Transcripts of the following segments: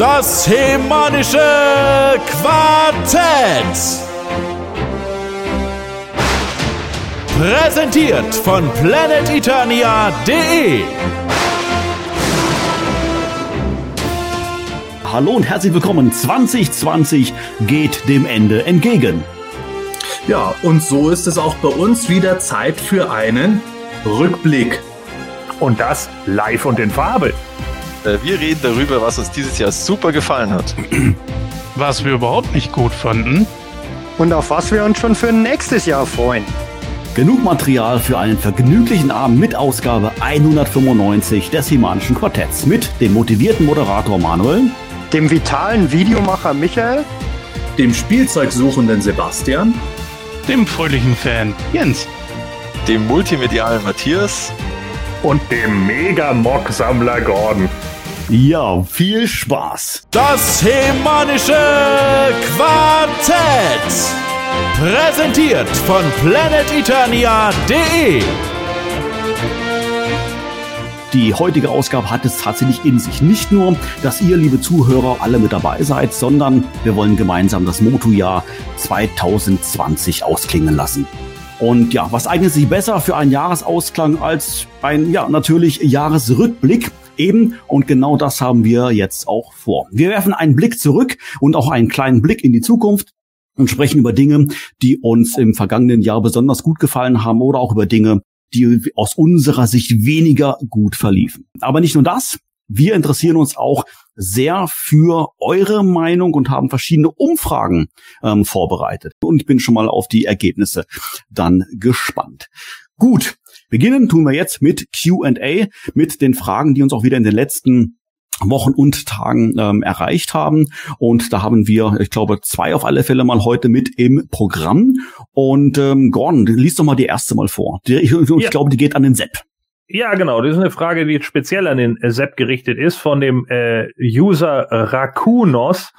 Das hemanische Quartett. Präsentiert von planeteternia.de. Hallo und herzlich willkommen. 2020 geht dem Ende entgegen. Ja, und so ist es auch bei uns wieder Zeit für einen Rückblick. Und das live und in Farbe. Äh, wir reden darüber, was uns dieses Jahr super gefallen hat. Was wir überhaupt nicht gut fanden. Und auf was wir uns schon für nächstes Jahr freuen. Genug Material für einen vergnüglichen Abend mit Ausgabe 195 des Himanischen Quartetts mit dem motivierten Moderator Manuel, dem vitalen Videomacher Michael, dem Spielzeugsuchenden Sebastian, dem fröhlichen Fan Jens, dem multimedialen Matthias und dem Mega-Mock-Sammler Gordon. Ja, viel Spaß. Das Hemanische Quartett. Präsentiert von planeteternia.de. Die heutige Ausgabe hat es tatsächlich in sich. Nicht nur, dass ihr, liebe Zuhörer, alle mit dabei seid, sondern wir wollen gemeinsam das Motojahr 2020 ausklingen lassen. Und ja, was eignet sich besser für einen Jahresausklang als ein, ja, natürlich Jahresrückblick? Eben, und genau das haben wir jetzt auch vor. Wir werfen einen Blick zurück und auch einen kleinen Blick in die Zukunft und sprechen über Dinge, die uns im vergangenen Jahr besonders gut gefallen haben oder auch über Dinge, die aus unserer Sicht weniger gut verliefen. Aber nicht nur das, wir interessieren uns auch sehr für eure Meinung und haben verschiedene Umfragen ähm, vorbereitet. Und ich bin schon mal auf die Ergebnisse dann gespannt. Gut, beginnen tun wir jetzt mit QA, mit den Fragen, die uns auch wieder in den letzten Wochen und Tagen ähm, erreicht haben. Und da haben wir, ich glaube, zwei auf alle Fälle mal heute mit im Programm. Und ähm, Gordon, liest doch mal die erste mal vor. Die, ich, ich ja. glaube, die geht an den Sepp. Ja, genau. Das ist eine Frage, die speziell an den äh, Sepp gerichtet ist, von dem äh, User Rakunos.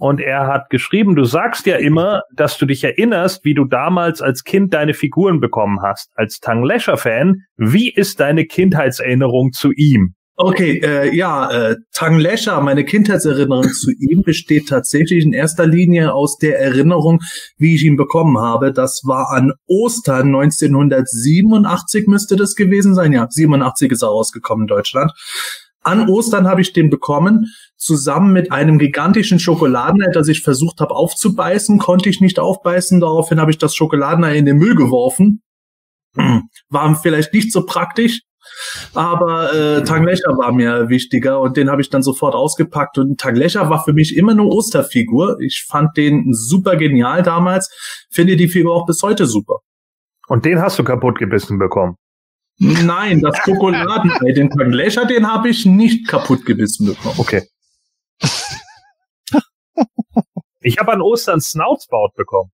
Und er hat geschrieben, du sagst ja immer, dass du dich erinnerst, wie du damals als Kind deine Figuren bekommen hast. Als Tang Lesher-Fan, wie ist deine Kindheitserinnerung zu ihm? Okay, äh, ja, äh, Tang Lesher, meine Kindheitserinnerung zu ihm besteht tatsächlich in erster Linie aus der Erinnerung, wie ich ihn bekommen habe. Das war an Ostern 1987 müsste das gewesen sein. Ja, 87 ist er rausgekommen in Deutschland. An Ostern habe ich den bekommen, zusammen mit einem gigantischen Schokoladenei, das ich versucht habe aufzubeißen, konnte ich nicht aufbeißen. Daraufhin habe ich das Schokoladenei in den Müll geworfen. War vielleicht nicht so praktisch, aber äh, Tanglecher war mir wichtiger und den habe ich dann sofort ausgepackt. Und Tanglecher war für mich immer eine Osterfigur. Ich fand den super genial damals, finde die Figur auch bis heute super. Und den hast du kaputt gebissen bekommen? Nein, das Schokoladenei, den Tanglecher, den habe ich nicht kaputt gebissen bekommen. Okay. ich habe an Ostern Snoutsbout bekommen.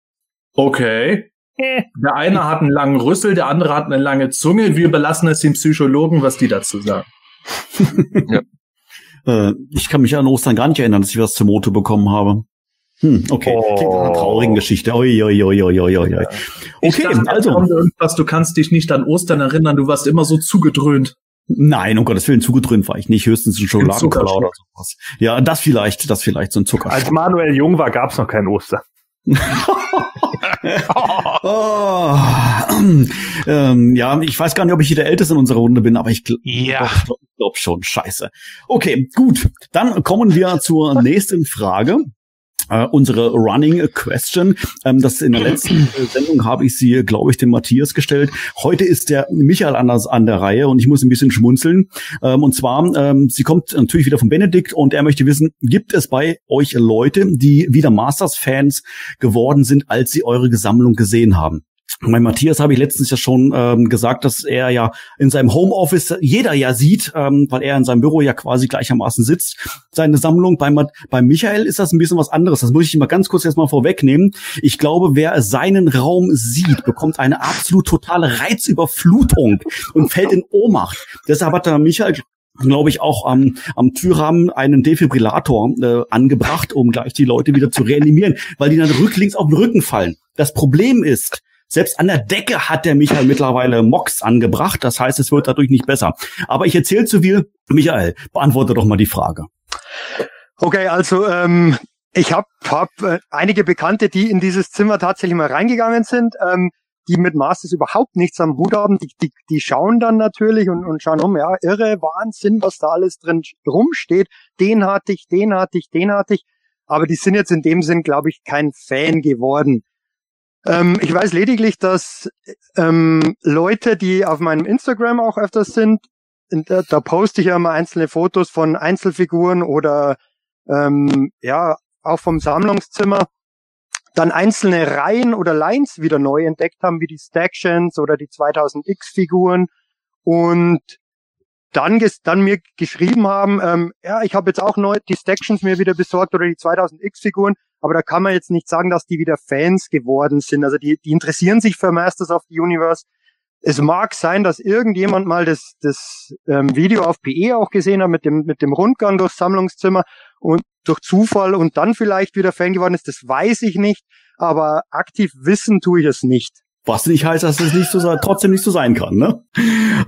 Okay. Der eine hat einen langen Rüssel, der andere hat eine lange Zunge. Wir überlassen es den Psychologen, was die dazu sagen. ja. äh, ich kann mich an Ostern gar nicht erinnern, dass ich was zum Motto bekommen habe. Hm, okay. Oh. Klingt nach einer traurigen Geschichte. Oi, oi, oi, oi, oi, oi. Okay, dachte, also. Was, du kannst dich nicht an Ostern erinnern, du warst immer so zugedröhnt. Nein, um Gottes Willen, zugedröhnt war ich nicht. Höchstens ein Schokoladenkoller oder sowas. Ja, das vielleicht, das vielleicht so ein Zucker. Als Manuel jung war, gab's noch kein Ostern. oh, ähm, ja, ich weiß gar nicht, ob ich hier der Älteste in unserer Runde bin, aber ich, gl ja. glaube glaub schon. Scheiße. Okay, gut. Dann kommen wir zur nächsten Frage. Uh, unsere Running Question. Ähm, das in der letzten Sendung habe ich sie, glaube ich, dem Matthias gestellt. Heute ist der Michael anders an der Reihe und ich muss ein bisschen schmunzeln. Ähm, und zwar, ähm, sie kommt natürlich wieder von Benedikt und er möchte wissen, gibt es bei euch Leute, die wieder Masters-Fans geworden sind, als sie eure Gesammlung gesehen haben? Mein Matthias habe ich letztens ja schon ähm, gesagt, dass er ja in seinem Homeoffice jeder ja sieht, ähm, weil er in seinem Büro ja quasi gleichermaßen sitzt, seine Sammlung. Bei, bei Michael ist das ein bisschen was anderes. Das muss ich mal ganz kurz jetzt mal vorwegnehmen. Ich glaube, wer seinen Raum sieht, bekommt eine absolut totale Reizüberflutung und fällt in Ohnmacht. Deshalb hat der Michael glaube ich, auch am, am Türrahmen einen Defibrillator äh, angebracht, um gleich die Leute wieder zu reanimieren, weil die dann rücklings auf den Rücken fallen. Das Problem ist, selbst an der Decke hat der Michael mittlerweile Mox angebracht. Das heißt, es wird dadurch nicht besser. Aber ich erzähle zu viel. Michael, beantworte doch mal die Frage. Okay, also ähm, ich habe hab, äh, einige Bekannte, die in dieses Zimmer tatsächlich mal reingegangen sind, ähm, die mit Masters überhaupt nichts am Hut haben. Die, die, die schauen dann natürlich und, und schauen um, ja, irre Wahnsinn, was da alles drin rumsteht. Den hatte ich, den hatte ich, den hatte ich. Aber die sind jetzt in dem Sinn, glaube ich, kein Fan geworden. Ähm, ich weiß lediglich, dass ähm, Leute, die auf meinem Instagram auch öfters sind, da, da poste ich ja immer einzelne Fotos von Einzelfiguren oder ähm, ja, auch vom Sammlungszimmer, dann einzelne Reihen oder Lines wieder neu entdeckt haben, wie die Stactions oder die 2000X-Figuren und dann, dann mir geschrieben haben, ähm, ja, ich habe jetzt auch neu die Stactions mir wieder besorgt oder die 2000X-Figuren, aber da kann man jetzt nicht sagen, dass die wieder Fans geworden sind. Also die, die interessieren sich für Masters of the Universe. Es mag sein, dass irgendjemand mal das, das ähm, Video auf PE auch gesehen hat mit dem, mit dem Rundgang durchs Sammlungszimmer und durch Zufall und dann vielleicht wieder Fan geworden ist. Das weiß ich nicht, aber aktiv wissen tue ich es nicht. Was nicht heißt, dass es nicht so trotzdem nicht so sein kann, ne?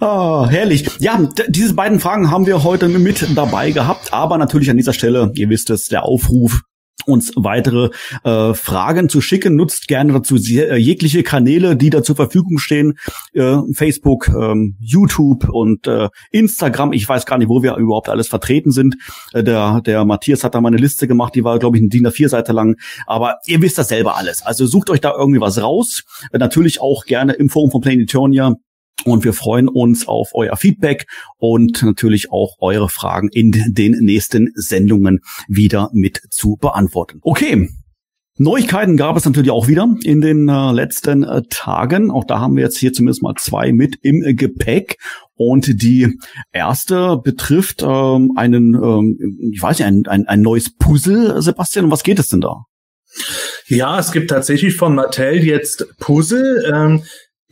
Ah, herrlich. Ja, diese beiden Fragen haben wir heute mit dabei gehabt, aber natürlich an dieser Stelle, ihr wisst es, der Aufruf uns weitere äh, Fragen zu schicken. Nutzt gerne dazu äh, jegliche Kanäle, die da zur Verfügung stehen. Äh, Facebook, ähm, YouTube und äh, Instagram. Ich weiß gar nicht, wo wir überhaupt alles vertreten sind. Äh, der, der Matthias hat da mal eine Liste gemacht, die war, glaube ich, ein DIN A4-Seite lang. Aber ihr wisst das selber alles. Also sucht euch da irgendwie was raus. Äh, natürlich auch gerne im Forum von Planetonia und wir freuen uns auf euer Feedback und natürlich auch eure Fragen in den nächsten Sendungen wieder mit zu beantworten. Okay. Neuigkeiten gab es natürlich auch wieder in den äh, letzten äh, Tagen. Auch da haben wir jetzt hier zumindest mal zwei mit im äh, Gepäck. Und die erste betrifft ähm, einen, ähm, ich weiß nicht, ein, ein, ein neues Puzzle, Sebastian. Um was geht es denn da? Ja, es gibt tatsächlich von Mattel jetzt Puzzle. Ähm,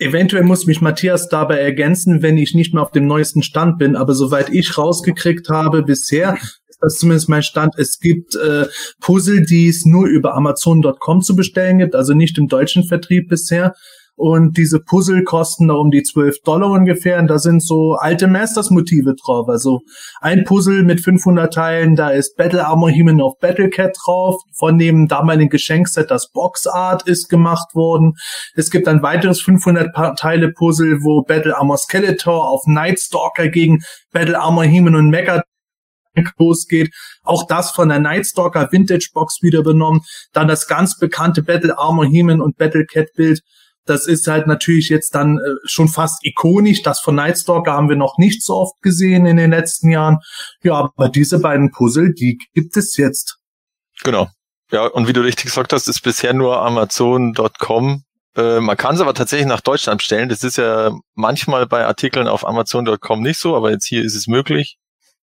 Eventuell muss mich Matthias dabei ergänzen, wenn ich nicht mehr auf dem neuesten Stand bin. Aber soweit ich rausgekriegt habe bisher, ist das zumindest mein Stand. Es gibt äh, Puzzle, die es nur über Amazon.com zu bestellen gibt, also nicht im deutschen Vertrieb bisher. Und diese Puzzle kosten da um die 12 Dollar ungefähr. Und da sind so alte Masters-Motive drauf. Also ein Puzzle mit 500 Teilen, da ist Battle Armor Human of Battle Cat drauf. Von dem damaligen Geschenkset das Box Art ist gemacht worden. Es gibt ein weiteres 500 Teile Puzzle, wo Battle Armor Skeletor auf Night Stalker gegen Battle Armor Human und Mega losgeht. Auch das von der Nightstalker Vintage Box wieder übernommen. Dann das ganz bekannte Battle Armor Human und Battle Cat Bild das ist halt natürlich jetzt dann äh, schon fast ikonisch. Das von Nightstalker haben wir noch nicht so oft gesehen in den letzten Jahren. Ja, aber diese beiden Puzzle, die gibt es jetzt. Genau. Ja, und wie du richtig gesagt hast, ist bisher nur Amazon.com. Äh, man kann es aber tatsächlich nach Deutschland bestellen. Das ist ja manchmal bei Artikeln auf Amazon.com nicht so, aber jetzt hier ist es möglich.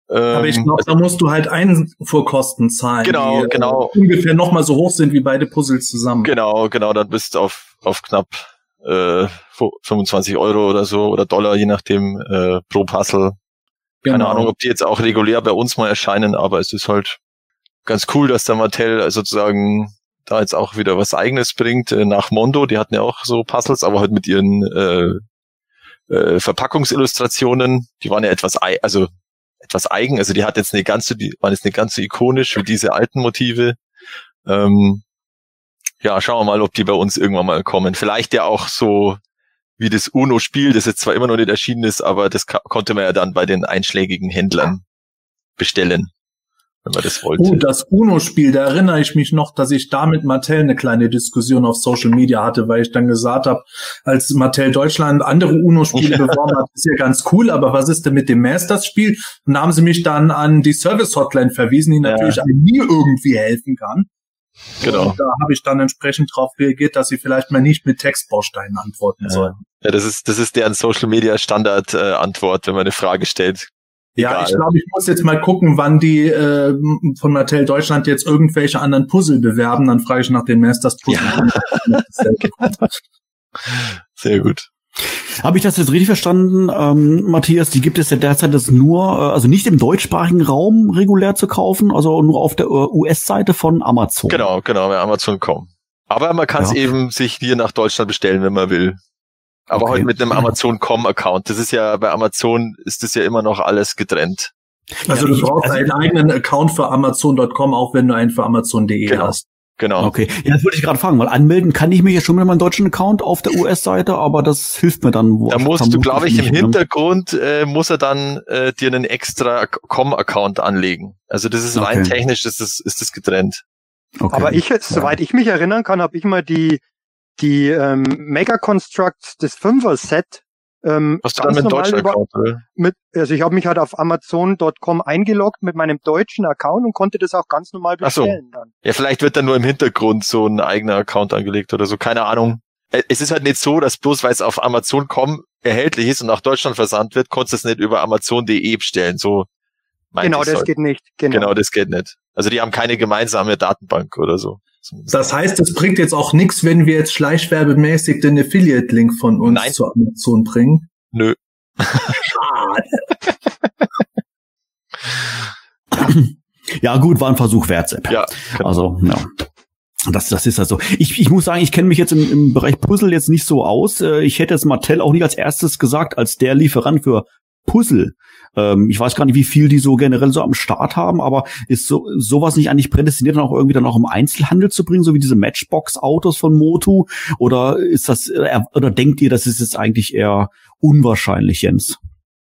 Aber ich glaube, also, da musst du halt Einfuhrkosten zahlen, genau, die genau. Äh, ungefähr nochmal so hoch sind wie beide Puzzles zusammen. Genau, genau, dann bist du auf, auf knapp äh, 25 Euro oder so oder Dollar, je nachdem, äh, pro Puzzle. Keine genau. Ahnung, ob die jetzt auch regulär bei uns mal erscheinen, aber es ist halt ganz cool, dass der Mattel sozusagen da jetzt auch wieder was eigenes bringt äh, nach Mondo. Die hatten ja auch so Puzzles, aber halt mit ihren äh, äh, Verpackungsillustrationen. Die waren ja etwas, also etwas eigen. Also die hat jetzt eine ganze, die waren jetzt nicht ganz so ikonisch wie diese alten Motive. Ähm, ja, schauen wir mal, ob die bei uns irgendwann mal kommen. Vielleicht ja auch so wie das UNO-Spiel, das jetzt zwar immer noch nicht erschienen ist, aber das konnte man ja dann bei den einschlägigen Händlern bestellen wenn man das wollte. Oh, das UNO-Spiel, da erinnere ich mich noch, dass ich da mit Mattel eine kleine Diskussion auf Social Media hatte, weil ich dann gesagt habe, als Mattel Deutschland andere UNO-Spiele beworben hat, ist ja ganz cool, aber was ist denn mit dem Masters-Spiel? Und da haben sie mich dann an die Service-Hotline verwiesen, die natürlich ja. nie irgendwie helfen kann. Genau. Und da habe ich dann entsprechend darauf reagiert, dass sie vielleicht mal nicht mit Textbausteinen antworten ja. sollen. Ja, das ist, das ist deren Social Media Standard äh, Antwort, wenn man eine Frage stellt. Ja, Egal. ich glaube, ich muss jetzt mal gucken, wann die äh, von Mattel Deutschland jetzt irgendwelche anderen Puzzle bewerben. Dann frage ich nach den Masters Puzzle. Ja. Sehr gut. Habe ich das jetzt richtig verstanden, ähm, Matthias? Die gibt es ja derzeit das nur, äh, also nicht im deutschsprachigen Raum regulär zu kaufen, also nur auf der äh, US-Seite von Amazon. Genau, genau, bei Amazon.com. Aber man kann es ja. eben sich hier nach Deutschland bestellen, wenn man will. Aber okay. heute mit einem Amazon.com-Account. Das ist ja, bei Amazon ist das ja immer noch alles getrennt. Also ja, du brauchst also, einen eigenen Account für Amazon.com, auch wenn du einen für Amazon.de genau. hast. Genau. Okay. Ja, das wollte ich gerade fragen, weil anmelden kann ich mich ja schon mit meinem deutschen Account auf der US-Seite, aber das hilft mir dann. Wo da musst du, glaube ich, im ne? Hintergrund äh, muss er dann äh, dir einen extra Com-Account anlegen. Also das ist rein okay. technisch, ist das, ist das getrennt. Okay. Aber ich, soweit ich mich erinnern kann, habe ich mal die die ähm, Mega Construct des Fünfer-Set ähm, Hast du dann mit deutschen Account, oder? Mit, also ich habe mich halt auf Amazon.com eingeloggt mit meinem deutschen Account und konnte das auch ganz normal bestellen Ach so. dann. Ja, vielleicht wird dann nur im Hintergrund so ein eigener Account angelegt oder so, keine Ahnung. Äh, es ist halt nicht so, dass bloß weil es auf Amazon.com erhältlich ist und nach Deutschland versandt wird, konntest du es nicht über Amazon.de bestellen. So genau, das halt. geht nicht. Genau. genau, das geht nicht. Also die haben keine gemeinsame Datenbank oder so. Das heißt, es bringt jetzt auch nichts, wenn wir jetzt schleichwerbemäßig den Affiliate-Link von uns Nein. zu Amazon bringen. Nö. ja, gut, war ein Versuch wert, Sepp. Ja. Genau. Also, ja. Das, das ist also. Ich, ich muss sagen, ich kenne mich jetzt im, im Bereich Puzzle jetzt nicht so aus. Äh, ich hätte jetzt Mattel auch nicht als erstes gesagt, als der Lieferant für Puzzle. Ähm, ich weiß gar nicht, wie viel die so generell so am Start haben, aber ist so sowas nicht eigentlich prädestiniert, dann auch irgendwie dann auch im Einzelhandel zu bringen, so wie diese Matchbox-Autos von Motu? Oder ist das, äh, oder denkt ihr, das ist jetzt eigentlich eher unwahrscheinlich, Jens?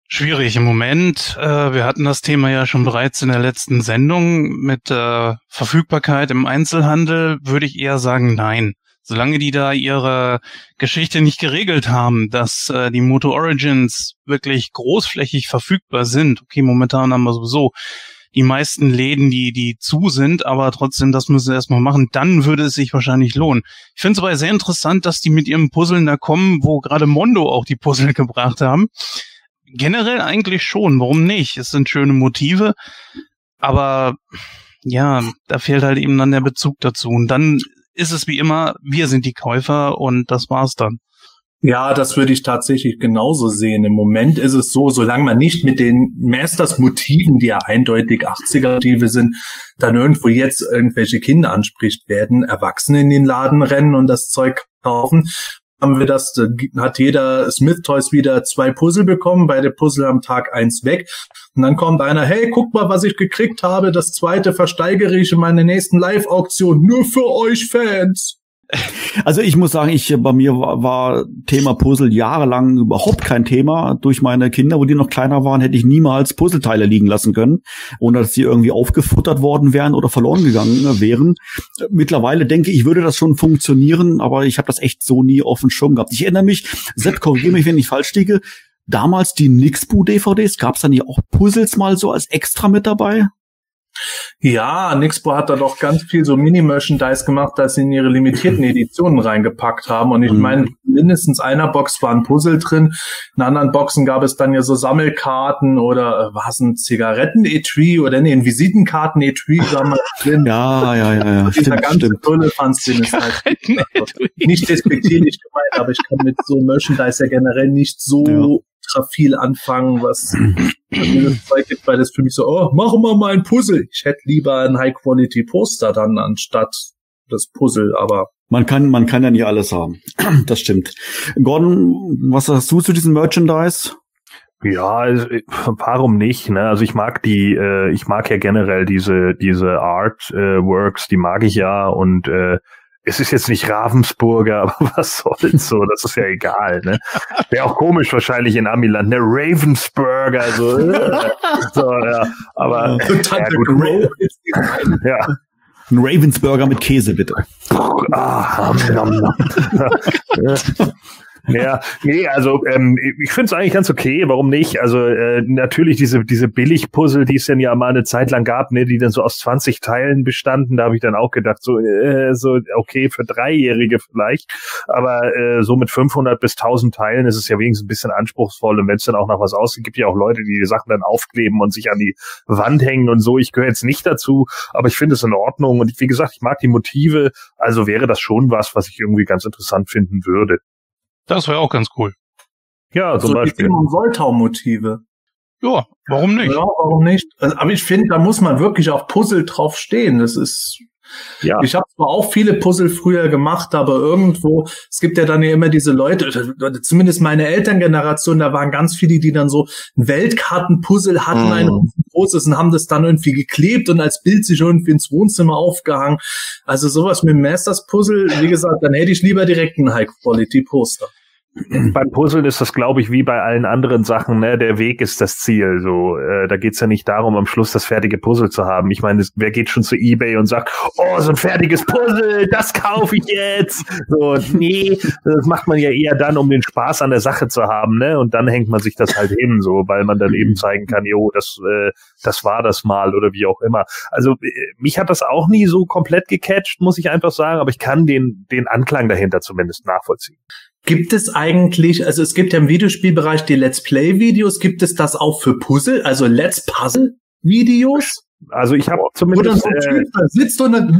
Schwierig im Moment. Äh, wir hatten das Thema ja schon bereits in der letzten Sendung mit äh, Verfügbarkeit im Einzelhandel. Würde ich eher sagen, nein solange die da ihre Geschichte nicht geregelt haben, dass äh, die Moto Origins wirklich großflächig verfügbar sind. Okay, momentan haben wir sowieso die meisten Läden, die, die zu sind, aber trotzdem, das müssen sie erstmal machen, dann würde es sich wahrscheinlich lohnen. Ich finde es aber sehr interessant, dass die mit ihrem Puzzeln da kommen, wo gerade Mondo auch die Puzzle gebracht haben. Generell eigentlich schon, warum nicht? Es sind schöne Motive, aber ja, da fehlt halt eben dann der Bezug dazu. Und dann ist es wie immer, wir sind die Käufer und das war's dann. Ja, das würde ich tatsächlich genauso sehen. Im Moment ist es so, solange man nicht mit den Masters-Motiven, die ja eindeutig 80er-Motive sind, dann irgendwo jetzt irgendwelche Kinder anspricht, werden Erwachsene in den Laden rennen und das Zeug kaufen haben wir das, da hat jeder Smith Toys wieder zwei Puzzle bekommen, beide Puzzle am Tag eins weg. Und dann kommt einer, hey, guck mal, was ich gekriegt habe, das zweite versteigere ich in meiner nächsten Live-Auktion, nur für euch Fans. Also ich muss sagen, ich bei mir war, war, Thema Puzzle jahrelang überhaupt kein Thema. Durch meine Kinder, wo die noch kleiner waren, hätte ich niemals Puzzleteile liegen lassen können, ohne dass sie irgendwie aufgefuttert worden wären oder verloren gegangen wären. Mittlerweile denke ich, würde das schon funktionieren, aber ich habe das echt so nie auf dem Schirm gehabt. Ich erinnere mich, Sepp, korrigiere mich, wenn ich falsch liege, damals die Nixbu-DVDs, gab es da nicht auch Puzzles mal so als extra mit dabei? Ja, Nixpo hat da doch ganz viel so Mini-Merchandise gemacht, dass sie in ihre limitierten Editionen reingepackt haben. Und ich mhm. meine, mindestens einer Box war ein Puzzle drin. In anderen Boxen gab es dann ja so Sammelkarten oder äh, war es ein Zigaretten-Etui oder nee, ein Visitenkarten-Etui drin. Ja, ja, ja, ja. Dieser stimmt, ganze tolle Ding ist halt nicht despektierlich gemeint, aber ich kann mit so Merchandise ja generell nicht so ja ultra viel anfangen, was, was mir das Zeug gibt, weil das für mich so, oh, machen wir mal ein Puzzle. Ich hätte lieber ein High-Quality-Poster dann anstatt das Puzzle, aber man kann, man kann ja nicht alles haben. Das stimmt. Gordon, was sagst du zu diesem Merchandise? Ja, also, warum nicht? Ne? Also ich mag die, äh, ich mag ja generell diese diese Artworks, äh, die mag ich ja und äh, es ist jetzt nicht Ravensburger, aber was soll's so? Das ist ja egal, ne? Wäre auch komisch wahrscheinlich in Amiland, ne? Ravensburger, so, äh, so ja. Aber ja, gut. ja. Ein Ravensburger mit Käse, bitte. Ah, Ja, nee, also ähm, ich finde es eigentlich ganz okay, warum nicht? Also äh, natürlich diese diese Billig-Puzzle, die es dann ja mal eine Zeit lang gab, ne, die dann so aus 20 Teilen bestanden, da habe ich dann auch gedacht, so, äh, so okay, für Dreijährige vielleicht, aber äh, so mit 500 bis 1000 Teilen ist es ja wenigstens ein bisschen anspruchsvoll und wenn es dann auch noch was aussieht, gibt ja auch Leute, die die Sachen dann aufkleben und sich an die Wand hängen und so. Ich gehöre jetzt nicht dazu, aber ich finde es in Ordnung und wie gesagt, ich mag die Motive, also wäre das schon was, was ich irgendwie ganz interessant finden würde. Das wäre auch ganz cool. Ja, zum so Beispiel. Die Soltau-Motive. Ja, warum nicht? Ja, warum nicht? Also, aber ich finde, da muss man wirklich auf Puzzle drauf stehen. Das ist, Ja. Ich habe zwar auch viele Puzzle früher gemacht, aber irgendwo, es gibt ja dann ja immer diese Leute, zumindest meine Elterngeneration, da waren ganz viele, die dann so ein Weltkartenpuzzle hatten, mhm. ein großes und haben das dann irgendwie geklebt und als Bild sich irgendwie ins Wohnzimmer aufgehangen. Also sowas mit Masters Puzzle, wie gesagt, dann hätte ich lieber direkt ein High-Quality-Poster. Beim Puzzeln ist das, glaube ich, wie bei allen anderen Sachen, ne? Der Weg ist das Ziel. So, äh, da geht's ja nicht darum, am Schluss das fertige Puzzle zu haben. Ich meine, wer geht schon zu Ebay und sagt, oh, so ein fertiges Puzzle, das kaufe ich jetzt. So, nee, das macht man ja eher dann, um den Spaß an der Sache zu haben, ne? Und dann hängt man sich das halt hin, so, weil man dann eben zeigen kann, jo, das, äh, das war das mal oder wie auch immer. Also äh, mich hat das auch nie so komplett gecatcht, muss ich einfach sagen, aber ich kann den, den Anklang dahinter zumindest nachvollziehen. Gibt es eigentlich, also es gibt ja im Videospielbereich die Let's Play-Videos, gibt es das auch für Puzzle, also Let's Puzzle-Videos? Also ich habe zumindest Oder so äh, da sitzt und dann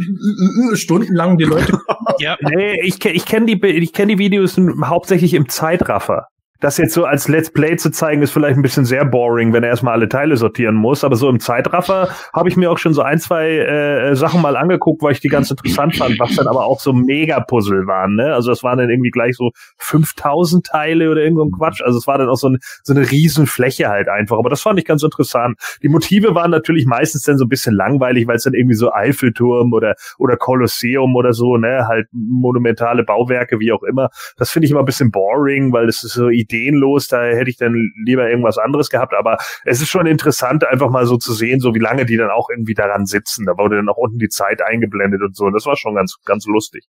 stundenlang die Leute. ja, nee, ich, ich kenne die, ich kenne die Videos hauptsächlich im Zeitraffer das jetzt so als Let's Play zu zeigen, ist vielleicht ein bisschen sehr boring, wenn er erstmal alle Teile sortieren muss. Aber so im Zeitraffer habe ich mir auch schon so ein, zwei äh, Sachen mal angeguckt, weil ich die ganz interessant fand, was dann aber auch so Mega-Puzzle waren. Ne? Also es waren dann irgendwie gleich so 5000 Teile oder irgendwo ein Quatsch. Also es war dann auch so, ein, so eine riesen Fläche halt einfach. Aber das fand ich ganz interessant. Die Motive waren natürlich meistens dann so ein bisschen langweilig, weil es dann irgendwie so Eiffelturm oder, oder Kolosseum oder so, ne, halt monumentale Bauwerke, wie auch immer. Das finde ich immer ein bisschen boring, weil das ist so ideenlos, da hätte ich dann lieber irgendwas anderes gehabt, aber es ist schon interessant, einfach mal so zu sehen, so wie lange die dann auch irgendwie daran sitzen. Da wurde dann auch unten die Zeit eingeblendet und so. Und das war schon ganz, ganz lustig.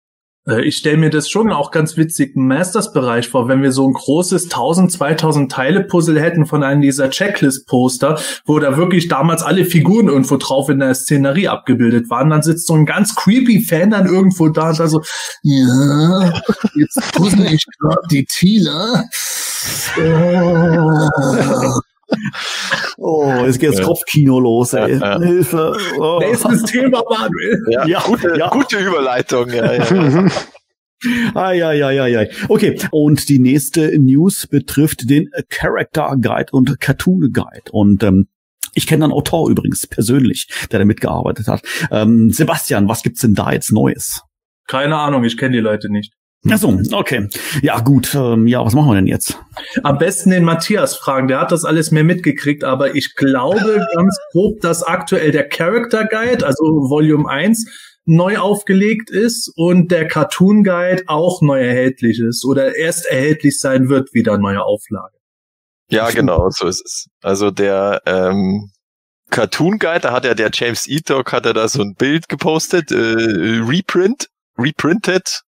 Äh, ich stelle mir das schon auch ganz witzig im Masters-Bereich vor, wenn wir so ein großes 1000, 2000 Teile-Puzzle hätten von einem dieser Checklist-Poster, wo da wirklich damals alle Figuren irgendwo drauf in der Szenerie abgebildet waren. Dann sitzt so ein ganz creepy Fan dann irgendwo da und da so, ja, jetzt puzzle ich gerade die Thieler. Oh. Oh, jetzt geht das Kopfkino los, ey. Ja, ja. Hilfe. Oh. Nächstes Thema, Manuel. Ja, ja, gute, ja. gute Überleitung. Ja, ja. Ah, ja, ja, ja, ja. Okay, und die nächste News betrifft den Character Guide und Cartoon Guide. Und ähm, ich kenne einen Autor übrigens persönlich, der da mitgearbeitet hat. Ähm, Sebastian, was gibt's denn da jetzt Neues? Keine Ahnung, ich kenne die Leute nicht. Ach so, okay. Ja, gut. Ähm, ja, was machen wir denn jetzt? Am besten den Matthias fragen. Der hat das alles mehr mitgekriegt, aber ich glaube ganz grob, dass aktuell der Character Guide, also Volume 1, neu aufgelegt ist und der Cartoon Guide auch neu erhältlich ist oder erst erhältlich sein wird, wieder neue Auflage. Ja, genau, so ist es. Also der ähm, Cartoon Guide, da hat ja der James E. Dog, hat er da so ein Bild gepostet, äh, Reprint, reprinted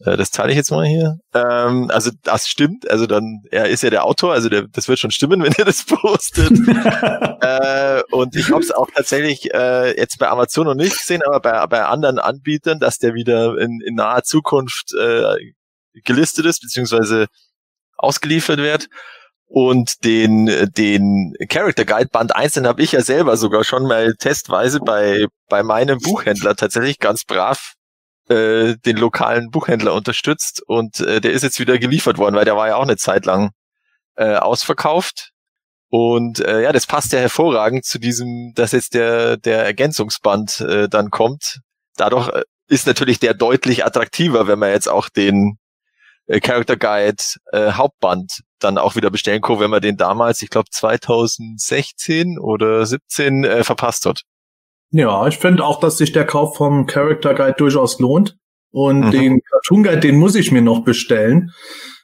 äh, das teile ich jetzt mal hier. Ähm, also das stimmt. Also dann, er ist ja der Autor, also der, das wird schon stimmen, wenn er das postet. äh, und ich habe es auch tatsächlich äh, jetzt bei Amazon noch nicht gesehen, aber bei, bei anderen Anbietern, dass der wieder in, in naher Zukunft äh, gelistet ist, beziehungsweise ausgeliefert wird. Und den, den Character Guide Band 1, den habe ich ja selber sogar schon mal testweise bei, bei meinem Buchhändler tatsächlich ganz brav äh, den lokalen Buchhändler unterstützt und äh, der ist jetzt wieder geliefert worden, weil der war ja auch eine Zeit lang äh, ausverkauft. Und äh, ja, das passt ja hervorragend zu diesem, dass jetzt der, der Ergänzungsband äh, dann kommt. Dadurch äh, ist natürlich der deutlich attraktiver, wenn man jetzt auch den äh, Character Guide äh, Hauptband dann auch wieder bestellen kann, wenn man den damals, ich glaube 2016 oder 17 äh, verpasst hat. Ja, ich finde auch, dass sich der Kauf vom Character Guide durchaus lohnt. Und mhm. den Cartoon Guide, den muss ich mir noch bestellen.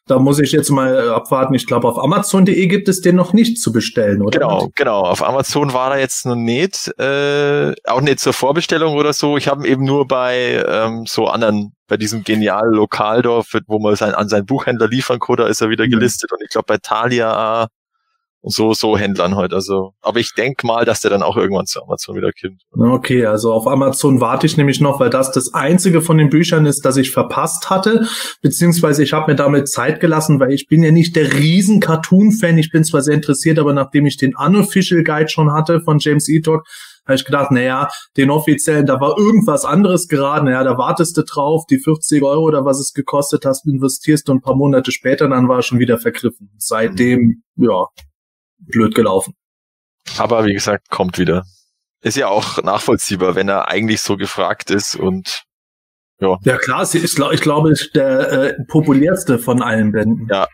Da muss ich jetzt mal abwarten. Ich glaube, auf Amazon.de gibt es den noch nicht zu bestellen, oder? Genau, genau. Auf Amazon war er jetzt noch nicht, äh, auch nicht zur Vorbestellung oder so. Ich habe ihn eben nur bei ähm, so anderen, bei diesem genialen Lokaldorf, wo man sein, an seinen Buchhändler liefern kann, da ist er wieder mhm. gelistet. Und ich glaube, bei Thalia und so, so Händlern heute. Also, aber ich denke mal, dass der dann auch irgendwann zu Amazon wieder kommt. Okay, also auf Amazon warte ich nämlich noch, weil das das einzige von den Büchern ist, das ich verpasst hatte, beziehungsweise ich habe mir damit Zeit gelassen, weil ich bin ja nicht der riesen Cartoon-Fan. Ich bin zwar sehr interessiert, aber nachdem ich den Unofficial Guide schon hatte von James E. Talk, habe ich gedacht, naja, den offiziellen, da war irgendwas anderes geraten, naja, da wartest du drauf, die 50 Euro oder was es gekostet hast, investierst du ein paar Monate später, dann war er schon wieder vergriffen. Seitdem, ja, blöd gelaufen. Aber wie gesagt, kommt wieder. ist ja auch nachvollziehbar, wenn er eigentlich so gefragt ist und ja. Ja klar, sie ist, ich glaube, ist der äh, populärste von allen Bänden. Ja.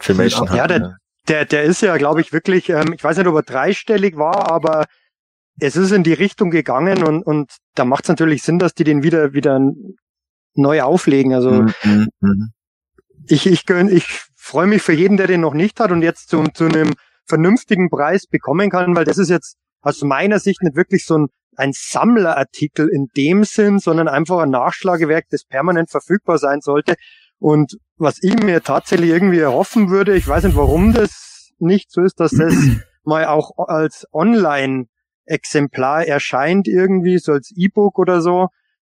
Filmation ja, der, der, der ist ja, glaube ich, wirklich, ähm, ich weiß nicht, ob er dreistellig war, aber es ist in die Richtung gegangen und, und da macht es natürlich Sinn, dass die den wieder, wieder neu auflegen. Also mhm, mhm. ich, ich, gönn, ich freue mich für jeden, der den noch nicht hat und jetzt zu, zu einem vernünftigen Preis bekommen kann, weil das ist jetzt aus meiner Sicht nicht wirklich so ein, ein Sammlerartikel in dem Sinn, sondern einfach ein Nachschlagewerk, das permanent verfügbar sein sollte. Und was ich mir tatsächlich irgendwie erhoffen würde, ich weiß nicht, warum das nicht so ist, dass das mal auch als Online-Exemplar erscheint irgendwie, so als E-Book oder so,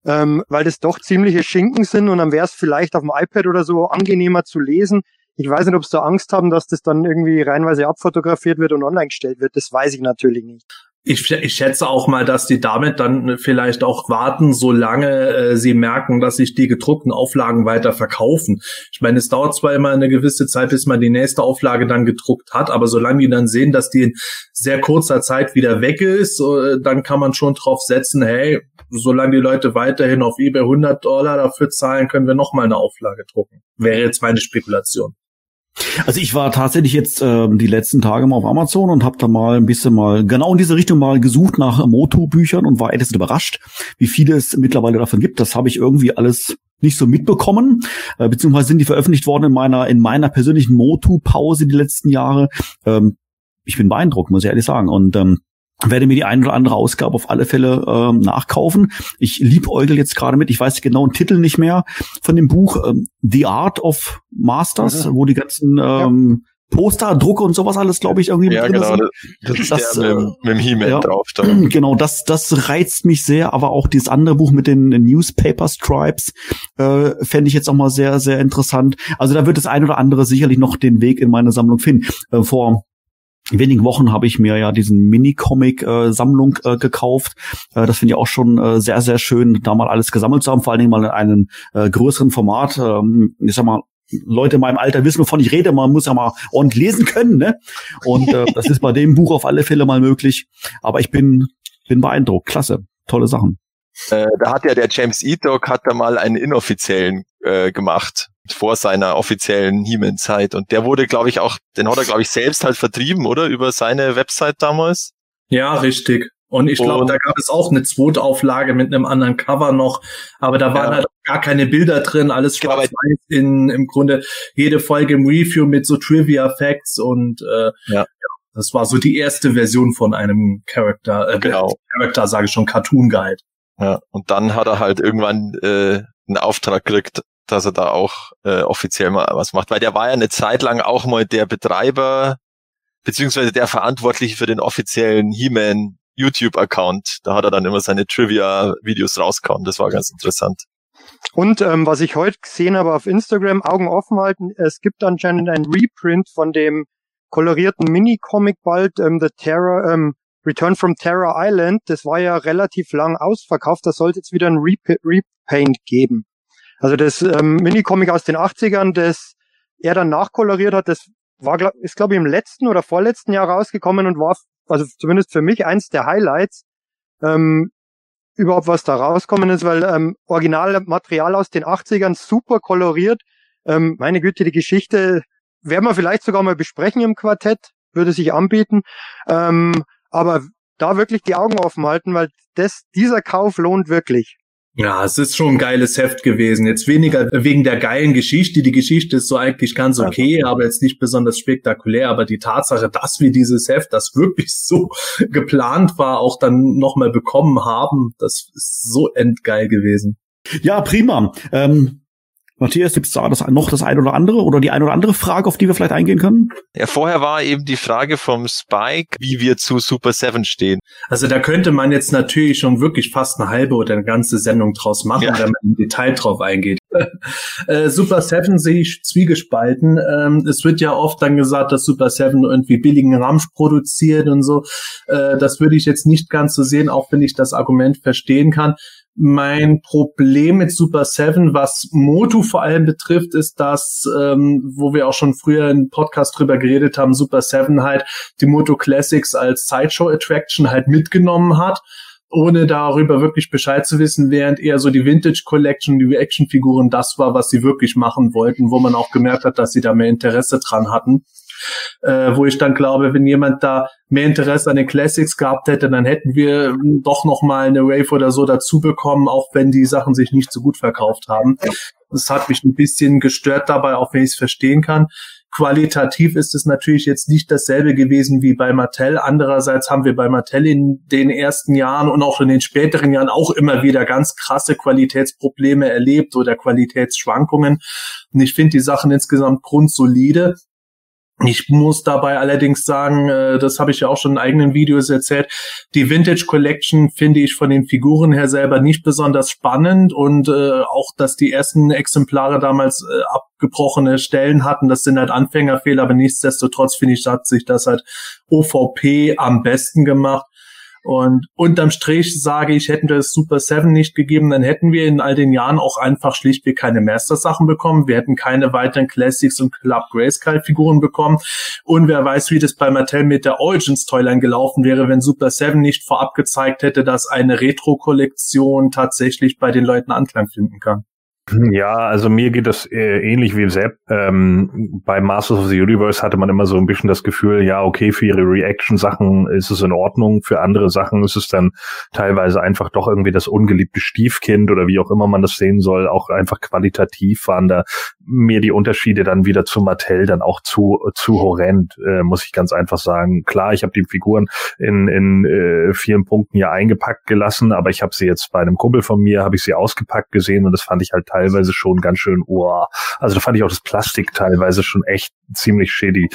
ähm, weil das doch ziemliche Schinken sind und dann wäre es vielleicht auf dem iPad oder so angenehmer zu lesen. Ich weiß nicht, ob sie da Angst haben, dass das dann irgendwie reinweise abfotografiert wird und online gestellt wird. Das weiß ich natürlich nicht. Ich, ich schätze auch mal, dass die damit dann vielleicht auch warten, solange äh, sie merken, dass sich die gedruckten Auflagen weiter verkaufen. Ich meine, es dauert zwar immer eine gewisse Zeit, bis man die nächste Auflage dann gedruckt hat, aber solange die dann sehen, dass die in sehr kurzer Zeit wieder weg ist, äh, dann kann man schon drauf setzen, hey, solange die Leute weiterhin auf eBay 100 Dollar dafür zahlen, können wir nochmal eine Auflage drucken. Wäre jetzt meine Spekulation. Also ich war tatsächlich jetzt ähm, die letzten Tage mal auf Amazon und habe da mal ein bisschen mal genau in diese Richtung mal gesucht nach Moto-Büchern und war etwas überrascht, wie viele es mittlerweile davon gibt. Das habe ich irgendwie alles nicht so mitbekommen, äh, beziehungsweise sind die veröffentlicht worden in meiner in meiner persönlichen Motu-Pause die letzten Jahre. Ähm, ich bin beeindruckt, muss ich ehrlich sagen. Und ähm, werde mir die ein oder andere Ausgabe auf alle Fälle ähm, nachkaufen. Ich liebäugel jetzt gerade mit, ich weiß genau den Titel nicht mehr von dem Buch ähm, The Art of Masters, mhm. wo die ganzen ähm, Poster, Drucke und sowas alles, glaube ich, irgendwie ja, drin genau, sind. Das, das, äh, mit, dem He-Man ja, drauf. Da. Genau, das, das reizt mich sehr, aber auch dieses andere Buch mit den Newspaper Stripes äh, fände ich jetzt auch mal sehr, sehr interessant. Also da wird das ein oder andere sicherlich noch den Weg in meine Sammlung finden. Äh, vor wenigen Wochen habe ich mir ja diesen Mini-Comic-Sammlung äh, gekauft. Äh, das finde ich auch schon äh, sehr, sehr schön, da mal alles gesammelt zu haben, vor allen Dingen mal in einem äh, größeren Format. Ähm, ich sag mal, Leute in meinem Alter wissen, wovon ich rede. Man muss ja mal ordentlich lesen können, ne? Und äh, das ist bei dem Buch auf alle Fälle mal möglich. Aber ich bin, bin beeindruckt. Klasse. Tolle Sachen. Äh, da hat ja der James E. Dog hat da mal einen inoffiziellen äh, gemacht vor seiner offiziellen He-Man-Zeit. Und der wurde, glaube ich, auch, den hat er, glaube ich, selbst halt vertrieben, oder? Über seine Website damals. Ja, richtig. Und ich glaube, da gab es auch eine zweite Auflage mit einem anderen Cover noch, aber da waren ja. halt gar keine Bilder drin, alles genau, schwarz-weiß in im Grunde jede Folge im Review mit so Trivia Facts und äh, ja. das war so die erste Version von einem Charakter, äh, genau. Charakter sage ich schon, Cartoon Guide. Ja, und dann hat er halt irgendwann äh, einen Auftrag gekriegt, dass er da auch äh, offiziell mal was macht, weil der war ja eine Zeit lang auch mal der Betreiber beziehungsweise der Verantwortliche für den offiziellen He-Man YouTube-Account. Da hat er dann immer seine Trivia-Videos rausgehauen. Das war ganz interessant. Und ähm, was ich heute gesehen habe auf Instagram, Augen offen halten, es gibt anscheinend ein Reprint von dem kolorierten Mini-Comic bald, ähm, The Terror, ähm, Return from Terror Island. Das war ja relativ lang ausverkauft. Da sollte jetzt wieder ein Rep Repaint geben. Also das ähm, Minicomic aus den 80ern, das er dann nachkoloriert hat, das war, glaub, ist glaube ich im letzten oder vorletzten Jahr rausgekommen und war, also zumindest für mich eins der Highlights, ähm, überhaupt was da rauskommen ist, weil ähm, Originalmaterial aus den 80ern super koloriert. Ähm, meine Güte, die Geschichte werden wir vielleicht sogar mal besprechen im Quartett, würde sich anbieten. Ähm, aber da wirklich die Augen offen halten, weil das, dieser Kauf lohnt wirklich. Ja, es ist schon ein geiles Heft gewesen. Jetzt weniger wegen der geilen Geschichte. Die Geschichte ist so eigentlich ganz okay, aber jetzt nicht besonders spektakulär. Aber die Tatsache, dass wir dieses Heft, das wirklich so geplant war, auch dann nochmal bekommen haben, das ist so endgeil gewesen. Ja, prima. Ähm, Matthias, gibt es da das, noch das eine oder andere oder die eine oder andere Frage, auf die wir vielleicht eingehen können? Ja, vorher war eben die Frage vom Spike, wie wir zu Super Seven stehen. Also da könnte man jetzt natürlich schon wirklich fast eine halbe oder eine ganze Sendung draus machen, ja. wenn man im Detail drauf eingeht. äh, Super Seven sehe ich zwiegespalten. Ähm, es wird ja oft dann gesagt, dass Super Seven irgendwie billigen Ramsch produziert und so. Äh, das würde ich jetzt nicht ganz so sehen, auch wenn ich das Argument verstehen kann Mein Problem mit Super 7, was Motu vor allem betrifft, ist, dass, ähm, wo wir auch schon früher im Podcast drüber geredet haben, Super 7 halt die Moto Classics als Sideshow Attraction halt mitgenommen hat ohne darüber wirklich Bescheid zu wissen, während eher so die Vintage Collection, die Reaction-Figuren das war, was sie wirklich machen wollten, wo man auch gemerkt hat, dass sie da mehr Interesse dran hatten. Äh, wo ich dann glaube, wenn jemand da mehr Interesse an den Classics gehabt hätte, dann hätten wir doch noch mal eine Wave oder so dazu bekommen, auch wenn die Sachen sich nicht so gut verkauft haben. Das hat mich ein bisschen gestört dabei, auch wenn ich es verstehen kann. Qualitativ ist es natürlich jetzt nicht dasselbe gewesen wie bei Mattel. Andererseits haben wir bei Mattel in den ersten Jahren und auch in den späteren Jahren auch immer wieder ganz krasse Qualitätsprobleme erlebt oder Qualitätsschwankungen. Und ich finde die Sachen insgesamt grundsolide. Ich muss dabei allerdings sagen, äh, das habe ich ja auch schon in eigenen Videos erzählt, die Vintage Collection finde ich von den Figuren her selber nicht besonders spannend und äh, auch, dass die ersten Exemplare damals äh, abgebrochene Stellen hatten, das sind halt Anfängerfehler, aber nichtsdestotrotz finde ich, hat sich das halt OVP am besten gemacht. Und unterm Strich sage ich, hätten wir das Super 7 nicht gegeben, dann hätten wir in all den Jahren auch einfach schlichtweg keine Master-Sachen bekommen. Wir hätten keine weiteren Classics und Club Grayskull-Figuren bekommen. Und wer weiß, wie das bei Mattel mit der Origins Toyline gelaufen wäre, wenn Super 7 nicht vorab gezeigt hätte, dass eine Retro-Kollektion tatsächlich bei den Leuten Anklang finden kann. Ja, also mir geht das äh, ähnlich wie Sepp. Ähm, bei Masters of the Universe hatte man immer so ein bisschen das Gefühl, ja, okay, für ihre Reaction-Sachen ist es in Ordnung, für andere Sachen ist es dann teilweise einfach doch irgendwie das ungeliebte Stiefkind oder wie auch immer man das sehen soll, auch einfach qualitativ waren da mir die Unterschiede dann wieder zu Mattel dann auch zu zu horrend, äh, muss ich ganz einfach sagen. Klar, ich habe die Figuren in, in äh, vielen Punkten ja eingepackt gelassen, aber ich habe sie jetzt bei einem Kumpel von mir, habe ich sie ausgepackt gesehen und das fand ich halt teilweise schon ganz schön, oh, also da fand ich auch das Plastik teilweise schon echt ziemlich shitty.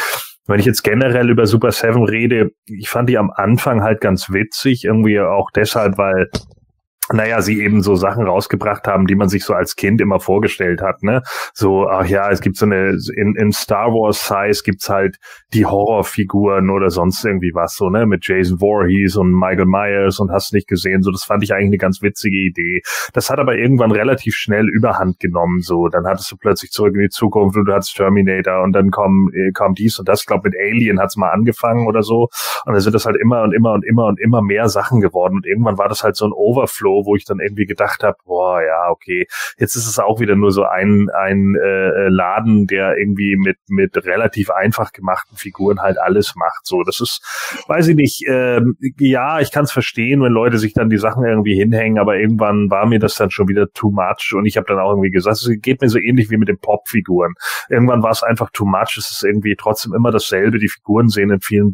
Wenn ich jetzt generell über Super Seven rede, ich fand die am Anfang halt ganz witzig, irgendwie auch deshalb, weil naja, sie eben so Sachen rausgebracht haben, die man sich so als Kind immer vorgestellt hat, ne? So, ach ja, es gibt so eine, in, in Star Wars Size gibt's halt die Horrorfiguren oder sonst irgendwie was, so, ne? Mit Jason Voorhees und Michael Myers und hast nicht gesehen, so, das fand ich eigentlich eine ganz witzige Idee. Das hat aber irgendwann relativ schnell überhand genommen, so, dann hattest du plötzlich zurück in die Zukunft und du hattest Terminator und dann kam, äh, kam dies und das, ich glaube mit Alien hat's mal angefangen oder so und dann sind das halt immer und immer und immer und immer mehr Sachen geworden und irgendwann war das halt so ein Overflow wo ich dann irgendwie gedacht habe, boah, ja, okay, jetzt ist es auch wieder nur so ein, ein äh, Laden, der irgendwie mit, mit relativ einfach gemachten Figuren halt alles macht. So, das ist, weiß ich nicht, ähm, ja, ich kann es verstehen, wenn Leute sich dann die Sachen irgendwie hinhängen, aber irgendwann war mir das dann schon wieder too much und ich habe dann auch irgendwie gesagt, es geht mir so ähnlich wie mit den Pop-Figuren. Irgendwann war es einfach too much, es ist irgendwie trotzdem immer dasselbe, die Figuren sehen in vielen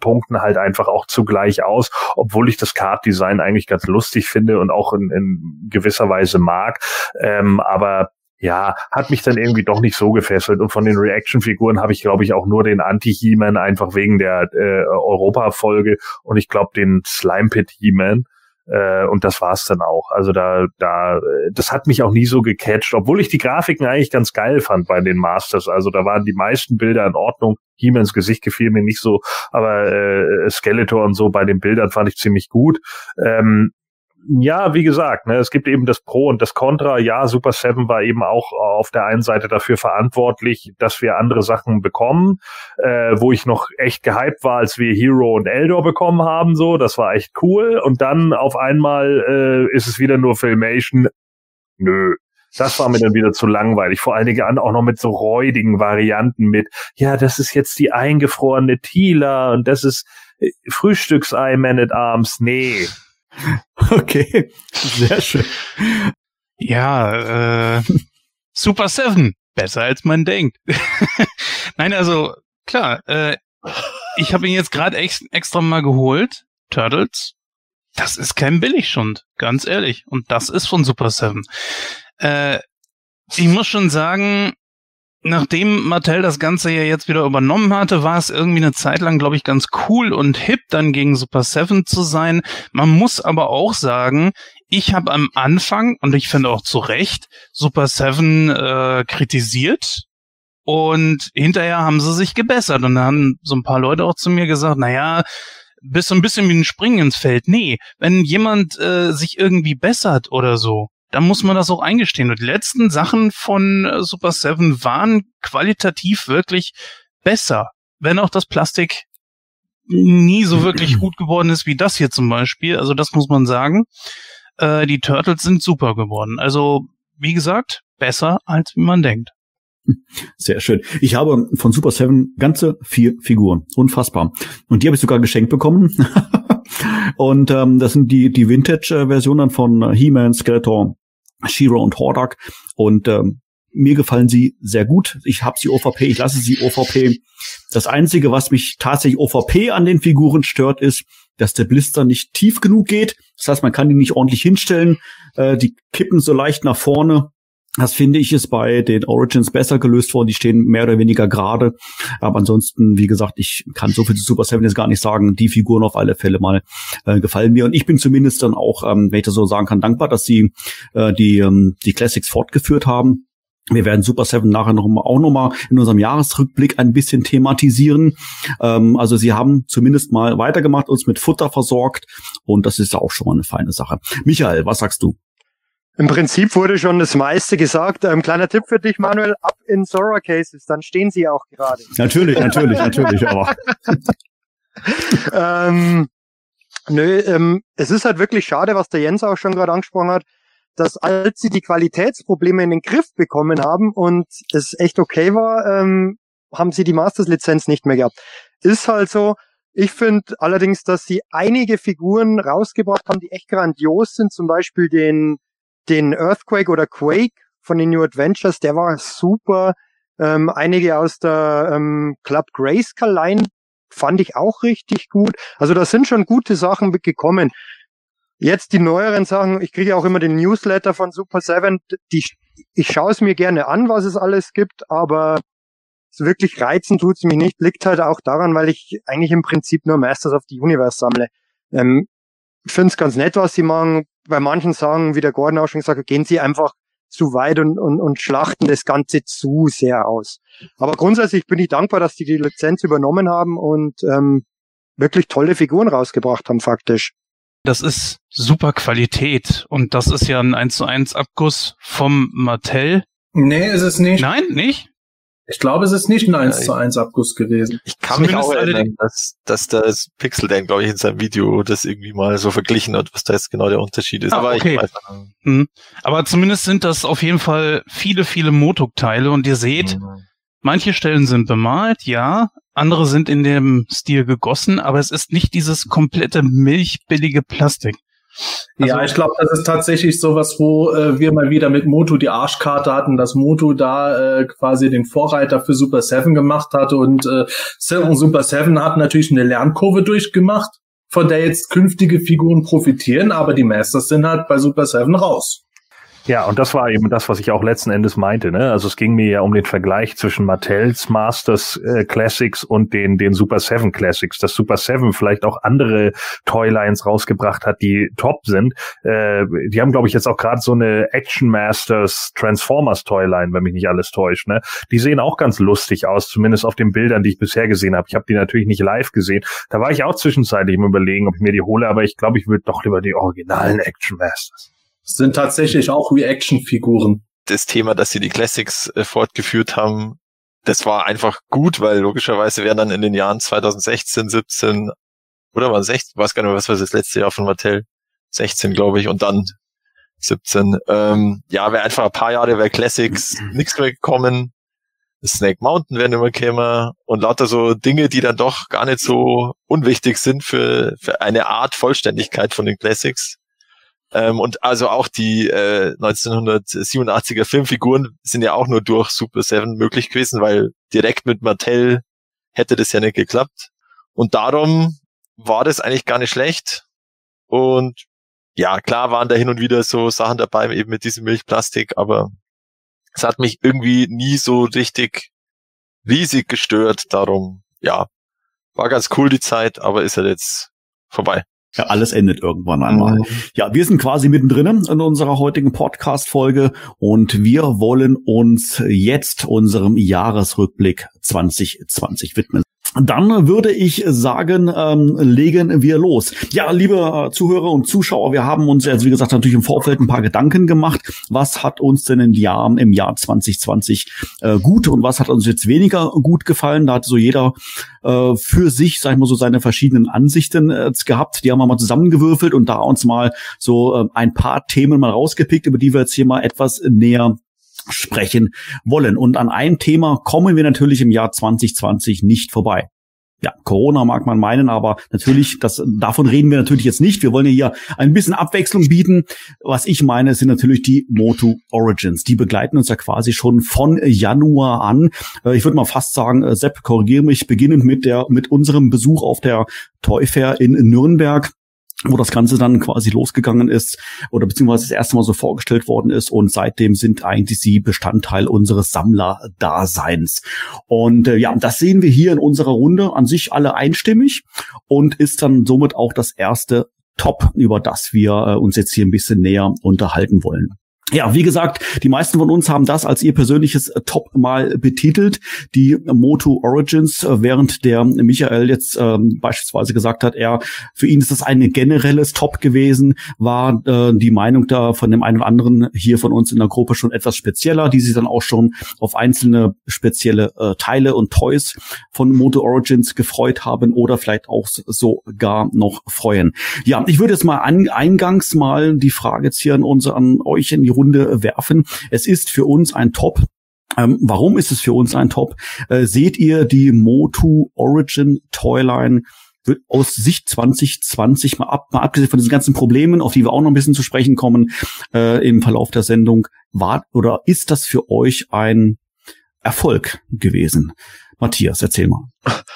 Punkten halt einfach auch zugleich aus, obwohl ich das Card-Design eigentlich ganz lustig finde und auch in, in gewisser Weise mag. Ähm, aber ja, hat mich dann irgendwie doch nicht so gefesselt. Und von den Reaction-Figuren habe ich, glaube ich, auch nur den Anti-He-Man einfach wegen der äh, Europa-Folge und ich glaube den Slime-Pit-He-Man. Äh, und das war's dann auch. Also da, da, das hat mich auch nie so gecatcht, obwohl ich die Grafiken eigentlich ganz geil fand bei den Masters. Also da waren die meisten Bilder in Ordnung. He-Mans Gesicht gefiel mir nicht so, aber äh, Skeletor und so bei den Bildern fand ich ziemlich gut. Ähm, ja, wie gesagt, ne, es gibt eben das Pro und das Contra. Ja, Super Seven war eben auch auf der einen Seite dafür verantwortlich, dass wir andere Sachen bekommen, äh, wo ich noch echt gehypt war, als wir Hero und Eldor bekommen haben. So, das war echt cool. Und dann auf einmal äh, ist es wieder nur Filmation. Nö, das war mir dann wieder zu langweilig. Vor allen Dingen auch noch mit so räudigen Varianten mit, ja, das ist jetzt die eingefrorene Tila und das ist äh, Frühstücksei Man at Arms. Nee, Okay, sehr schön. Ja, äh, Super Seven, besser als man denkt. Nein, also klar, äh, ich habe ihn jetzt gerade ex extra mal geholt, Turtles. Das ist kein Billigschund, ganz ehrlich. Und das ist von Super Seven. Äh, ich muss schon sagen, nachdem Mattel das Ganze ja jetzt wieder übernommen hatte, war es irgendwie eine Zeit lang, glaube ich, ganz cool und hip, dann gegen Super Seven zu sein. Man muss aber auch sagen, ich habe am Anfang, und ich finde auch zu Recht, Super Seven äh, kritisiert. Und hinterher haben sie sich gebessert. Und dann haben so ein paar Leute auch zu mir gesagt, naja, bist so ein bisschen wie ein Springen ins Feld. Nee, wenn jemand äh, sich irgendwie bessert oder so, dann muss man das auch eingestehen. Und die letzten Sachen von äh, Super 7 waren qualitativ wirklich besser. Wenn auch das Plastik nie so wirklich gut geworden ist wie das hier zum Beispiel. Also das muss man sagen. Äh, die Turtles sind super geworden. Also, wie gesagt, besser als wie man denkt. Sehr schön. Ich habe von Super 7 ganze vier Figuren. Unfassbar. Und die habe ich sogar geschenkt bekommen. und ähm, das sind die, die Vintage-Versionen von He-Man, Skeletor, Shiro und Hordak. Und ähm, mir gefallen sie sehr gut. Ich habe sie OVP, ich lasse sie OVP. Das Einzige, was mich tatsächlich OVP an den Figuren stört, ist, dass der Blister nicht tief genug geht. Das heißt, man kann die nicht ordentlich hinstellen. Äh, die kippen so leicht nach vorne. Das finde ich ist bei den Origins besser gelöst worden. Die stehen mehr oder weniger gerade. Aber ansonsten, wie gesagt, ich kann so viel zu Super Seven jetzt gar nicht sagen. Die Figuren auf alle Fälle mal äh, gefallen mir. Und ich bin zumindest dann auch, ähm, wenn ich das so sagen kann, dankbar, dass sie äh, die, ähm, die Classics fortgeführt haben. Wir werden Super Seven nachher noch auch noch mal in unserem Jahresrückblick ein bisschen thematisieren. Ähm, also sie haben zumindest mal weitergemacht, uns mit Futter versorgt und das ist ja auch schon mal eine feine Sache. Michael, was sagst du? Im Prinzip wurde schon das meiste gesagt. Ähm, kleiner Tipp für dich, Manuel, ab in Sora Cases, dann stehen sie auch gerade. Natürlich, natürlich, natürlich, aber. ähm, nö, ähm, es ist halt wirklich schade, was der Jens auch schon gerade angesprochen hat, dass als sie die Qualitätsprobleme in den Griff bekommen haben und es echt okay war, ähm, haben sie die Masters-Lizenz nicht mehr gehabt. Ist halt so. Ich finde allerdings, dass sie einige Figuren rausgebracht haben, die echt grandios sind. Zum Beispiel den den Earthquake oder Quake von den New Adventures, der war super. Ähm, einige aus der ähm, Club Grayskull Line fand ich auch richtig gut. Also da sind schon gute Sachen gekommen. Jetzt die neueren Sachen, ich kriege auch immer den Newsletter von Super 7, die, ich schaue es mir gerne an, was es alles gibt, aber wirklich reizen tut es mich nicht. Liegt halt auch daran, weil ich eigentlich im Prinzip nur Masters of the Universe sammle. Ähm, ich finde es ganz nett, was sie machen bei manchen sagen, wie der Gordon auch schon gesagt hat, gehen sie einfach zu weit und, und, und schlachten das Ganze zu sehr aus. Aber grundsätzlich bin ich dankbar, dass die die Lizenz übernommen haben und ähm, wirklich tolle Figuren rausgebracht haben, faktisch. Das ist super Qualität und das ist ja ein 1 zu 1 Abguss vom Mattel. Nee, ist es nicht. Nein, nicht? Ich glaube, es ist nicht ein 1 zu 1 Abguss gewesen. Ich kann Zumindest mich auch erinnern, dass, dass das Pixel Dan, glaube ich, in seinem Video das irgendwie mal so verglichen hat, was da jetzt genau der Unterschied ist. Ah, Aber okay. ich weiß mhm. Aber zumindest sind das auf jeden Fall viele, viele Motok-Teile und ihr seht, mhm. manche Stellen sind bemalt, ja, andere sind in dem Stil gegossen, aber es ist nicht dieses komplette milchbillige Plastik. Also, ja, ich glaube, das ist tatsächlich sowas, wo äh, wir mal wieder mit Moto die Arschkarte hatten, dass Moto da äh, quasi den Vorreiter für Super Seven gemacht hatte und äh, Super Seven hat natürlich eine Lernkurve durchgemacht, von der jetzt künftige Figuren profitieren, aber die Masters sind halt bei Super Seven raus. Ja, und das war eben das, was ich auch letzten Endes meinte. Ne? Also es ging mir ja um den Vergleich zwischen Mattels Masters äh, Classics und den, den Super Seven Classics. Dass Super Seven vielleicht auch andere Toylines rausgebracht hat, die top sind. Äh, die haben, glaube ich, jetzt auch gerade so eine Action Masters Transformers Toyline, wenn mich nicht alles täuscht. Ne? Die sehen auch ganz lustig aus, zumindest auf den Bildern, die ich bisher gesehen habe. Ich habe die natürlich nicht live gesehen. Da war ich auch zwischenzeitlich im Überlegen, ob ich mir die hole, aber ich glaube, ich würde doch lieber die originalen Action Masters sind tatsächlich auch Reaction-Figuren. Das Thema, dass sie die Classics äh, fortgeführt haben, das war einfach gut, weil logischerweise wären dann in den Jahren 2016, 17 oder war 16, weiß gar nicht mehr, was war das letzte Jahr von Mattel? 16, glaube ich, und dann 17. Ähm, ja, wäre einfach ein paar Jahre wäre Classics nichts mehr gekommen. Snake Mountain wäre mehr gekommen und lauter so Dinge, die dann doch gar nicht so unwichtig sind für, für eine Art Vollständigkeit von den Classics. Ähm, und also auch die äh, 1987er Filmfiguren sind ja auch nur durch Super 7 möglich gewesen, weil direkt mit Mattel hätte das ja nicht geklappt. Und darum war das eigentlich gar nicht schlecht. Und ja, klar waren da hin und wieder so Sachen dabei, eben mit diesem Milchplastik, aber es hat mich irgendwie nie so richtig riesig gestört. Darum, ja, war ganz cool die Zeit, aber ist halt jetzt vorbei. Ja, alles endet irgendwann einmal. Mhm. Ja, wir sind quasi mittendrin in unserer heutigen Podcast-Folge und wir wollen uns jetzt unserem Jahresrückblick 2020 widmen. Dann würde ich sagen, ähm, legen wir los. Ja, liebe äh, Zuhörer und Zuschauer, wir haben uns jetzt, wie gesagt, natürlich im Vorfeld ein paar Gedanken gemacht. Was hat uns denn im Jahr, im Jahr 2020 äh, gut und was hat uns jetzt weniger gut gefallen? Da hat so jeder äh, für sich, sag ich mal so, seine verschiedenen Ansichten äh, gehabt. Die haben wir mal zusammengewürfelt und da uns mal so äh, ein paar Themen mal rausgepickt, über die wir jetzt hier mal etwas näher sprechen wollen. Und an einem Thema kommen wir natürlich im Jahr 2020 nicht vorbei. Ja, Corona mag man meinen, aber natürlich, das, davon reden wir natürlich jetzt nicht. Wir wollen ja hier ein bisschen Abwechslung bieten. Was ich meine, sind natürlich die Moto Origins. Die begleiten uns ja quasi schon von Januar an. Äh, ich würde mal fast sagen, äh, Sepp, korrigiere mich, beginnend mit der, mit unserem Besuch auf der Toy Fair in Nürnberg wo das Ganze dann quasi losgegangen ist oder beziehungsweise das erste Mal so vorgestellt worden ist und seitdem sind eigentlich sie Bestandteil unseres Sammlerdaseins. Und äh, ja, das sehen wir hier in unserer Runde an sich alle einstimmig und ist dann somit auch das erste Top, über das wir äh, uns jetzt hier ein bisschen näher unterhalten wollen. Ja, wie gesagt, die meisten von uns haben das als ihr persönliches Top mal betitelt, die Moto Origins, äh, während der Michael jetzt ähm, beispielsweise gesagt hat, er für ihn ist das ein generelles Top gewesen, war äh, die Meinung da von dem einen oder anderen hier von uns in der Gruppe schon etwas spezieller, die sich dann auch schon auf einzelne spezielle äh, Teile und Toys von Moto Origins gefreut haben oder vielleicht auch sogar noch freuen. Ja, ich würde jetzt mal an, eingangs mal die Frage jetzt hier an uns, an euch in die Runde werfen. Es ist für uns ein Top. Ähm, warum ist es für uns ein Top? Äh, seht ihr die Motu Origin Toyline aus Sicht 2020 mal ab, mal abgesehen von diesen ganzen Problemen, auf die wir auch noch ein bisschen zu sprechen kommen äh, im Verlauf der Sendung, war oder ist das für euch ein Erfolg gewesen? Matthias, erzähl mal.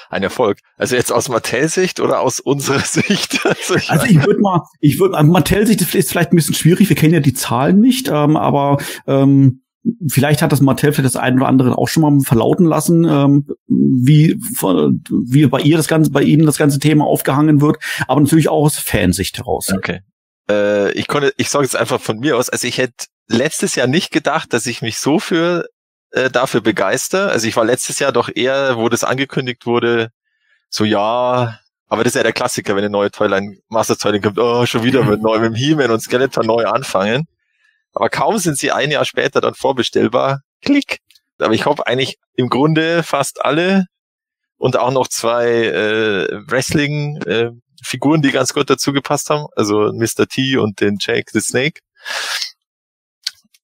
Ein Erfolg. Also jetzt aus Mattel-Sicht oder aus unserer Sicht? Also ich, also ich würde mal, ich würde, Mattel-Sicht ist vielleicht ein bisschen schwierig. Wir kennen ja die Zahlen nicht, ähm, aber ähm, vielleicht hat das Mattel vielleicht das eine oder andere auch schon mal verlauten lassen, ähm, wie, wie bei ihr das ganze, bei Ihnen das ganze Thema aufgehangen wird, aber natürlich auch aus Fansicht heraus. Okay. Äh, ich konnte, ich sage jetzt einfach von mir aus, also ich hätte letztes Jahr nicht gedacht, dass ich mich so für äh, dafür begeister. Also ich war letztes Jahr doch eher, wo das angekündigt wurde, so ja, aber das ist ja der Klassiker, wenn eine neue Toyline, Master Toyline kommt, oh, schon wieder mit neuem mit He-Man und Skeletor neu anfangen. Aber kaum sind sie ein Jahr später dann vorbestellbar, klick. Aber ich hoffe eigentlich im Grunde fast alle und auch noch zwei äh, Wrestling-Figuren, äh, die ganz gut dazu gepasst haben. Also Mr. T und den Jake the Snake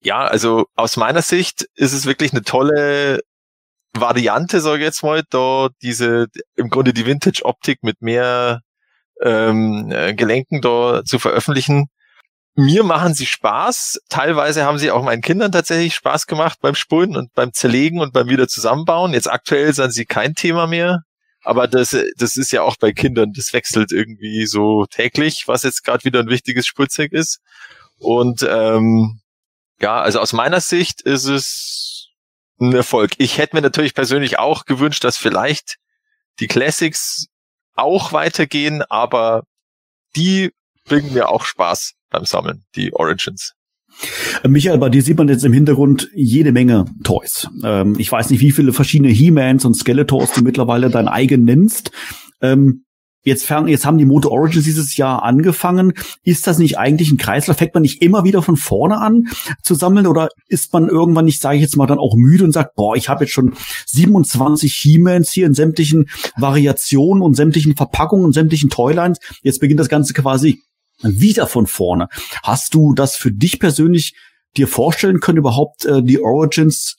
ja, also aus meiner Sicht ist es wirklich eine tolle Variante, sage ich jetzt mal, da diese im Grunde die Vintage-Optik mit mehr ähm, äh, Gelenken da zu veröffentlichen. Mir machen sie Spaß. Teilweise haben sie auch meinen Kindern tatsächlich Spaß gemacht beim Spulen und beim Zerlegen und beim wieder zusammenbauen. Jetzt aktuell sind sie kein Thema mehr. Aber das, das ist ja auch bei Kindern, das wechselt irgendwie so täglich, was jetzt gerade wieder ein wichtiges Spielzeug ist. Und ähm, ja, also aus meiner Sicht ist es ein Erfolg. Ich hätte mir natürlich persönlich auch gewünscht, dass vielleicht die Classics auch weitergehen, aber die bringen mir auch Spaß beim Sammeln, die Origins. Michael, bei dir sieht man jetzt im Hintergrund jede Menge Toys. Ähm, ich weiß nicht, wie viele verschiedene He-Mans und Skeletors du mittlerweile dein eigen nennst. Ähm, Jetzt, fang, jetzt haben die Moto Origins dieses Jahr angefangen. Ist das nicht eigentlich ein Kreislauf? Fängt man nicht immer wieder von vorne an zu sammeln oder ist man irgendwann nicht, sage ich jetzt mal, dann auch müde und sagt, boah, ich habe jetzt schon 27 He-Mans hier in sämtlichen Variationen und sämtlichen Verpackungen und sämtlichen Toylines. Jetzt beginnt das Ganze quasi wieder von vorne. Hast du das für dich persönlich dir vorstellen können, überhaupt äh, die Origins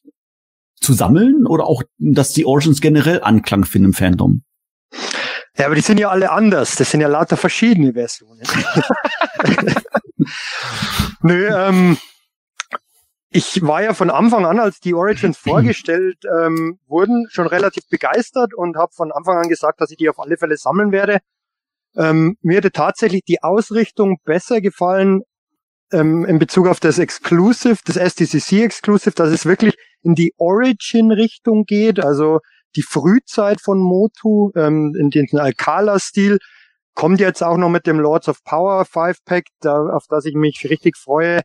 zu sammeln oder auch, dass die Origins generell Anklang finden im Fandom? Ja, aber die sind ja alle anders. Das sind ja lauter verschiedene Versionen. Nö, ähm, ich war ja von Anfang an, als die Origins vorgestellt ähm, wurden, schon relativ begeistert und habe von Anfang an gesagt, dass ich die auf alle Fälle sammeln werde. Ähm, mir hätte tatsächlich die Ausrichtung besser gefallen ähm, in Bezug auf das Exclusive, das STCC Exclusive, dass es wirklich in die Origin-Richtung geht. Also die Frühzeit von Motu ähm, in den Alcala-Stil kommt jetzt auch noch mit dem Lords of Power Five Pack, da, auf das ich mich richtig freue.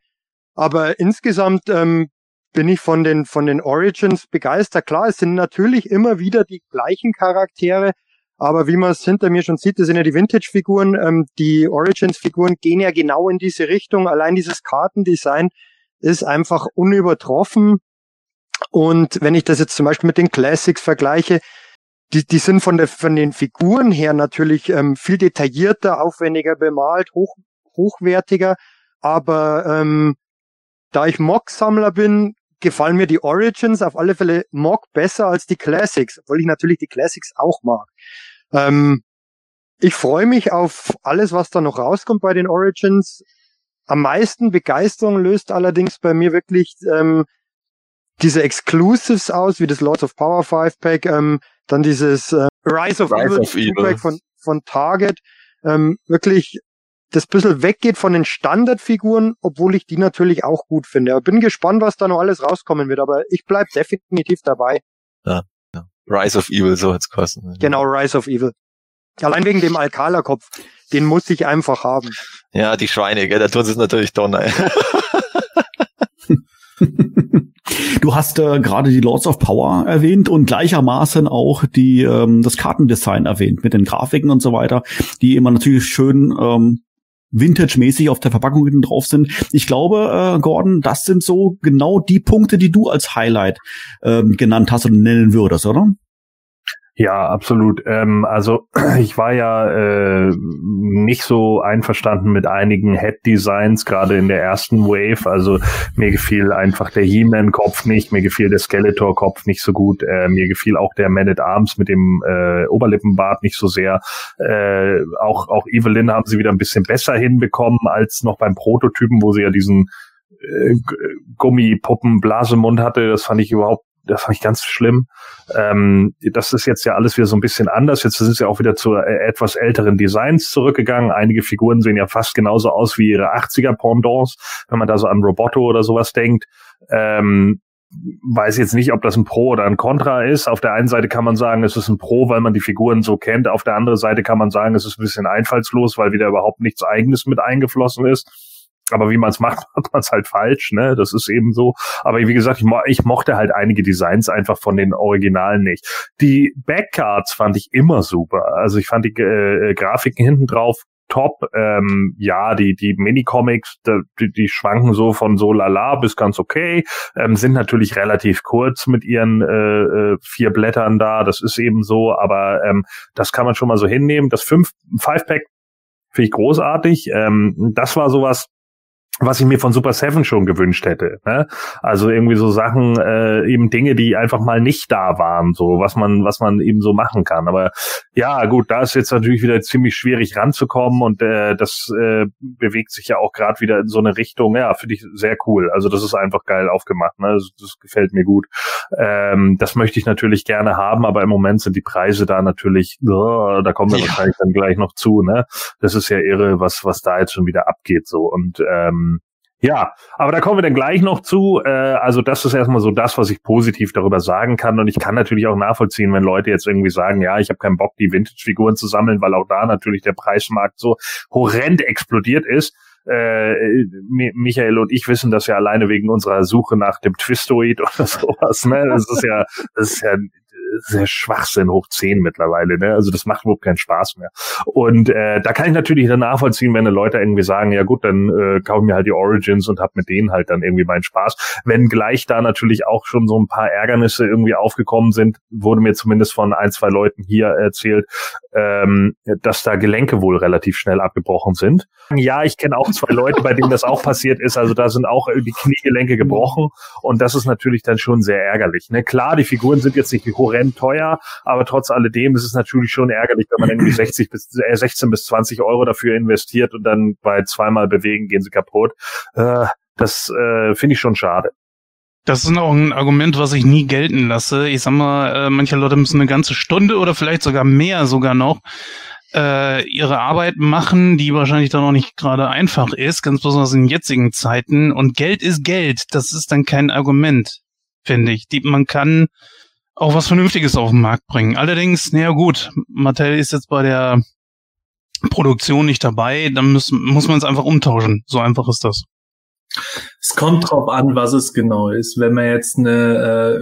Aber insgesamt ähm, bin ich von den, von den Origins begeistert. Klar, es sind natürlich immer wieder die gleichen Charaktere, aber wie man es hinter mir schon sieht, das sind ja die Vintage-Figuren. Ähm, die Origins-Figuren gehen ja genau in diese Richtung. Allein dieses Kartendesign ist einfach unübertroffen. Und wenn ich das jetzt zum Beispiel mit den Classics vergleiche, die, die sind von, der, von den Figuren her natürlich ähm, viel detaillierter, aufwendiger bemalt, hoch, hochwertiger. Aber ähm, da ich Mock-Sammler bin, gefallen mir die Origins auf alle Fälle Mock besser als die Classics, obwohl ich natürlich die Classics auch mag. Ähm, ich freue mich auf alles, was da noch rauskommt bei den Origins. Am meisten Begeisterung löst allerdings bei mir wirklich ähm, diese Exclusives aus, wie das Lords of Power 5 Pack, ähm, dann dieses äh, Rise of Rise Evil, of Evil. Pack von, von Target. Ähm, wirklich das bisschen weggeht von den Standardfiguren, obwohl ich die natürlich auch gut finde. Ich bin gespannt, was da noch alles rauskommen wird, aber ich bleib definitiv dabei. Ja, ja. Rise of Evil, so hat's kosten. Genau, Rise of Evil. Allein wegen dem Alcala-Kopf. Den muss ich einfach haben. Ja, die Schweine, gell, da tun sie es natürlich Donner. Du hast äh, gerade die Lords of Power erwähnt und gleichermaßen auch die ähm, das Kartendesign erwähnt mit den Grafiken und so weiter, die immer natürlich schön ähm, Vintage-mäßig auf der Verpackung hinten drauf sind. Ich glaube, äh, Gordon, das sind so genau die Punkte, die du als Highlight ähm, genannt hast und nennen würdest, oder? Ja, absolut. Ähm, also ich war ja äh, nicht so einverstanden mit einigen Head-Designs, gerade in der ersten Wave. Also mir gefiel einfach der He-Man-Kopf nicht, mir gefiel der Skeletor-Kopf nicht so gut, äh, mir gefiel auch der Man-at-Arms mit dem äh, Oberlippenbart nicht so sehr. Äh, auch, auch Evelyn haben sie wieder ein bisschen besser hinbekommen als noch beim Prototypen, wo sie ja diesen äh, Gummipuppen-Blasemund hatte. Das fand ich überhaupt das fand ich ganz schlimm. Ähm, das ist jetzt ja alles wieder so ein bisschen anders. Jetzt sind sie auch wieder zu äh, etwas älteren Designs zurückgegangen. Einige Figuren sehen ja fast genauso aus wie ihre 80er Pendants, wenn man da so an Roboto oder sowas denkt. Ähm, weiß jetzt nicht, ob das ein Pro oder ein Contra ist. Auf der einen Seite kann man sagen, es ist ein Pro, weil man die Figuren so kennt. Auf der anderen Seite kann man sagen, es ist ein bisschen einfallslos, weil wieder überhaupt nichts Eigenes mit eingeflossen ist aber wie man es macht, macht man es halt falsch, ne? Das ist eben so. Aber wie gesagt, ich, mo ich mochte halt einige Designs einfach von den Originalen nicht. Die Backcards fand ich immer super. Also ich fand die äh, Grafiken hinten drauf top. Ähm, ja, die, die Minicomics, die, die schwanken so von so lala bis ganz okay, ähm, sind natürlich relativ kurz mit ihren äh, äh, vier Blättern da. Das ist eben so, aber ähm, das kann man schon mal so hinnehmen. Das fünf Five-Pack finde ich großartig. Ähm, das war sowas, was ich mir von Super Seven schon gewünscht hätte. Ne? Also irgendwie so Sachen, äh, eben Dinge, die einfach mal nicht da waren, so was man, was man eben so machen kann. Aber ja, gut, da ist jetzt natürlich wieder ziemlich schwierig ranzukommen und äh, das äh, bewegt sich ja auch gerade wieder in so eine Richtung. Ja, finde ich sehr cool. Also das ist einfach geil aufgemacht. Ne? Das, das gefällt mir gut. Ähm, das möchte ich natürlich gerne haben, aber im Moment sind die Preise da natürlich, oh, da kommen wir ja. wahrscheinlich dann gleich noch zu. Ne? Das ist ja irre, was was da jetzt schon wieder abgeht so und ähm, ja, aber da kommen wir dann gleich noch zu. Äh, also das ist erstmal so das, was ich positiv darüber sagen kann. Und ich kann natürlich auch nachvollziehen, wenn Leute jetzt irgendwie sagen, ja, ich habe keinen Bock, die Vintage-Figuren zu sammeln, weil auch da natürlich der Preismarkt so horrend explodiert ist. Äh, Michael und ich wissen das ja alleine wegen unserer Suche nach dem Twistoid oder sowas. Ne? Das ist ja, das ist ja sehr Schwachsinn hoch zehn mittlerweile. Ne? Also das macht überhaupt keinen Spaß mehr. Und äh, da kann ich natürlich dann nachvollziehen, wenn Leute irgendwie sagen, ja gut, dann äh, kaufe mir halt die Origins und hab mit denen halt dann irgendwie meinen Spaß. Wenn gleich da natürlich auch schon so ein paar Ärgernisse irgendwie aufgekommen sind, wurde mir zumindest von ein, zwei Leuten hier erzählt, ähm, dass da Gelenke wohl relativ schnell abgebrochen sind. Ja, ich kenne auch zwei Leute, bei denen das auch passiert ist. Also da sind auch die Kniegelenke gebrochen und das ist natürlich dann schon sehr ärgerlich. Ne? Klar, die Figuren sind jetzt nicht horrend teuer, aber trotz alledem ist es natürlich schon ärgerlich, wenn man irgendwie 60 bis äh, 16 bis 20 Euro dafür investiert und dann bei zweimal bewegen gehen sie kaputt. Äh, das äh, finde ich schon schade. Das ist auch ein Argument, was ich nie gelten lasse. Ich sag mal, äh, manche Leute müssen eine ganze Stunde oder vielleicht sogar mehr sogar noch äh, ihre Arbeit machen, die wahrscheinlich dann auch nicht gerade einfach ist, ganz besonders in jetzigen Zeiten. Und Geld ist Geld. Das ist dann kein Argument, finde ich. Die, man kann auch was Vernünftiges auf den Markt bringen. Allerdings, naja gut, Mattel ist jetzt bei der Produktion nicht dabei, dann muss, muss man es einfach umtauschen. So einfach ist das. Es kommt drauf an, was es genau ist. Wenn man jetzt eine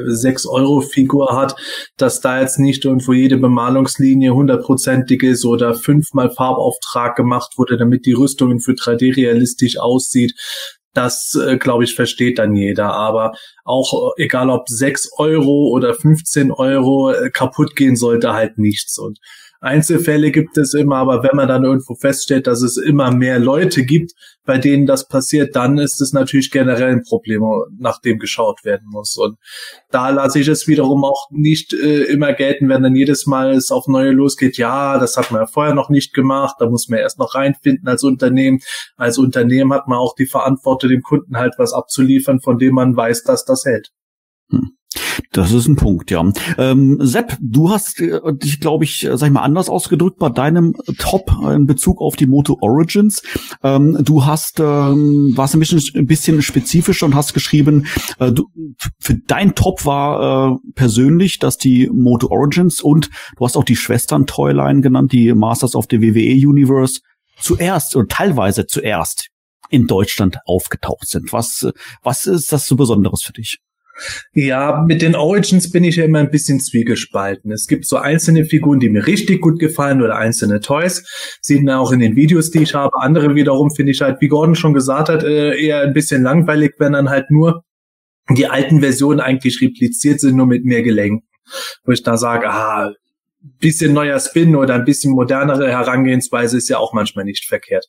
äh, 6-Euro-Figur hat, dass da jetzt nicht irgendwo jede Bemalungslinie hundertprozentig ist oder fünfmal Farbauftrag gemacht wurde, damit die Rüstungen für 3D realistisch aussieht, das, äh, glaube ich, versteht dann jeder. Aber auch äh, egal ob 6 Euro oder 15 Euro, äh, kaputt gehen sollte halt nichts. Und Einzelfälle gibt es immer, aber wenn man dann irgendwo feststellt, dass es immer mehr Leute gibt, bei denen das passiert, dann ist es natürlich generell ein Problem, nach dem geschaut werden muss. Und da lasse ich es wiederum auch nicht äh, immer gelten, wenn dann jedes Mal es auf neue losgeht. Ja, das hat man ja vorher noch nicht gemacht, da muss man erst noch reinfinden als Unternehmen. Als Unternehmen hat man auch die Verantwortung, dem Kunden halt was abzuliefern, von dem man weiß, dass das hält. Hm. Das ist ein Punkt, ja. Ähm, Sepp, du hast äh, dich, glaube ich, äh, sag ich mal, anders ausgedrückt bei deinem Top in Bezug auf die Moto Origins. Ähm, du hast, ähm, warst ein bisschen, ein bisschen spezifischer und hast geschrieben, äh, du, für dein Top war äh, persönlich, dass die Moto Origins und du hast auch die Schwestern-Toyline genannt, die Masters of the WWE Universe, zuerst oder teilweise zuerst in Deutschland aufgetaucht sind. Was, was ist das so Besonderes für dich? Ja, mit den Origins bin ich ja immer ein bisschen zwiegespalten. Es gibt so einzelne Figuren, die mir richtig gut gefallen oder einzelne Toys. Sieht man auch in den Videos, die ich habe. Andere wiederum finde ich halt, wie Gordon schon gesagt hat, äh, eher ein bisschen langweilig, wenn dann halt nur die alten Versionen eigentlich repliziert sind, nur mit mehr Gelenken. Wo ich da sage, ah, bisschen neuer Spin oder ein bisschen modernere Herangehensweise ist ja auch manchmal nicht verkehrt.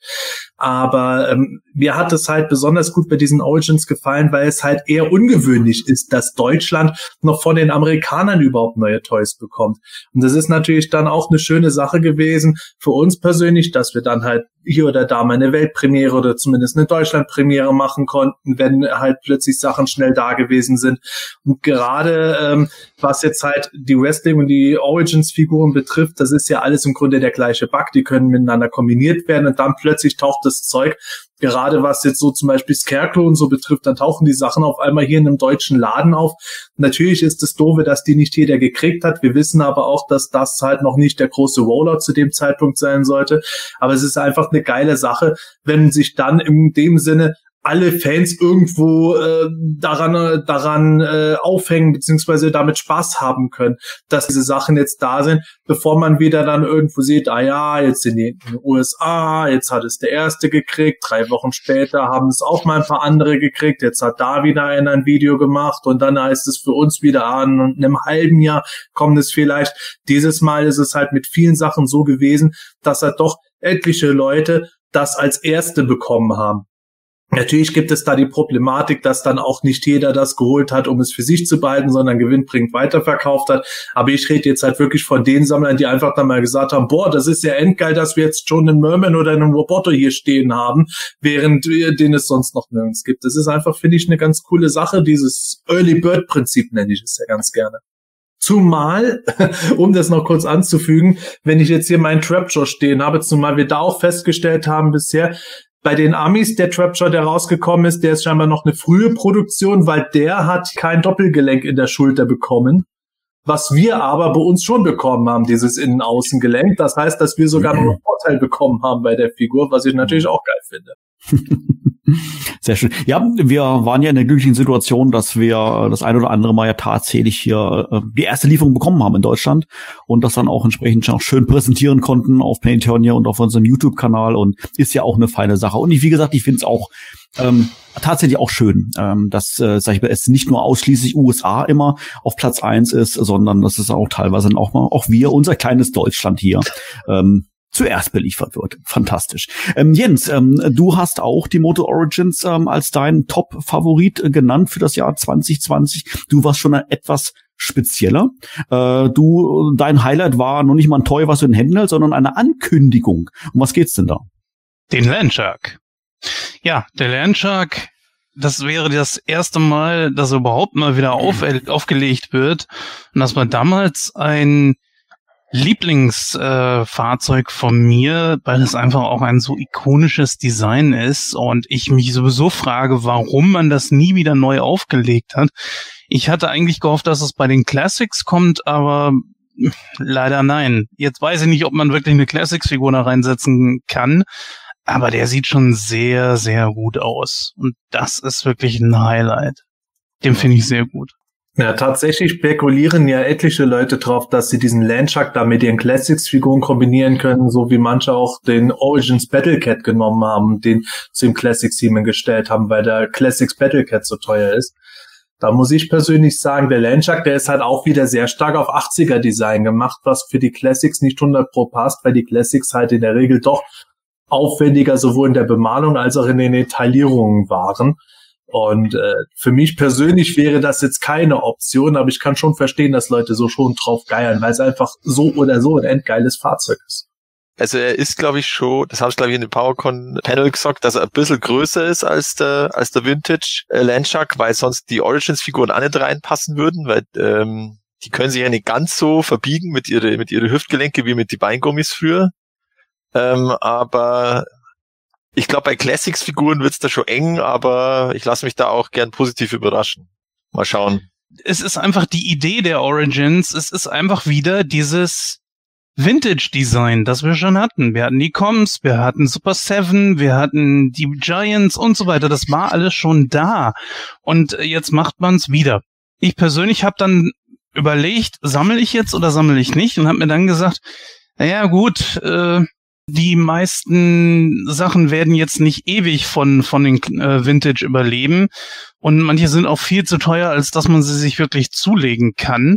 Aber ähm, mir hat es halt besonders gut bei diesen Origins gefallen, weil es halt eher ungewöhnlich ist, dass Deutschland noch von den Amerikanern überhaupt neue Toys bekommt. Und das ist natürlich dann auch eine schöne Sache gewesen für uns persönlich, dass wir dann halt hier oder da mal eine Weltpremiere oder zumindest eine Deutschlandpremiere machen konnten, wenn halt plötzlich Sachen schnell da gewesen sind. Und gerade ähm, was jetzt halt die Wrestling und die Origins-Figuren betrifft, das ist ja alles im Grunde der gleiche Bug. Die können miteinander kombiniert werden und dann plötzlich taucht das Zeug gerade was jetzt so zum Beispiel Scarecrow und so betrifft, dann tauchen die Sachen auf einmal hier in einem deutschen Laden auf. Natürlich ist es doofe, dass die nicht jeder gekriegt hat. Wir wissen aber auch, dass das halt noch nicht der große Rollout zu dem Zeitpunkt sein sollte. Aber es ist einfach eine geile Sache, wenn sich dann in dem Sinne alle Fans irgendwo äh, daran äh, daran äh, aufhängen beziehungsweise damit Spaß haben können, dass diese Sachen jetzt da sind, bevor man wieder dann irgendwo sieht, ah ja, jetzt sind die in den USA, jetzt hat es der erste gekriegt, drei Wochen später haben es auch mal ein paar andere gekriegt, jetzt hat da wieder einer ein Video gemacht und dann heißt es für uns wieder an und in einem halben Jahr kommt es vielleicht. Dieses Mal ist es halt mit vielen Sachen so gewesen, dass halt doch etliche Leute das als erste bekommen haben. Natürlich gibt es da die Problematik, dass dann auch nicht jeder das geholt hat, um es für sich zu behalten, sondern gewinnbringend weiterverkauft hat. Aber ich rede jetzt halt wirklich von den Sammlern, die einfach dann mal gesagt haben, boah, das ist ja endgeil, dass wir jetzt schon einen Merman oder einen Roboter hier stehen haben, während den es sonst noch nirgends gibt. Das ist einfach, finde ich, eine ganz coole Sache. Dieses Early Bird Prinzip nenne ich es ja ganz gerne. Zumal, um das noch kurz anzufügen, wenn ich jetzt hier meinen Trapjaw stehen habe, zumal wir da auch festgestellt haben bisher, bei den Amis, der Trapjaw, der rausgekommen ist, der ist scheinbar noch eine frühe Produktion, weil der hat kein Doppelgelenk in der Schulter bekommen. Was wir aber bei uns schon bekommen haben, dieses Innen-Außen-Gelenk. Das heißt, dass wir sogar noch einen Vorteil bekommen haben bei der Figur, was ich natürlich auch geil finde. Sehr schön. Ja, wir waren ja in der glücklichen Situation, dass wir das ein oder andere Mal ja tatsächlich hier äh, die erste Lieferung bekommen haben in Deutschland und das dann auch entsprechend auch schön präsentieren konnten auf Painternia und auf unserem YouTube-Kanal und ist ja auch eine feine Sache. Und ich, wie gesagt, ich finde es auch ähm, tatsächlich auch schön, ähm, dass, äh, sag ich mal, es nicht nur ausschließlich USA immer auf Platz eins ist, sondern dass es auch teilweise auch mal auch wir, unser kleines Deutschland hier, ähm, zuerst beliefert wird. Fantastisch. Ähm, Jens, ähm, du hast auch die Moto Origins ähm, als dein Top-Favorit äh, genannt für das Jahr 2020. Du warst schon etwas spezieller. Äh, du, dein Highlight war noch nicht mal ein Toy, was du in Händen hältst, sondern eine Ankündigung. Um was geht's denn da? Den Landshark. Ja, der Landshark das wäre das erste Mal, dass er überhaupt mal wieder auf, aufgelegt wird. Und das war damals ein Lieblingsfahrzeug äh, von mir, weil es einfach auch ein so ikonisches Design ist und ich mich sowieso frage, warum man das nie wieder neu aufgelegt hat. Ich hatte eigentlich gehofft, dass es bei den Classics kommt, aber leider nein. Jetzt weiß ich nicht, ob man wirklich eine Classics-Figur da reinsetzen kann. aber der sieht schon sehr, sehr gut aus. Und das ist wirklich ein Highlight. Den finde ich sehr gut. Ja, tatsächlich spekulieren ja etliche Leute drauf, dass sie diesen Landshark da mit ihren Classics-Figuren kombinieren können, so wie manche auch den Origins Battlecat genommen haben, den zu dem Classics-Team gestellt haben, weil der Classics Battlecat so teuer ist. Da muss ich persönlich sagen, der Landshark, der ist halt auch wieder sehr stark auf 80er-Design gemacht, was für die Classics nicht 100 pro passt, weil die Classics halt in der Regel doch aufwendiger sowohl in der Bemalung als auch in den Detaillierungen waren. Und äh, für mich persönlich wäre das jetzt keine Option, aber ich kann schon verstehen, dass Leute so schon drauf geiern, weil es einfach so oder so ein endgeiles Fahrzeug ist. Also er ist, glaube ich, schon, das haben sie, glaube ich, in dem PowerCon-Panel gesagt, dass er ein bisschen größer ist als der, als der Vintage äh, Landshark, weil sonst die Origins-Figuren auch nicht reinpassen würden, weil ähm, die können sich ja nicht ganz so verbiegen mit ihre, mit ihre Hüftgelenke wie mit die Beingummis früher. Ähm, aber ich glaube, bei Classics-Figuren wird's da schon eng, aber ich lasse mich da auch gern positiv überraschen. Mal schauen. Es ist einfach die Idee der Origins. Es ist einfach wieder dieses Vintage-Design, das wir schon hatten. Wir hatten die Coms, wir hatten Super Seven, wir hatten die Giants und so weiter. Das war alles schon da. Und jetzt macht man's wieder. Ich persönlich habe dann überlegt, sammle ich jetzt oder sammle ich nicht? Und habe mir dann gesagt, naja gut, äh, die meisten Sachen werden jetzt nicht ewig von, von den äh, Vintage überleben. Und manche sind auch viel zu teuer, als dass man sie sich wirklich zulegen kann.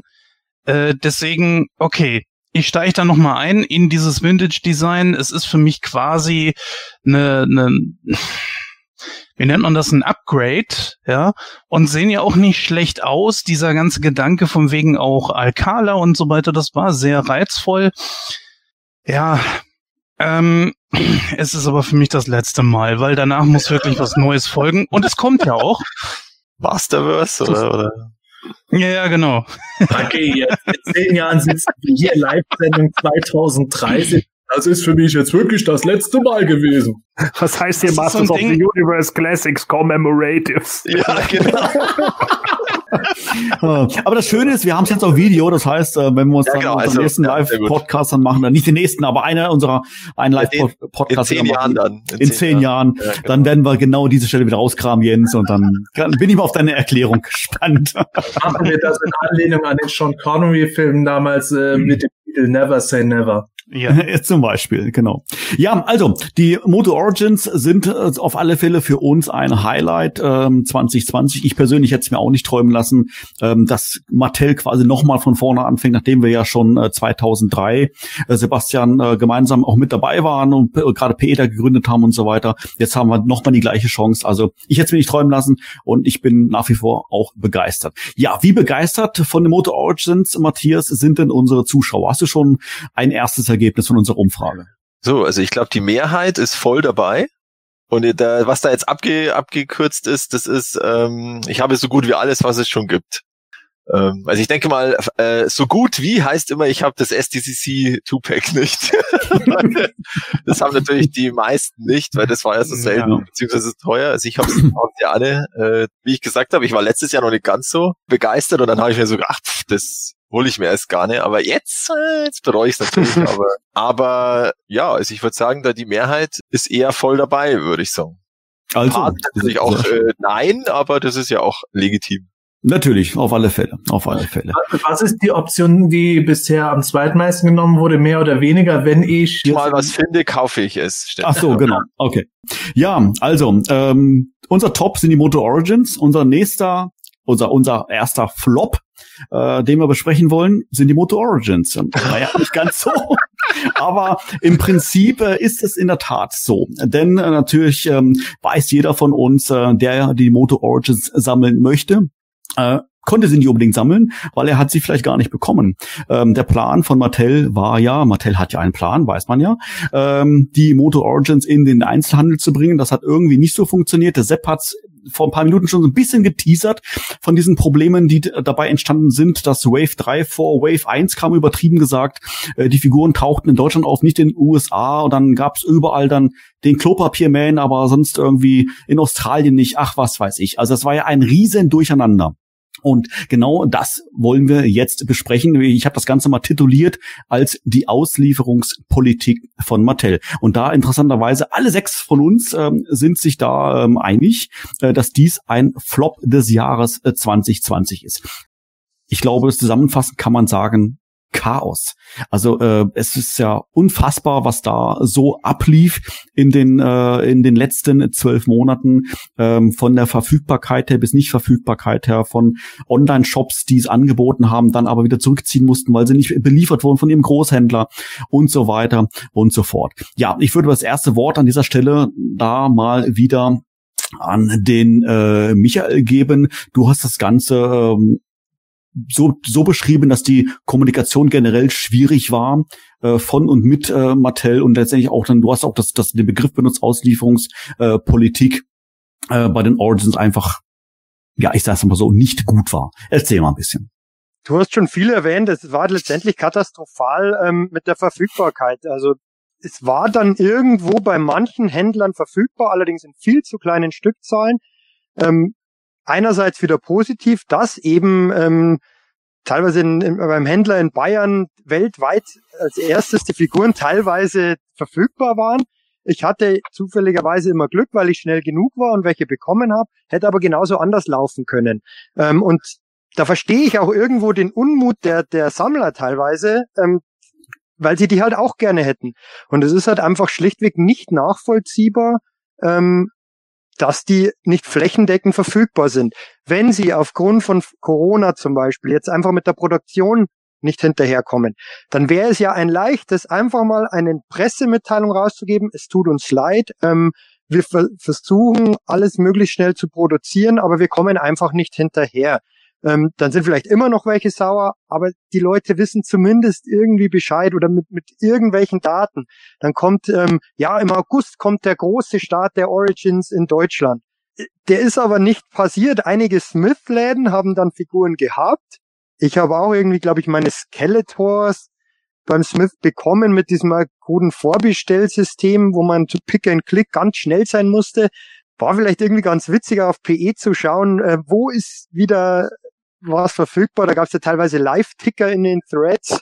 Äh, deswegen, okay, ich steige da nochmal ein in dieses Vintage-Design. Es ist für mich quasi eine, eine, wie nennt man das, ein Upgrade, ja, und sehen ja auch nicht schlecht aus. Dieser ganze Gedanke von wegen auch Alcala und so weiter, das war sehr reizvoll. Ja, ähm, es ist aber für mich das letzte Mal, weil danach muss wirklich was Neues folgen. Und es kommt ja auch. Masterverse oder, oder? Ja, ja, genau. Okay, jetzt in zehn Jahren sitzen wir hier Live-Sendung 2030. Das ist für mich jetzt wirklich das letzte Mal gewesen. Was heißt hier Masters so of Ding? the Universe Classics Commemoratives? Ja, genau. aber das Schöne ist, wir haben es jetzt auf Video, das heißt, äh, wenn wir uns ja, dann genau, unseren also, nächsten Live-Podcast dann machen, dann nicht den nächsten, aber einer unserer einen Live-Podcast in, in zehn Jahren dann. In, in zehn, Jahren, Jahren. Ja, genau. dann werden wir genau diese Stelle wieder rauskramen, Jens, und dann bin ich mal auf deine Erklärung gespannt. Machen wir das in Anlehnung an den Sean Connery-Film damals äh, mit dem Titel Never Say Never. Ja, zum Beispiel, genau. Ja, also die Moto Origins sind äh, auf alle Fälle für uns ein Highlight ähm, 2020. Ich persönlich hätte es mir auch nicht träumen lassen, ähm, dass Mattel quasi nochmal von vorne anfängt, nachdem wir ja schon äh, 2003 äh, Sebastian äh, gemeinsam auch mit dabei waren und äh, gerade Peter gegründet haben und so weiter. Jetzt haben wir nochmal die gleiche Chance. Also ich hätte es mir nicht träumen lassen und ich bin nach wie vor auch begeistert. Ja, wie begeistert von den Moto Origins, Matthias, sind denn unsere Zuschauer? Hast du schon ein erstes Ergebnis? Ergebnis von unserer Umfrage. So, also ich glaube, die Mehrheit ist voll dabei. Und da, was da jetzt abge, abgekürzt ist, das ist, ähm, ich habe so gut wie alles, was es schon gibt. Ähm, also ich denke mal, äh, so gut wie heißt immer, ich habe das SDCC 2-Pack nicht. das haben natürlich die meisten nicht, weil das war ja so selten, ja. beziehungsweise teuer. Also ich habe es ja alle, äh, wie ich gesagt habe, ich war letztes Jahr noch nicht ganz so begeistert und dann habe ich mir so gedacht, pff, das hole ich mir erst gar nicht. Aber jetzt, äh, jetzt bereue ich es natürlich. aber, aber ja, also ich würde sagen, da die Mehrheit ist eher voll dabei, würde ich sagen. Also natürlich auch äh, nein, aber das ist ja auch legitim. Natürlich, auf alle Fälle, auf alle Fälle. Was ist die Option, die bisher am zweitmeisten genommen wurde, mehr oder weniger, wenn ich mal was finde, kaufe ich es. Ach so, genau. Okay. Ja, also ähm, unser Top sind die Moto Origins. Unser nächster, unser unser erster Flop äh, den wir besprechen wollen, sind die Moto Origins. Naja, nicht ganz so. Aber im Prinzip äh, ist es in der Tat so. Denn äh, natürlich ähm, weiß jeder von uns, äh, der die Moto Origins sammeln möchte, äh, konnte sie nicht unbedingt sammeln, weil er hat sie vielleicht gar nicht bekommen. Ähm, der Plan von Mattel war ja, Mattel hat ja einen Plan, weiß man ja, ähm, die Moto Origins in den Einzelhandel zu bringen. Das hat irgendwie nicht so funktioniert. Der Sepp hat vor ein paar Minuten schon so ein bisschen geteasert von diesen Problemen, die dabei entstanden sind, dass Wave 3 vor Wave 1 kam, übertrieben gesagt. Äh, die Figuren tauchten in Deutschland auf, nicht in den USA und dann gab's überall dann den Klopapierman, aber sonst irgendwie in Australien nicht. Ach, was weiß ich. Also das war ja ein riesen Durcheinander. Und genau das wollen wir jetzt besprechen. Ich habe das Ganze mal tituliert als die Auslieferungspolitik von Mattel. Und da interessanterweise alle sechs von uns ähm, sind sich da ähm, einig, äh, dass dies ein Flop des Jahres äh, 2020 ist. Ich glaube, zusammenfassend kann man sagen, Chaos. Also äh, es ist ja unfassbar, was da so ablief in den äh, in den letzten zwölf Monaten ähm, von der Verfügbarkeit her bis Nicht-Verfügbarkeit her von Online-Shops, die es angeboten haben, dann aber wieder zurückziehen mussten, weil sie nicht beliefert wurden von ihrem Großhändler und so weiter und so fort. Ja, ich würde das erste Wort an dieser Stelle da mal wieder an den äh, Michael geben. Du hast das Ganze ähm, so, so beschrieben, dass die Kommunikation generell schwierig war äh, von und mit äh, Mattel und letztendlich auch dann, du hast auch das, das den Begriff benutzt, Auslieferungspolitik äh, äh, bei den Origins einfach, ja, ich sag's mal so, nicht gut war. Erzähl mal ein bisschen. Du hast schon viel erwähnt, es war letztendlich katastrophal ähm, mit der Verfügbarkeit. Also es war dann irgendwo bei manchen Händlern verfügbar, allerdings in viel zu kleinen Stückzahlen. Ähm, einerseits wieder positiv, dass eben ähm, teilweise in, in, beim Händler in Bayern weltweit als erstes die Figuren teilweise verfügbar waren. Ich hatte zufälligerweise immer Glück, weil ich schnell genug war und welche bekommen habe, hätte aber genauso anders laufen können. Ähm, und da verstehe ich auch irgendwo den Unmut der, der Sammler teilweise, ähm, weil sie die halt auch gerne hätten. Und es ist halt einfach schlichtweg nicht nachvollziehbar, ähm, dass die nicht flächendeckend verfügbar sind. Wenn sie aufgrund von Corona zum Beispiel jetzt einfach mit der Produktion nicht hinterherkommen, dann wäre es ja ein leichtes, einfach mal eine Pressemitteilung rauszugeben. Es tut uns leid. Ähm, wir versuchen, alles möglichst schnell zu produzieren, aber wir kommen einfach nicht hinterher. Ähm, dann sind vielleicht immer noch welche sauer, aber die Leute wissen zumindest irgendwie Bescheid oder mit, mit irgendwelchen Daten. Dann kommt, ähm, ja, im August kommt der große Start der Origins in Deutschland. Der ist aber nicht passiert. Einige Smith-Läden haben dann Figuren gehabt. Ich habe auch irgendwie, glaube ich, meine Skeletors beim Smith bekommen mit diesem guten Vorbestellsystem, wo man zu Pick and Click ganz schnell sein musste. War vielleicht irgendwie ganz witzig auf PE zu schauen, äh, wo ist wieder was verfügbar. Da gab es ja teilweise Live-Ticker in den Threads.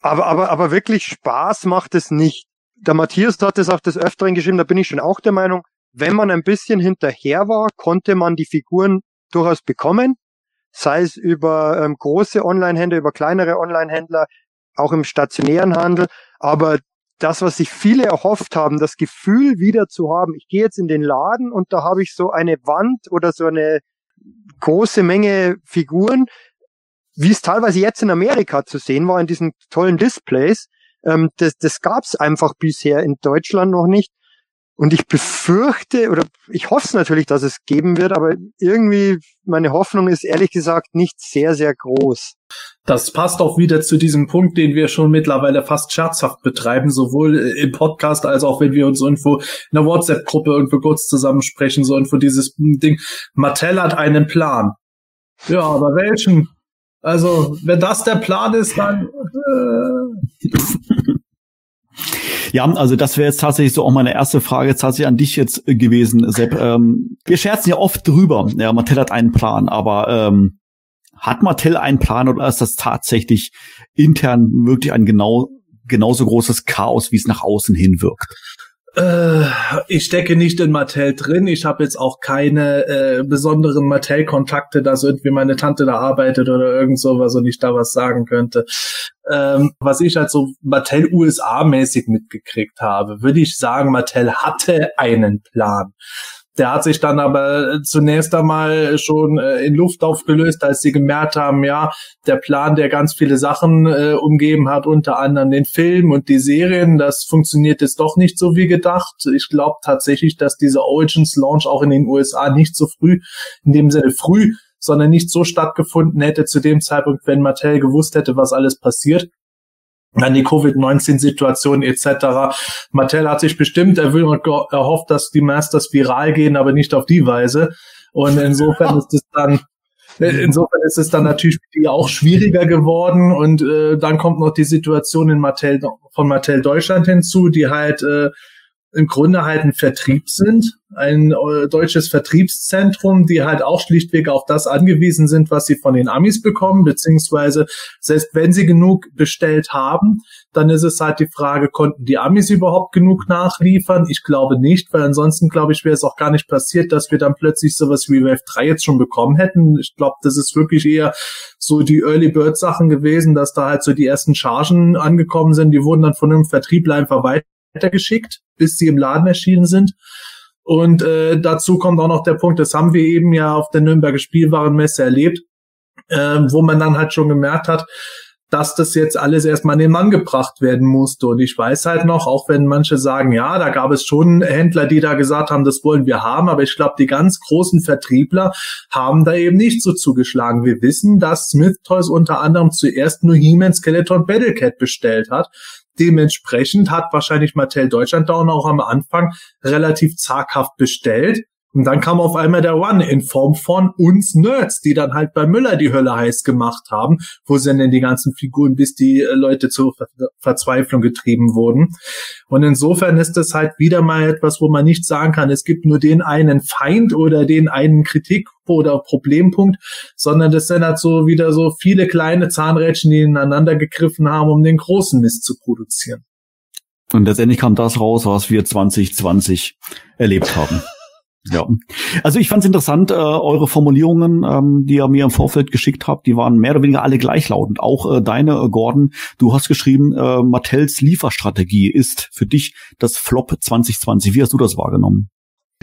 Aber, aber, aber wirklich Spaß macht es nicht. Der Matthias hat es auch des Öfteren geschrieben, da bin ich schon auch der Meinung, wenn man ein bisschen hinterher war, konnte man die Figuren durchaus bekommen. Sei es über ähm, große Online-Händler, über kleinere Online-Händler, auch im stationären Handel. Aber das, was sich viele erhofft haben, das Gefühl wieder zu haben, ich gehe jetzt in den Laden und da habe ich so eine Wand oder so eine große Menge Figuren, wie es teilweise jetzt in Amerika zu sehen war, in diesen tollen Displays. Ähm, das das gab es einfach bisher in Deutschland noch nicht. Und ich befürchte, oder ich hoffe es natürlich, dass es geben wird, aber irgendwie meine Hoffnung ist ehrlich gesagt nicht sehr, sehr groß. Das passt auch wieder zu diesem Punkt, den wir schon mittlerweile fast scherzhaft betreiben, sowohl im Podcast als auch wenn wir uns irgendwo in einer WhatsApp-Gruppe irgendwo kurz zusammensprechen, so irgendwo dieses Ding. Mattel hat einen Plan. Ja, aber welchen? Also, wenn das der Plan ist, dann. Äh. Ja, also das wäre jetzt tatsächlich so auch meine erste Frage tatsächlich an dich jetzt gewesen, Sepp. Ähm, wir scherzen ja oft drüber. Ja, Mattel hat einen Plan, aber ähm, hat Mattel einen Plan oder ist das tatsächlich intern wirklich ein genau genauso großes Chaos, wie es nach außen hin wirkt? Äh, ich stecke nicht in Mattel drin. Ich habe jetzt auch keine äh, besonderen Mattel-Kontakte, dass irgendwie meine Tante da arbeitet oder irgend sowas und ich da was sagen könnte. Ähm, was ich halt so Mattel USA-mäßig mitgekriegt habe, würde ich sagen, Mattel hatte einen Plan. Der hat sich dann aber zunächst einmal schon äh, in Luft aufgelöst, als sie gemerkt haben, ja, der Plan, der ganz viele Sachen äh, umgeben hat, unter anderem den Film und die Serien, das funktioniert jetzt doch nicht so wie gedacht. Ich glaube tatsächlich, dass diese Origins Launch auch in den USA nicht so früh, in dem Sinne früh, sondern nicht so stattgefunden hätte zu dem Zeitpunkt, wenn Mattel gewusst hätte, was alles passiert an die Covid-19-Situation etc. Mattel hat sich bestimmt erhofft, dass die Masters viral gehen, aber nicht auf die Weise. Und insofern ist es dann Insofern ist es dann natürlich auch schwieriger geworden und äh, dann kommt noch die Situation in Mattel von Mattel Deutschland hinzu, die halt äh, im Grunde halt ein Vertrieb sind, ein äh, deutsches Vertriebszentrum, die halt auch schlichtweg auf das angewiesen sind, was sie von den Amis bekommen, beziehungsweise selbst wenn sie genug bestellt haben, dann ist es halt die Frage, konnten die Amis überhaupt genug nachliefern? Ich glaube nicht, weil ansonsten glaube ich, wäre es auch gar nicht passiert, dass wir dann plötzlich sowas wie Wave 3 jetzt schon bekommen hätten. Ich glaube, das ist wirklich eher so die Early Bird Sachen gewesen, dass da halt so die ersten Chargen angekommen sind, die wurden dann von einem Vertriebler einfach weitergeschickt bis sie im Laden erschienen sind. Und äh, dazu kommt auch noch der Punkt, das haben wir eben ja auf der Nürnberger Spielwarenmesse erlebt, äh, wo man dann halt schon gemerkt hat, dass das jetzt alles erstmal in den Mann gebracht werden musste. Und ich weiß halt noch, auch wenn manche sagen, ja, da gab es schon Händler, die da gesagt haben, das wollen wir haben, aber ich glaube, die ganz großen Vertriebler haben da eben nicht so zugeschlagen. Wir wissen, dass Smith Toys unter anderem zuerst nur He-Man Skeleton Battlecat bestellt hat. Dementsprechend hat wahrscheinlich Mattel Deutschland da auch am Anfang relativ zaghaft bestellt. Und dann kam auf einmal der One in Form von uns Nerds, die dann halt bei Müller die Hölle heiß gemacht haben. Wo sind denn die ganzen Figuren, bis die äh, Leute zur Ver Verzweiflung getrieben wurden? Und insofern ist das halt wieder mal etwas, wo man nicht sagen kann, es gibt nur den einen Feind oder den einen Kritik oder Problempunkt, sondern das sind halt so wieder so viele kleine Zahnrädchen, die ineinander gegriffen haben, um den großen Mist zu produzieren. Und letztendlich kam das raus, was wir 2020 erlebt haben. Ja, also ich fand es interessant, äh, eure Formulierungen, ähm, die ihr mir im Vorfeld geschickt habt, die waren mehr oder weniger alle gleichlautend. Auch äh, deine, äh, Gordon, du hast geschrieben, äh, Mattels Lieferstrategie ist für dich das Flop 2020. Wie hast du das wahrgenommen?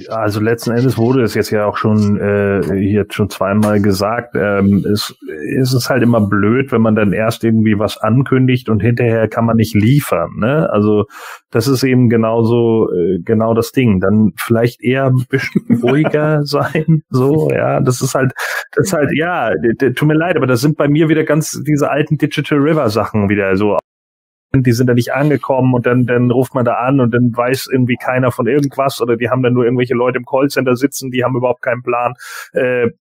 Also letzten Endes wurde es jetzt ja auch schon äh, hier schon zweimal gesagt. Ähm, es, es ist halt immer blöd, wenn man dann erst irgendwie was ankündigt und hinterher kann man nicht liefern. Ne? Also das ist eben genauso äh, genau das Ding. Dann vielleicht eher ein bisschen ruhiger sein. So, ja, das ist halt, das ist halt, ja, tut mir leid, aber das sind bei mir wieder ganz diese alten Digital River Sachen wieder so die sind da nicht angekommen und dann, dann ruft man da an und dann weiß irgendwie keiner von irgendwas oder die haben dann nur irgendwelche Leute im Callcenter sitzen, die haben überhaupt keinen Plan. Äh,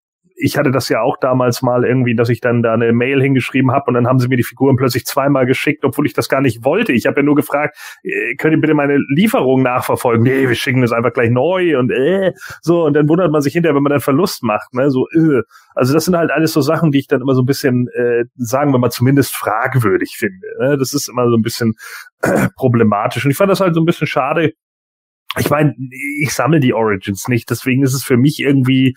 ich hatte das ja auch damals mal irgendwie, dass ich dann da eine Mail hingeschrieben habe und dann haben sie mir die Figuren plötzlich zweimal geschickt, obwohl ich das gar nicht wollte. Ich habe ja nur gefragt, äh, könnt ihr bitte meine Lieferung nachverfolgen? Nee, wir schicken das einfach gleich neu und äh, so und dann wundert man sich hinterher, wenn man dann Verlust macht, ne? So, äh. Also das sind halt alles so Sachen, die ich dann immer so ein bisschen, äh, sagen wir mal, zumindest fragwürdig finde. Ne? Das ist immer so ein bisschen äh, problematisch. Und ich fand das halt so ein bisschen schade. Ich meine, ich sammle die Origins nicht, deswegen ist es für mich irgendwie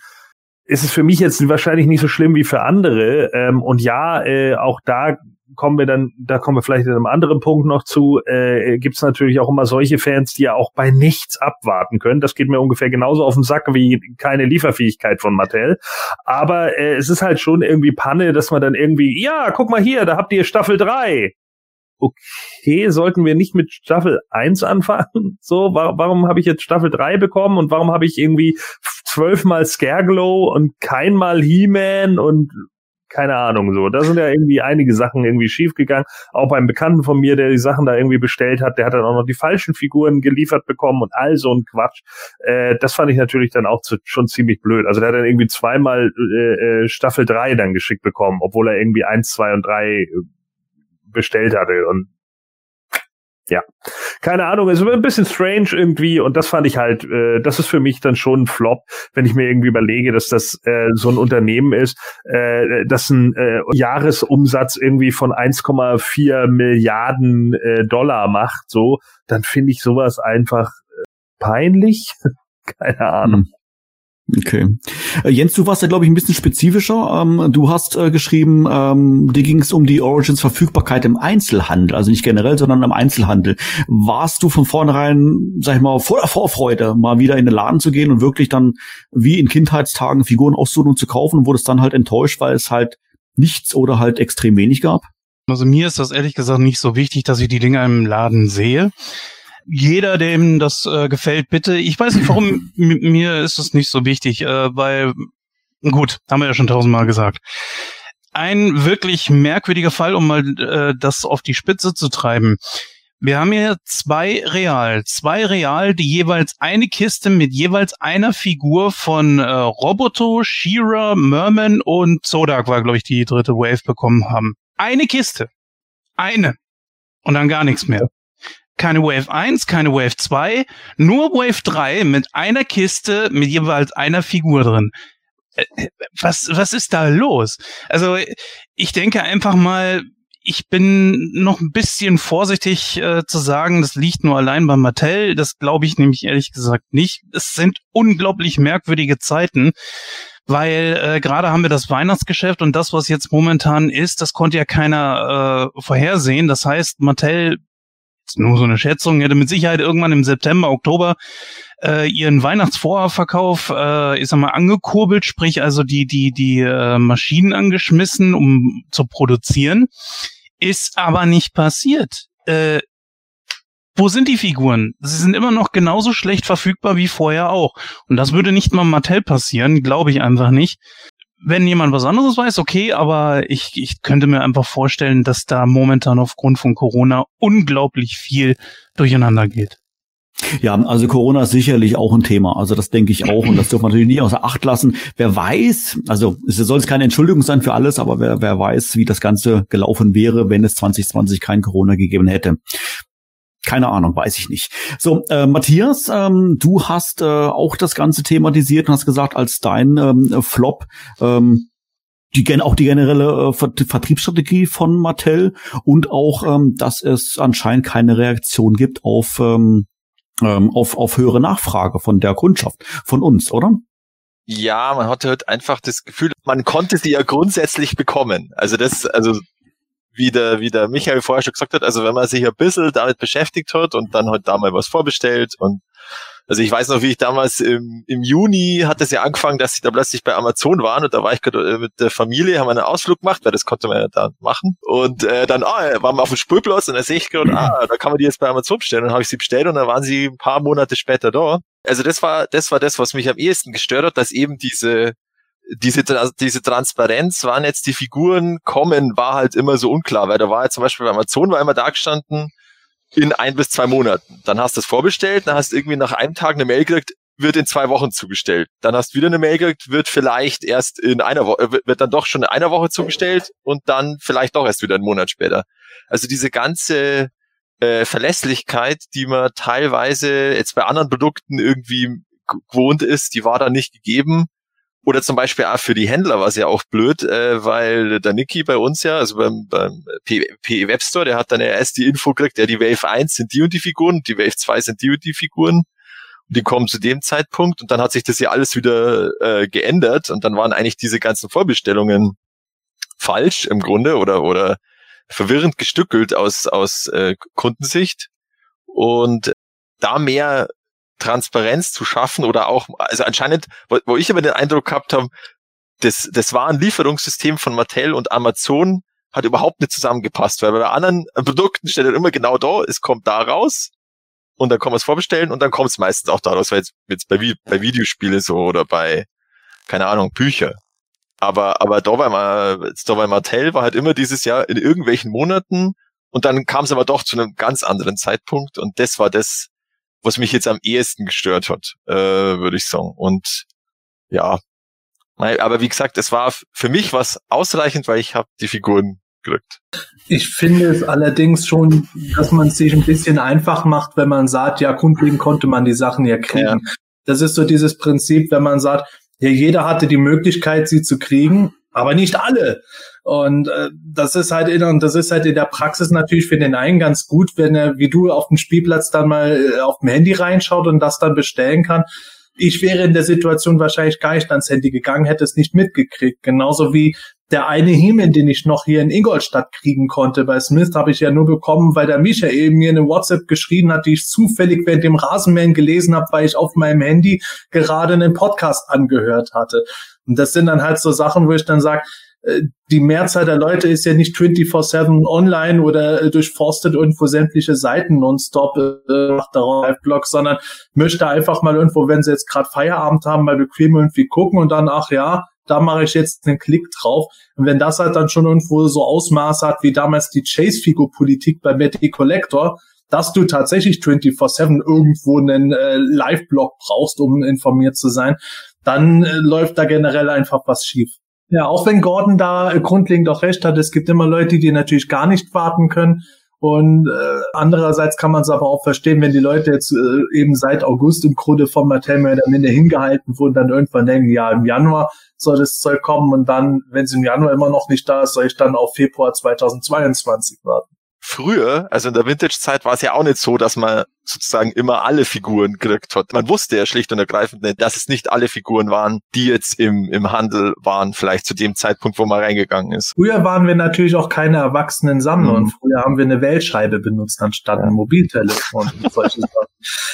ist es für mich jetzt wahrscheinlich nicht so schlimm wie für andere. Ähm, und ja, äh, auch da kommen wir dann, da kommen wir vielleicht in einem anderen Punkt noch zu, äh, gibt es natürlich auch immer solche Fans, die ja auch bei nichts abwarten können. Das geht mir ungefähr genauso auf den Sack wie keine Lieferfähigkeit von Mattel. Aber äh, es ist halt schon irgendwie Panne, dass man dann irgendwie, ja, guck mal hier, da habt ihr Staffel 3 okay, sollten wir nicht mit Staffel 1 anfangen? So, warum, warum habe ich jetzt Staffel 3 bekommen und warum habe ich irgendwie zwölfmal Scareglow und keinmal He-Man und keine Ahnung so. Da sind ja irgendwie einige Sachen irgendwie schiefgegangen. Auch beim Bekannten von mir, der die Sachen da irgendwie bestellt hat, der hat dann auch noch die falschen Figuren geliefert bekommen und all so ein Quatsch. Äh, das fand ich natürlich dann auch zu, schon ziemlich blöd. Also der hat dann irgendwie zweimal äh, äh Staffel 3 dann geschickt bekommen, obwohl er irgendwie eins, zwei und drei äh, bestellt hatte und ja, keine Ahnung, es ist ein bisschen strange irgendwie und das fand ich halt, äh, das ist für mich dann schon ein Flop, wenn ich mir irgendwie überlege, dass das äh, so ein Unternehmen ist, äh, das ein äh, Jahresumsatz irgendwie von 1,4 Milliarden äh, Dollar macht, so, dann finde ich sowas einfach äh, peinlich. keine Ahnung. Okay. Äh, Jens, du warst da, glaube ich, ein bisschen spezifischer. Ähm, du hast äh, geschrieben, ähm, dir ging es um die Origins Verfügbarkeit im Einzelhandel, also nicht generell, sondern im Einzelhandel. Warst du von vornherein, sag ich mal, voller Vorfreude, mal wieder in den Laden zu gehen und wirklich dann wie in Kindheitstagen Figuren auszusuchen und zu kaufen und wurdest dann halt enttäuscht, weil es halt nichts oder halt extrem wenig gab? Also mir ist das ehrlich gesagt nicht so wichtig, dass ich die Dinger im Laden sehe jeder, dem das äh, gefällt, bitte. Ich weiß nicht, warum mir ist das nicht so wichtig, äh, weil gut, haben wir ja schon tausendmal gesagt. Ein wirklich merkwürdiger Fall, um mal äh, das auf die Spitze zu treiben. Wir haben hier zwei Real, zwei Real, die jeweils eine Kiste mit jeweils einer Figur von äh, Roboto, Shira, Merman und Zodak war, glaube ich, die dritte Wave bekommen haben. Eine Kiste. Eine. Und dann gar nichts mehr. Keine Wave 1, keine Wave 2, nur Wave 3 mit einer Kiste mit jeweils einer Figur drin. Äh, was, was ist da los? Also ich denke einfach mal, ich bin noch ein bisschen vorsichtig äh, zu sagen, das liegt nur allein bei Mattel. Das glaube ich nämlich ehrlich gesagt nicht. Es sind unglaublich merkwürdige Zeiten, weil äh, gerade haben wir das Weihnachtsgeschäft und das, was jetzt momentan ist, das konnte ja keiner äh, vorhersehen. Das heißt, Mattel nur so eine Schätzung, hätte mit Sicherheit irgendwann im September, Oktober äh, ihren Weihnachtsvorverkauf, äh, ich sag mal, angekurbelt, sprich also die, die, die äh, Maschinen angeschmissen, um zu produzieren. Ist aber nicht passiert. Äh, wo sind die Figuren? Sie sind immer noch genauso schlecht verfügbar wie vorher auch. Und das würde nicht mal Mattel passieren, glaube ich einfach nicht. Wenn jemand was anderes weiß, okay, aber ich, ich könnte mir einfach vorstellen, dass da momentan aufgrund von Corona unglaublich viel durcheinander geht. Ja, also Corona ist sicherlich auch ein Thema. Also das denke ich auch und das dürfen wir natürlich nicht außer Acht lassen. Wer weiß, also es soll es keine Entschuldigung sein für alles, aber wer, wer weiß, wie das Ganze gelaufen wäre, wenn es 2020 kein Corona gegeben hätte. Keine Ahnung, weiß ich nicht. So, äh, Matthias, ähm, du hast äh, auch das Ganze thematisiert und hast gesagt, als dein ähm, Flop ähm, die, auch die generelle äh, Vertriebsstrategie von Mattel und auch, ähm, dass es anscheinend keine Reaktion gibt auf ähm, ähm, auf, auf höhere Nachfrage von der Kundschaft, von uns, oder? Ja, man hatte halt einfach das Gefühl, man konnte sie ja grundsätzlich bekommen. Also das, also wie der, wie der Michael vorher schon gesagt hat, also wenn man sich ein bisschen damit beschäftigt hat und dann halt da mal was vorbestellt und also ich weiß noch, wie ich damals im, im Juni hat es ja angefangen, dass sie da plötzlich bei Amazon waren und da war ich gerade äh, mit der Familie, haben wir einen Ausflug gemacht, weil das konnte man ja da machen. Und äh, dann ah, waren wir auf dem Spielplatz und da sehe ich gerade, ah, da kann man die jetzt bei Amazon bestellen. Und dann habe ich sie bestellt und dann waren sie ein paar Monate später da. Also das war, das war das, was mich am ehesten gestört hat, dass eben diese diese, diese Transparenz, wann jetzt die Figuren kommen, war halt immer so unklar, weil da war ja zum Beispiel bei Amazon war immer da gestanden, in ein bis zwei Monaten. Dann hast du es vorbestellt, dann hast du irgendwie nach einem Tag eine Mail gekriegt, wird in zwei Wochen zugestellt. Dann hast du wieder eine Mail gekriegt, wird vielleicht erst in einer Woche, wird dann doch schon in einer Woche zugestellt und dann vielleicht doch erst wieder einen Monat später. Also diese ganze äh, Verlässlichkeit, die man teilweise jetzt bei anderen Produkten irgendwie gewohnt ist, die war da nicht gegeben. Oder zum Beispiel auch für die Händler war es ja auch blöd, äh, weil der Niki bei uns ja, also beim, beim PE Web Store, der hat dann ja erst die Info gekriegt, ja, die Wave 1 sind die und die Figuren, die Wave 2 sind die und die Figuren. Und die kommen zu dem Zeitpunkt und dann hat sich das ja alles wieder äh, geändert und dann waren eigentlich diese ganzen Vorbestellungen falsch im Grunde oder, oder verwirrend gestückelt aus, aus äh, Kundensicht. Und da mehr Transparenz zu schaffen oder auch, also anscheinend, wo, wo ich aber den Eindruck gehabt habe, das, das war ein Lieferungssystem von Mattel und Amazon hat überhaupt nicht zusammengepasst, weil bei anderen Produkten steht dann immer genau da, es kommt da raus und dann kann man es vorbestellen und dann kommt es meistens auch da raus, weil jetzt, jetzt bei, bei Videospiele so oder bei, keine Ahnung, Bücher. Aber, aber da bei, da bei Mattel war halt immer dieses Jahr in irgendwelchen Monaten und dann kam es aber doch zu einem ganz anderen Zeitpunkt und das war das, was mich jetzt am ehesten gestört hat, äh, würde ich sagen. Und ja, aber wie gesagt, es war für mich was ausreichend, weil ich habe die Figuren gedrückt. Ich finde es allerdings schon, dass man es sich ein bisschen einfach macht, wenn man sagt, ja, grundlegend konnte man die Sachen ja kriegen. Ja. Das ist so dieses Prinzip, wenn man sagt, ja, jeder hatte die Möglichkeit, sie zu kriegen, aber nicht alle. Und äh, das ist halt in, und das ist halt in der Praxis natürlich für den einen ganz gut, wenn er wie du auf dem Spielplatz dann mal äh, auf dem Handy reinschaut und das dann bestellen kann. Ich wäre in der Situation wahrscheinlich gar nicht ans Handy gegangen, hätte es nicht mitgekriegt. Genauso wie der eine Hemen, den ich noch hier in Ingolstadt kriegen konnte. Bei Smith habe ich ja nur bekommen, weil der Michael mir eine WhatsApp geschrieben hat, die ich zufällig während dem Rasenmähen gelesen habe, weil ich auf meinem Handy gerade einen Podcast angehört hatte. Und das sind dann halt so Sachen, wo ich dann sage, die Mehrzahl der Leute ist ja nicht 24-7 online oder äh, durchforstet irgendwo sämtliche Seiten nonstop, äh, macht darauf Live-Blog, sondern möchte einfach mal irgendwo, wenn sie jetzt gerade Feierabend haben, mal bequem irgendwie gucken und dann, ach ja, da mache ich jetzt einen Klick drauf. Und wenn das halt dann schon irgendwo so Ausmaß hat, wie damals die Chase-Figur-Politik bei Betty Collector, dass du tatsächlich 24-7 irgendwo einen äh, Live-Blog brauchst, um informiert zu sein, dann äh, läuft da generell einfach was schief. Ja, auch wenn Gordon da äh, grundlegend auch recht hat, es gibt immer Leute, die natürlich gar nicht warten können. Und äh, andererseits kann man es aber auch verstehen, wenn die Leute jetzt äh, eben seit August im Grunde von Mattel mehr oder minder hingehalten wurden, dann irgendwann denken, ja, im Januar soll das Zeug kommen und dann, wenn es im Januar immer noch nicht da ist, soll ich dann auf Februar 2022 warten früher, also in der Vintage-Zeit war es ja auch nicht so, dass man sozusagen immer alle Figuren gekriegt hat. Man wusste ja schlicht und ergreifend nicht, dass es nicht alle Figuren waren, die jetzt im, im Handel waren, vielleicht zu dem Zeitpunkt, wo man reingegangen ist. Früher waren wir natürlich auch keine erwachsenen Sammler mhm. und früher haben wir eine Weltscheibe benutzt anstatt ein Mobiltelefon und solche Sachen.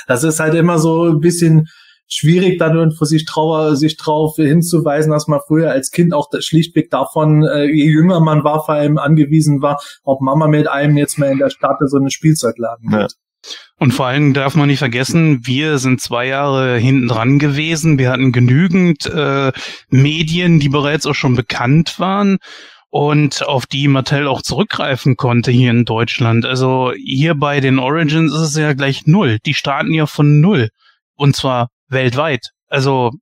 Das ist halt immer so ein bisschen schwierig, dann irgendwo sich, trauer, sich drauf hinzuweisen, dass man früher als Kind auch schlichtweg davon, äh, je jünger man war, vor allem angewiesen war, ob Mama mit einem jetzt mal in der Stadt so eine Spielzeugladen ja. hat. Und vor allem darf man nicht vergessen, wir sind zwei Jahre hinten dran gewesen. Wir hatten genügend äh, Medien, die bereits auch schon bekannt waren und auf die Mattel auch zurückgreifen konnte hier in Deutschland. Also hier bei den Origins ist es ja gleich null. Die starten ja von null. Und zwar weltweit. Also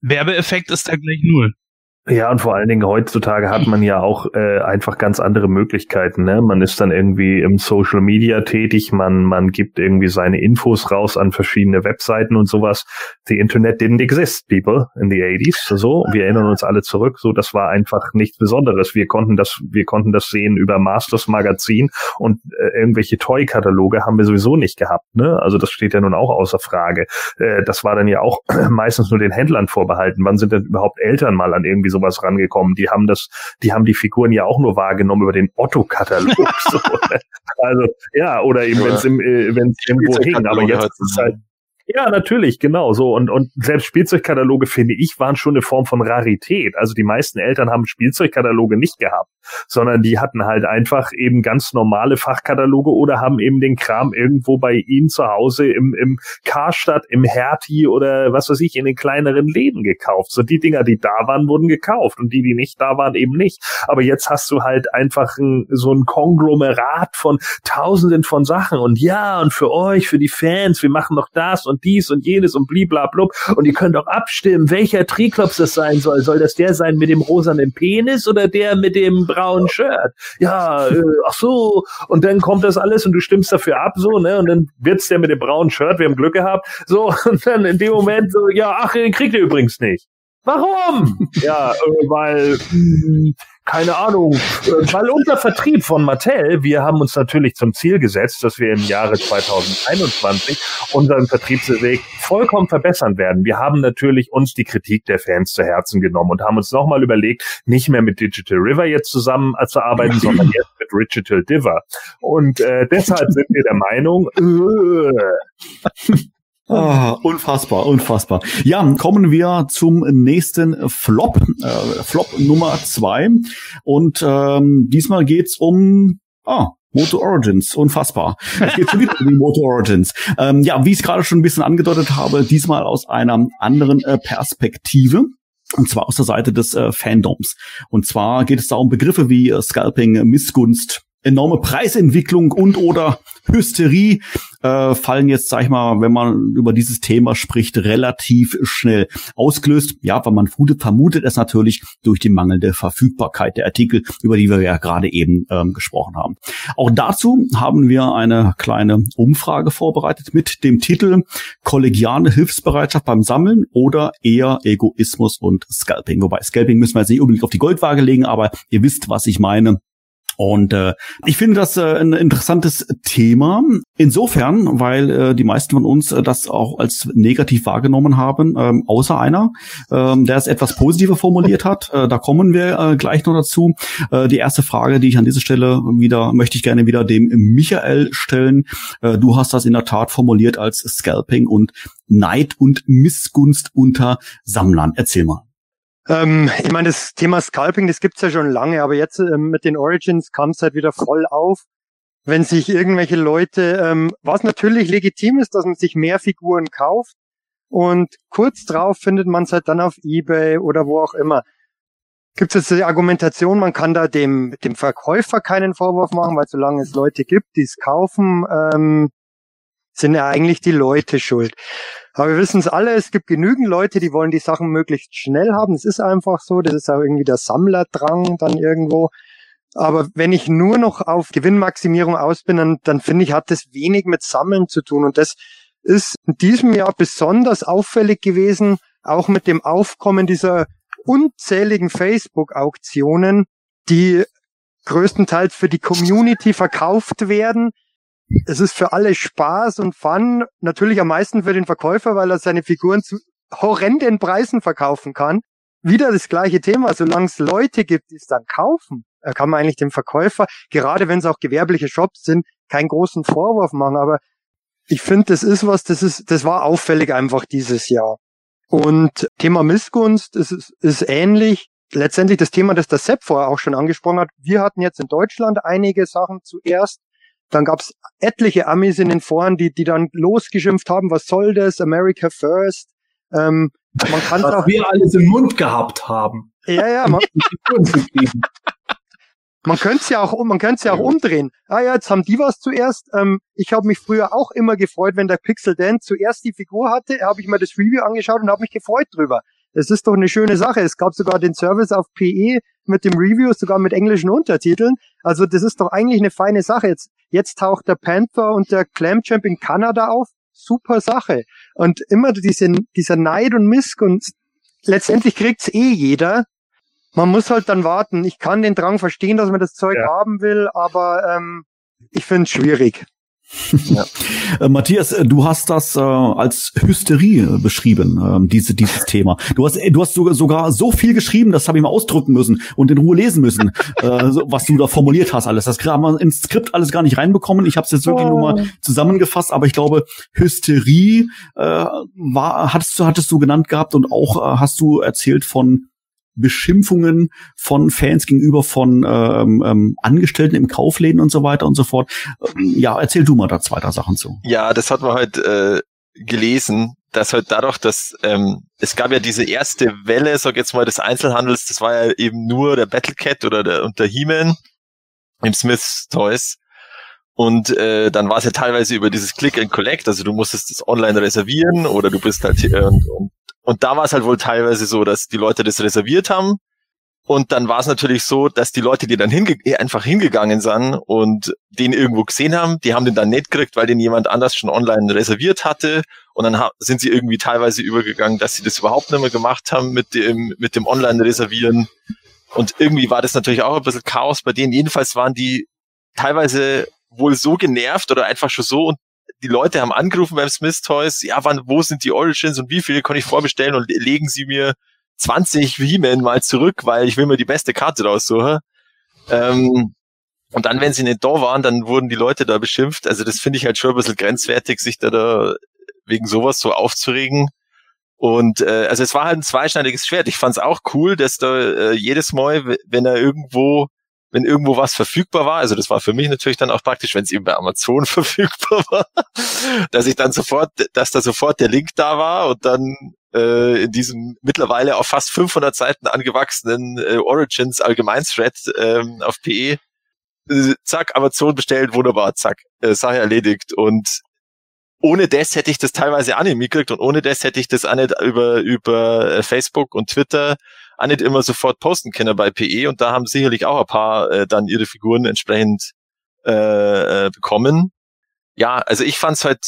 Werbeeffekt ist da gleich null. Ja, und vor allen Dingen heutzutage hat man ja auch äh, einfach ganz andere Möglichkeiten. Ne? Man ist dann irgendwie im Social Media tätig, man, man gibt irgendwie seine Infos raus an verschiedene Webseiten und sowas. The Internet didn't exist, people, in the 80s. So, wir erinnern uns alle zurück. So, das war einfach nichts Besonderes. Wir konnten das, wir konnten das sehen über Masters Magazin und äh, irgendwelche Toy-Kataloge haben wir sowieso nicht gehabt. Ne? Also das steht ja nun auch außer Frage. Äh, das war dann ja auch meistens nur den Händlern vorbehalten. Wann sind denn überhaupt Eltern mal an irgendwie sowas rangekommen. Die haben das, die haben die Figuren ja auch nur wahrgenommen über den Otto-Katalog. so. Ne? Also ja, oder eben wenn es im, äh, irgendwo hing. Aber jetzt ist es halt ja, natürlich, genau so. Und, und selbst Spielzeugkataloge, finde ich, waren schon eine Form von Rarität. Also die meisten Eltern haben Spielzeugkataloge nicht gehabt, sondern die hatten halt einfach eben ganz normale Fachkataloge oder haben eben den Kram irgendwo bei ihnen zu Hause im, im Karstadt, im Hertie oder was weiß ich, in den kleineren Läden gekauft. So die Dinger, die da waren, wurden gekauft und die, die nicht da waren, eben nicht. Aber jetzt hast du halt einfach ein, so ein Konglomerat von tausenden von Sachen und ja, und für euch, für die Fans, wir machen noch das und dies und jenes und bliblablub. Und ihr könnt auch abstimmen, welcher Triklops das sein soll. Soll das der sein mit dem rosanen Penis oder der mit dem braunen Shirt? Ja, äh, ach so. Und dann kommt das alles und du stimmst dafür ab, so, ne? Und dann wird's der mit dem braunen Shirt, wir haben Glück gehabt. So, und dann in dem Moment so, ja, ach, den kriegt ihr übrigens nicht. Warum? ja, äh, weil mh, hm, keine Ahnung, äh, weil unser Vertrieb von Mattel, wir haben uns natürlich zum Ziel gesetzt, dass wir im Jahre 2021 unseren Vertriebsweg vollkommen verbessern werden. Wir haben natürlich uns die Kritik der Fans zu Herzen genommen und haben uns nochmal überlegt, nicht mehr mit Digital River jetzt zusammen zu arbeiten, sondern jetzt mit Digital Diver. Und äh, deshalb sind wir der Meinung, äh, Ah, unfassbar, unfassbar. Ja, kommen wir zum nächsten Flop, äh, Flop Nummer zwei. Und ähm, diesmal geht's um ah, Moto Origins, unfassbar. Es geht schon wieder um die Moto Origins. Ähm, ja, wie ich es gerade schon ein bisschen angedeutet habe, diesmal aus einer anderen äh, Perspektive. Und zwar aus der Seite des äh, Fandoms. Und zwar geht es da um Begriffe wie äh, Scalping, Missgunst, enorme Preisentwicklung und oder Hysterie äh, fallen jetzt, sag ich mal, wenn man über dieses Thema spricht, relativ schnell ausgelöst. Ja, weil man vermutet, es natürlich durch die mangelnde Verfügbarkeit der Artikel, über die wir ja gerade eben ähm, gesprochen haben. Auch dazu haben wir eine kleine Umfrage vorbereitet mit dem Titel Kollegiale Hilfsbereitschaft beim Sammeln oder eher Egoismus und Scalping. Wobei Scalping müssen wir jetzt nicht unbedingt auf die Goldwaage legen, aber ihr wisst, was ich meine. Und äh, ich finde das äh, ein interessantes Thema. Insofern, weil äh, die meisten von uns äh, das auch als negativ wahrgenommen haben, ähm, außer einer, ähm, der es etwas positiver formuliert hat. Äh, da kommen wir äh, gleich noch dazu. Äh, die erste Frage, die ich an dieser Stelle wieder möchte ich gerne wieder dem Michael stellen. Äh, du hast das in der Tat formuliert als Scalping und Neid und Missgunst unter Sammlern. Erzähl mal. Ähm, ich meine, das Thema Scalping, das gibt's ja schon lange, aber jetzt ähm, mit den Origins kam es halt wieder voll auf, wenn sich irgendwelche Leute, ähm, was natürlich legitim ist, dass man sich mehr Figuren kauft und kurz drauf findet man es halt dann auf Ebay oder wo auch immer. Gibt es jetzt die Argumentation, man kann da dem, dem Verkäufer keinen Vorwurf machen, weil solange es Leute gibt, die es kaufen, ähm, sind ja eigentlich die Leute schuld. Aber wir wissen es alle, es gibt genügend Leute, die wollen die Sachen möglichst schnell haben. Es ist einfach so, das ist auch irgendwie der Sammlerdrang dann irgendwo. Aber wenn ich nur noch auf Gewinnmaximierung aus bin, dann, dann finde ich, hat das wenig mit Sammeln zu tun. Und das ist in diesem Jahr besonders auffällig gewesen, auch mit dem Aufkommen dieser unzähligen Facebook-Auktionen, die größtenteils für die Community verkauft werden. Es ist für alle Spaß und Fun, natürlich am meisten für den Verkäufer, weil er seine Figuren zu horrenden Preisen verkaufen kann. Wieder das gleiche Thema, solange es Leute gibt, die es dann kaufen, kann man eigentlich dem Verkäufer, gerade wenn es auch gewerbliche Shops sind, keinen großen Vorwurf machen. Aber ich finde, das ist was, das ist, das war auffällig einfach dieses Jahr. Und Thema Missgunst ist, ist, ist ähnlich. Letztendlich das Thema, das der Sepp vorher auch schon angesprochen hat. Wir hatten jetzt in Deutschland einige Sachen zuerst. Dann gab's etliche Amis in den Foren, die, die dann losgeschimpft haben, was soll das, America First. Ähm, man kann was auch, wir alles im Mund gehabt haben. Ja, ja. Man, man könnte es ja auch, man könnte es ja auch umdrehen. Ah ja, jetzt haben die was zuerst. Ähm, ich habe mich früher auch immer gefreut, wenn der Pixel Dan zuerst die Figur hatte, habe ich mir das Review angeschaut und habe mich gefreut drüber. Es ist doch eine schöne Sache. Es gab sogar den Service auf PE mit dem Review, sogar mit englischen Untertiteln. Also das ist doch eigentlich eine feine Sache. Jetzt, jetzt taucht der Panther und der Clam Champ in Kanada auf. Super Sache. Und immer diese, dieser Neid und Missgunst. Letztendlich kriegt's eh jeder man muss halt dann warten. Ich kann den Drang verstehen, dass man das Zeug ja. haben will, aber ähm, ich finde es schwierig. Ja. Äh, Matthias, äh, du hast das äh, als Hysterie äh, beschrieben, äh, diese, dieses Thema. Du hast, du hast sogar, sogar so viel geschrieben, das habe ich mal ausdrücken müssen und in Ruhe lesen müssen, äh, so, was du da formuliert hast alles. Das haben wir ins Skript alles gar nicht reinbekommen. Ich habe es jetzt wirklich oh. nur mal zusammengefasst, aber ich glaube, Hysterie äh, war, hattest du, hattest du genannt gehabt und auch äh, hast du erzählt von Beschimpfungen von Fans gegenüber von ähm, ähm, Angestellten im Kaufläden und so weiter und so fort. Ähm, ja, erzähl du mal da zwei, drei Sachen zu. Ja, das hat man halt äh, gelesen, dass halt dadurch, dass ähm, es gab ja diese erste Welle, sag jetzt mal, des Einzelhandels, das war ja eben nur der Battlecat oder der und der He-Man im Smiths Toys. Und äh, dann war es ja teilweise über dieses Click and Collect, also du musstest das online reservieren oder du bist halt äh, und, und und da war es halt wohl teilweise so, dass die Leute das reserviert haben. Und dann war es natürlich so, dass die Leute, die dann hinge eh, einfach hingegangen sind und den irgendwo gesehen haben, die haben den dann nicht gekriegt, weil den jemand anders schon online reserviert hatte. Und dann sind sie irgendwie teilweise übergegangen, dass sie das überhaupt nicht mehr gemacht haben mit dem, mit dem Online-Reservieren. Und irgendwie war das natürlich auch ein bisschen Chaos bei denen. Jedenfalls waren die teilweise wohl so genervt oder einfach schon so die Leute haben angerufen beim Smith Toys, ja, wann, wo sind die Origins und wie viele kann ich vorbestellen und legen sie mir 20 He-Man mal zurück, weil ich will mir die beste Karte raussuchen. Ähm, und dann, wenn sie nicht da waren, dann wurden die Leute da beschimpft. Also das finde ich halt schon ein bisschen grenzwertig, sich da, da wegen sowas so aufzuregen. Und äh, also es war halt ein zweischneidiges Schwert. Ich fand es auch cool, dass da äh, jedes Mal, wenn er irgendwo wenn irgendwo was verfügbar war, also das war für mich natürlich dann auch praktisch, wenn es eben bei Amazon verfügbar war, dass ich dann sofort, dass da sofort der Link da war und dann äh, in diesem mittlerweile auf fast 500 Seiten angewachsenen äh, Origins Allgemein-Thread ähm, auf PE, äh, zack, Amazon bestellt, wunderbar, zack, äh, Sache erledigt. Und ohne das hätte ich das teilweise auch nicht mitgekriegt und ohne das hätte ich das auch nicht über, über äh, Facebook und Twitter auch nicht immer sofort posten können bei PE und da haben sicherlich auch ein paar äh, dann ihre Figuren entsprechend äh, äh, bekommen. Ja, also ich fand es halt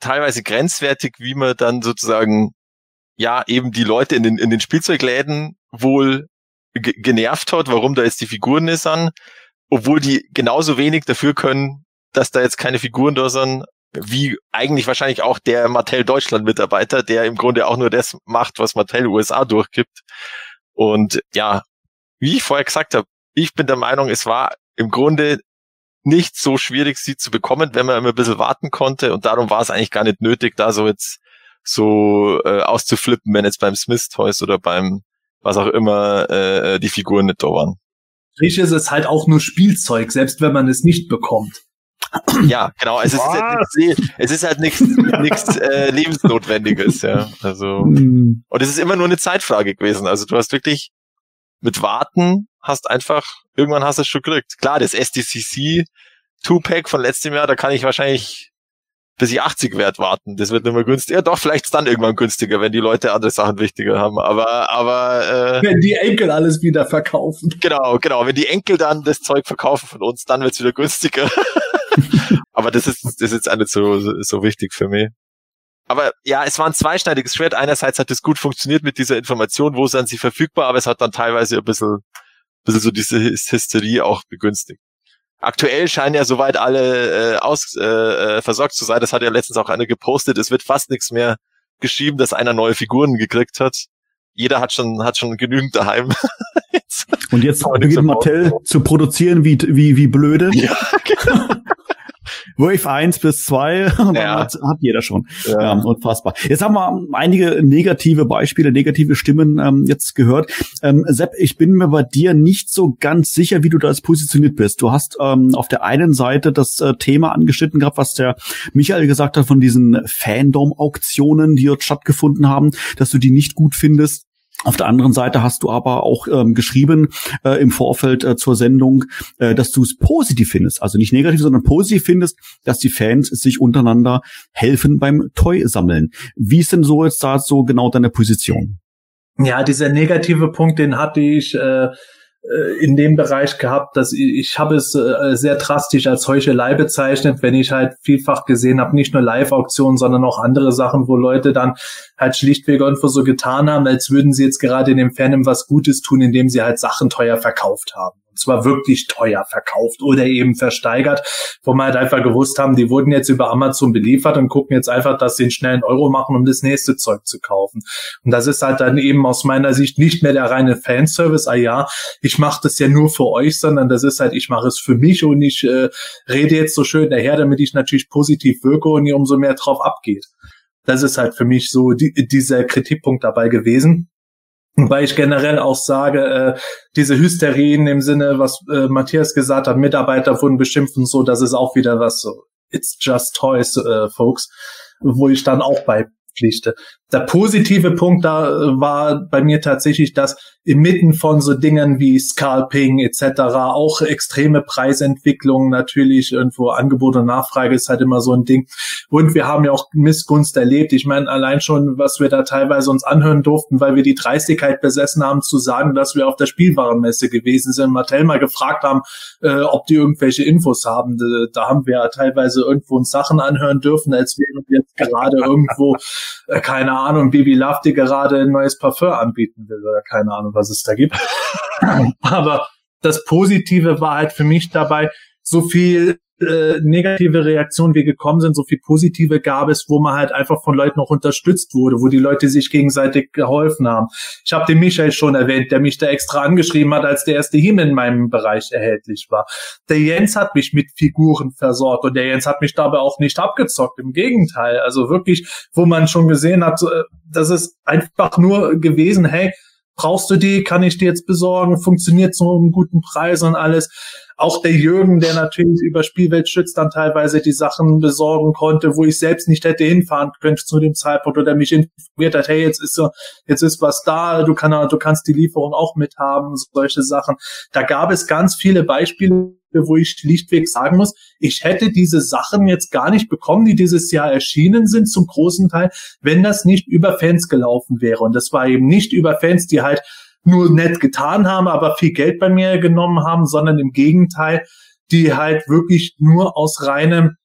teilweise grenzwertig, wie man dann sozusagen ja eben die Leute in den, in den Spielzeugläden wohl genervt hat, warum da jetzt die Figuren nicht sind, obwohl die genauso wenig dafür können, dass da jetzt keine Figuren da sind, wie eigentlich wahrscheinlich auch der Mattel Deutschland Mitarbeiter, der im Grunde auch nur das macht, was Mattel USA durchgibt. Und ja, wie ich vorher gesagt habe, ich bin der Meinung, es war im Grunde nicht so schwierig, sie zu bekommen, wenn man immer ein bisschen warten konnte. Und darum war es eigentlich gar nicht nötig, da so jetzt so äh, auszuflippen, wenn jetzt beim Smith Toys oder beim was auch immer äh, die Figuren nicht da waren. Richtig, es ist halt auch nur Spielzeug, selbst wenn man es nicht bekommt. Ja, genau. Es ist, halt, es ist halt nichts nichts äh, lebensnotwendiges, ja. Also hm. und es ist immer nur eine Zeitfrage gewesen. Also du hast wirklich mit Warten hast einfach irgendwann hast du es schon gekriegt. Klar, das SDCC Two Pack von letztem Jahr, da kann ich wahrscheinlich bis ich 80 wert warten. Das wird nicht mehr günstiger. Ja, doch, vielleicht ist dann irgendwann günstiger, wenn die Leute andere Sachen wichtiger haben. Aber, aber äh, wenn die Enkel alles wieder verkaufen. Genau, genau. Wenn die Enkel dann das Zeug verkaufen von uns, dann wird's wieder günstiger. aber das ist, das ist jetzt nicht so, so wichtig für mich. Aber ja, es war ein zweischneidiges Schwert. Einerseits hat es gut funktioniert mit dieser Information, wo sind sie verfügbar, aber es hat dann teilweise ein bisschen, ein bisschen so diese Hysterie auch begünstigt. Aktuell scheinen ja soweit alle äh, aus, äh, äh, versorgt zu sein. Das hat ja letztens auch einer gepostet. Es wird fast nichts mehr geschrieben, dass einer neue Figuren gekriegt hat. Jeder hat schon hat schon genügend daheim. Und jetzt beginnt Mattel zu produzieren wie wie wie blöde. Ja, genau. Wave 1 bis 2 und ja. hat, hat jeder schon. Ja. ja. unfassbar. Jetzt haben wir einige negative Beispiele, negative Stimmen ähm, jetzt gehört. Ähm, Sepp, ich bin mir bei dir nicht so ganz sicher, wie du da positioniert bist. Du hast ähm, auf der einen Seite das äh, Thema angeschnitten gehabt, was der Michael gesagt hat von diesen Fandom-Auktionen, die dort stattgefunden haben, dass du die nicht gut findest. Auf der anderen Seite hast du aber auch ähm, geschrieben äh, im Vorfeld äh, zur Sendung, äh, dass du es positiv findest, also nicht negativ, sondern positiv findest, dass die Fans sich untereinander helfen beim Toy-Sammeln. Wie ist denn so jetzt da so genau deine Position? Ja, dieser negative Punkt, den hatte ich äh, in dem Bereich gehabt, dass ich, ich habe es äh, sehr drastisch als Heuchelei bezeichnet, wenn ich halt vielfach gesehen habe, nicht nur Live-Auktionen, sondern auch andere Sachen, wo Leute dann halt schlichtweg irgendwo so getan haben, als würden sie jetzt gerade in dem Fandom was Gutes tun, indem sie halt Sachen teuer verkauft haben zwar wirklich teuer verkauft oder eben versteigert, wo wir halt einfach gewusst haben, die wurden jetzt über Amazon beliefert und gucken jetzt einfach, dass sie einen schnellen Euro machen, um das nächste Zeug zu kaufen. Und das ist halt dann eben aus meiner Sicht nicht mehr der reine Fanservice, ah ja, ich mache das ja nur für euch, sondern das ist halt, ich mache es für mich und ich äh, rede jetzt so schön daher, damit ich natürlich positiv wirke und ihr umso mehr drauf abgeht. Das ist halt für mich so die, dieser Kritikpunkt dabei gewesen. Wobei ich generell auch sage, äh, diese Hysterien im Sinne, was äh, Matthias gesagt hat, Mitarbeiter wurden beschimpft und so, das ist auch wieder was so, it's just toys, äh, folks, wo ich dann auch bei pflichte. Der positive Punkt da äh, war bei mir tatsächlich, dass inmitten von so Dingen wie Scalping etc. auch extreme Preisentwicklungen natürlich irgendwo Angebot und Nachfrage ist halt immer so ein Ding. Und wir haben ja auch Missgunst erlebt. Ich meine, allein schon, was wir da teilweise uns anhören durften, weil wir die Dreistigkeit besessen haben zu sagen, dass wir auf der Spielwarenmesse gewesen sind, Mattel mal gefragt haben, äh, ob die irgendwelche Infos haben. Da haben wir ja teilweise irgendwo uns Sachen anhören dürfen, als wären wir jetzt gerade irgendwo, äh, keine Ahnung, Bibi Love, die gerade ein neues Parfum anbieten will oder keine Ahnung, was es da gibt. Aber das Positive war halt für mich dabei, so viel äh, negative Reaktionen wie gekommen sind, so viel positive gab es, wo man halt einfach von Leuten auch unterstützt wurde, wo die Leute sich gegenseitig geholfen haben. Ich habe den Michael schon erwähnt, der mich da extra angeschrieben hat, als der erste Him in meinem Bereich erhältlich war. Der Jens hat mich mit Figuren versorgt und der Jens hat mich dabei auch nicht abgezockt, im Gegenteil. Also wirklich, wo man schon gesehen hat, äh, das ist einfach nur gewesen, hey, brauchst du die, kann ich die jetzt besorgen, funktioniert zu einem guten Preis und alles. Auch der Jürgen, der natürlich über Spielweltschütz dann teilweise die Sachen besorgen konnte, wo ich selbst nicht hätte hinfahren können zu dem Zeitpunkt oder mich informiert hat, hey, jetzt ist so, jetzt ist was da, du, kann, du kannst die Lieferung auch mithaben, solche Sachen. Da gab es ganz viele Beispiele, wo ich schlichtweg sagen muss, ich hätte diese Sachen jetzt gar nicht bekommen, die dieses Jahr erschienen sind, zum großen Teil, wenn das nicht über Fans gelaufen wäre. Und das war eben nicht über Fans, die halt nur nett getan haben, aber viel Geld bei mir genommen haben, sondern im Gegenteil, die halt wirklich nur aus reinem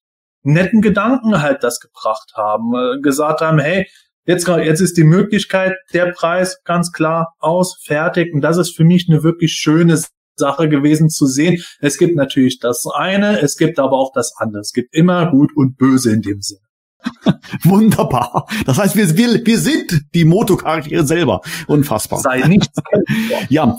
netten Gedanken halt das gebracht haben, äh, gesagt haben, hey, jetzt, jetzt ist die Möglichkeit, der Preis ganz klar aus, fertig. Und das ist für mich eine wirklich schöne Sache gewesen zu sehen. Es gibt natürlich das eine, es gibt aber auch das andere. Es gibt immer gut und böse in dem Sinne. Wunderbar. Das heißt, wir, wir, wir sind die Moto-Charaktere selber. Unfassbar. Sei nicht. ja.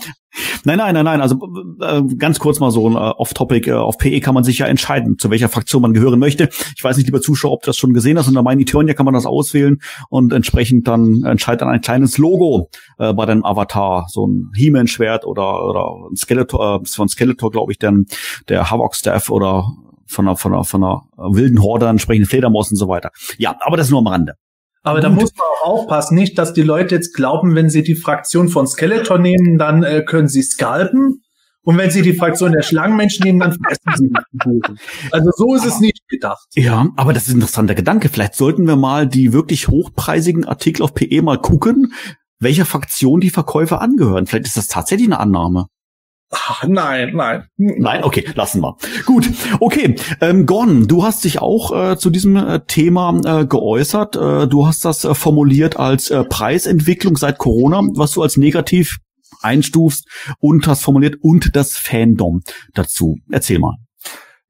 Nein, nein, nein, nein. Also äh, ganz kurz mal so ein äh, Off-Topic. Äh, auf PE kann man sich ja entscheiden, zu welcher Fraktion man gehören möchte. Ich weiß nicht, lieber Zuschauer, ob du das schon gesehen hast. Unter meinen Eternia kann man das auswählen und entsprechend dann entscheidet dann ein kleines Logo äh, bei deinem Avatar. So ein He-Man-Schwert oder, oder ein Skeletor, äh, von Skeletor, glaube ich, dann der Havok-Staff oder von einer, von einer, von einer wilden Horde entsprechend Fledermaus und so weiter. Ja, aber das nur am Rande. Aber da muss man auch aufpassen, nicht, dass die Leute jetzt glauben, wenn sie die Fraktion von Skeletor nehmen, dann äh, können sie scalpen Und wenn Sie die Fraktion der Schlangenmenschen nehmen, dann fressen Sie die Kuchen. Also so ist es nicht gedacht. Ja, aber das ist ein interessanter Gedanke. Vielleicht sollten wir mal die wirklich hochpreisigen Artikel auf PE mal gucken, welcher Fraktion die Verkäufer angehören. Vielleicht ist das tatsächlich eine Annahme. Ach, nein, nein. Nein, okay, lassen wir. Gut, okay. Ähm, Gordon, du hast dich auch äh, zu diesem äh, Thema äh, geäußert. Äh, du hast das äh, formuliert als äh, Preisentwicklung seit Corona, was du als negativ einstufst und hast formuliert und das Fandom dazu. Erzähl mal.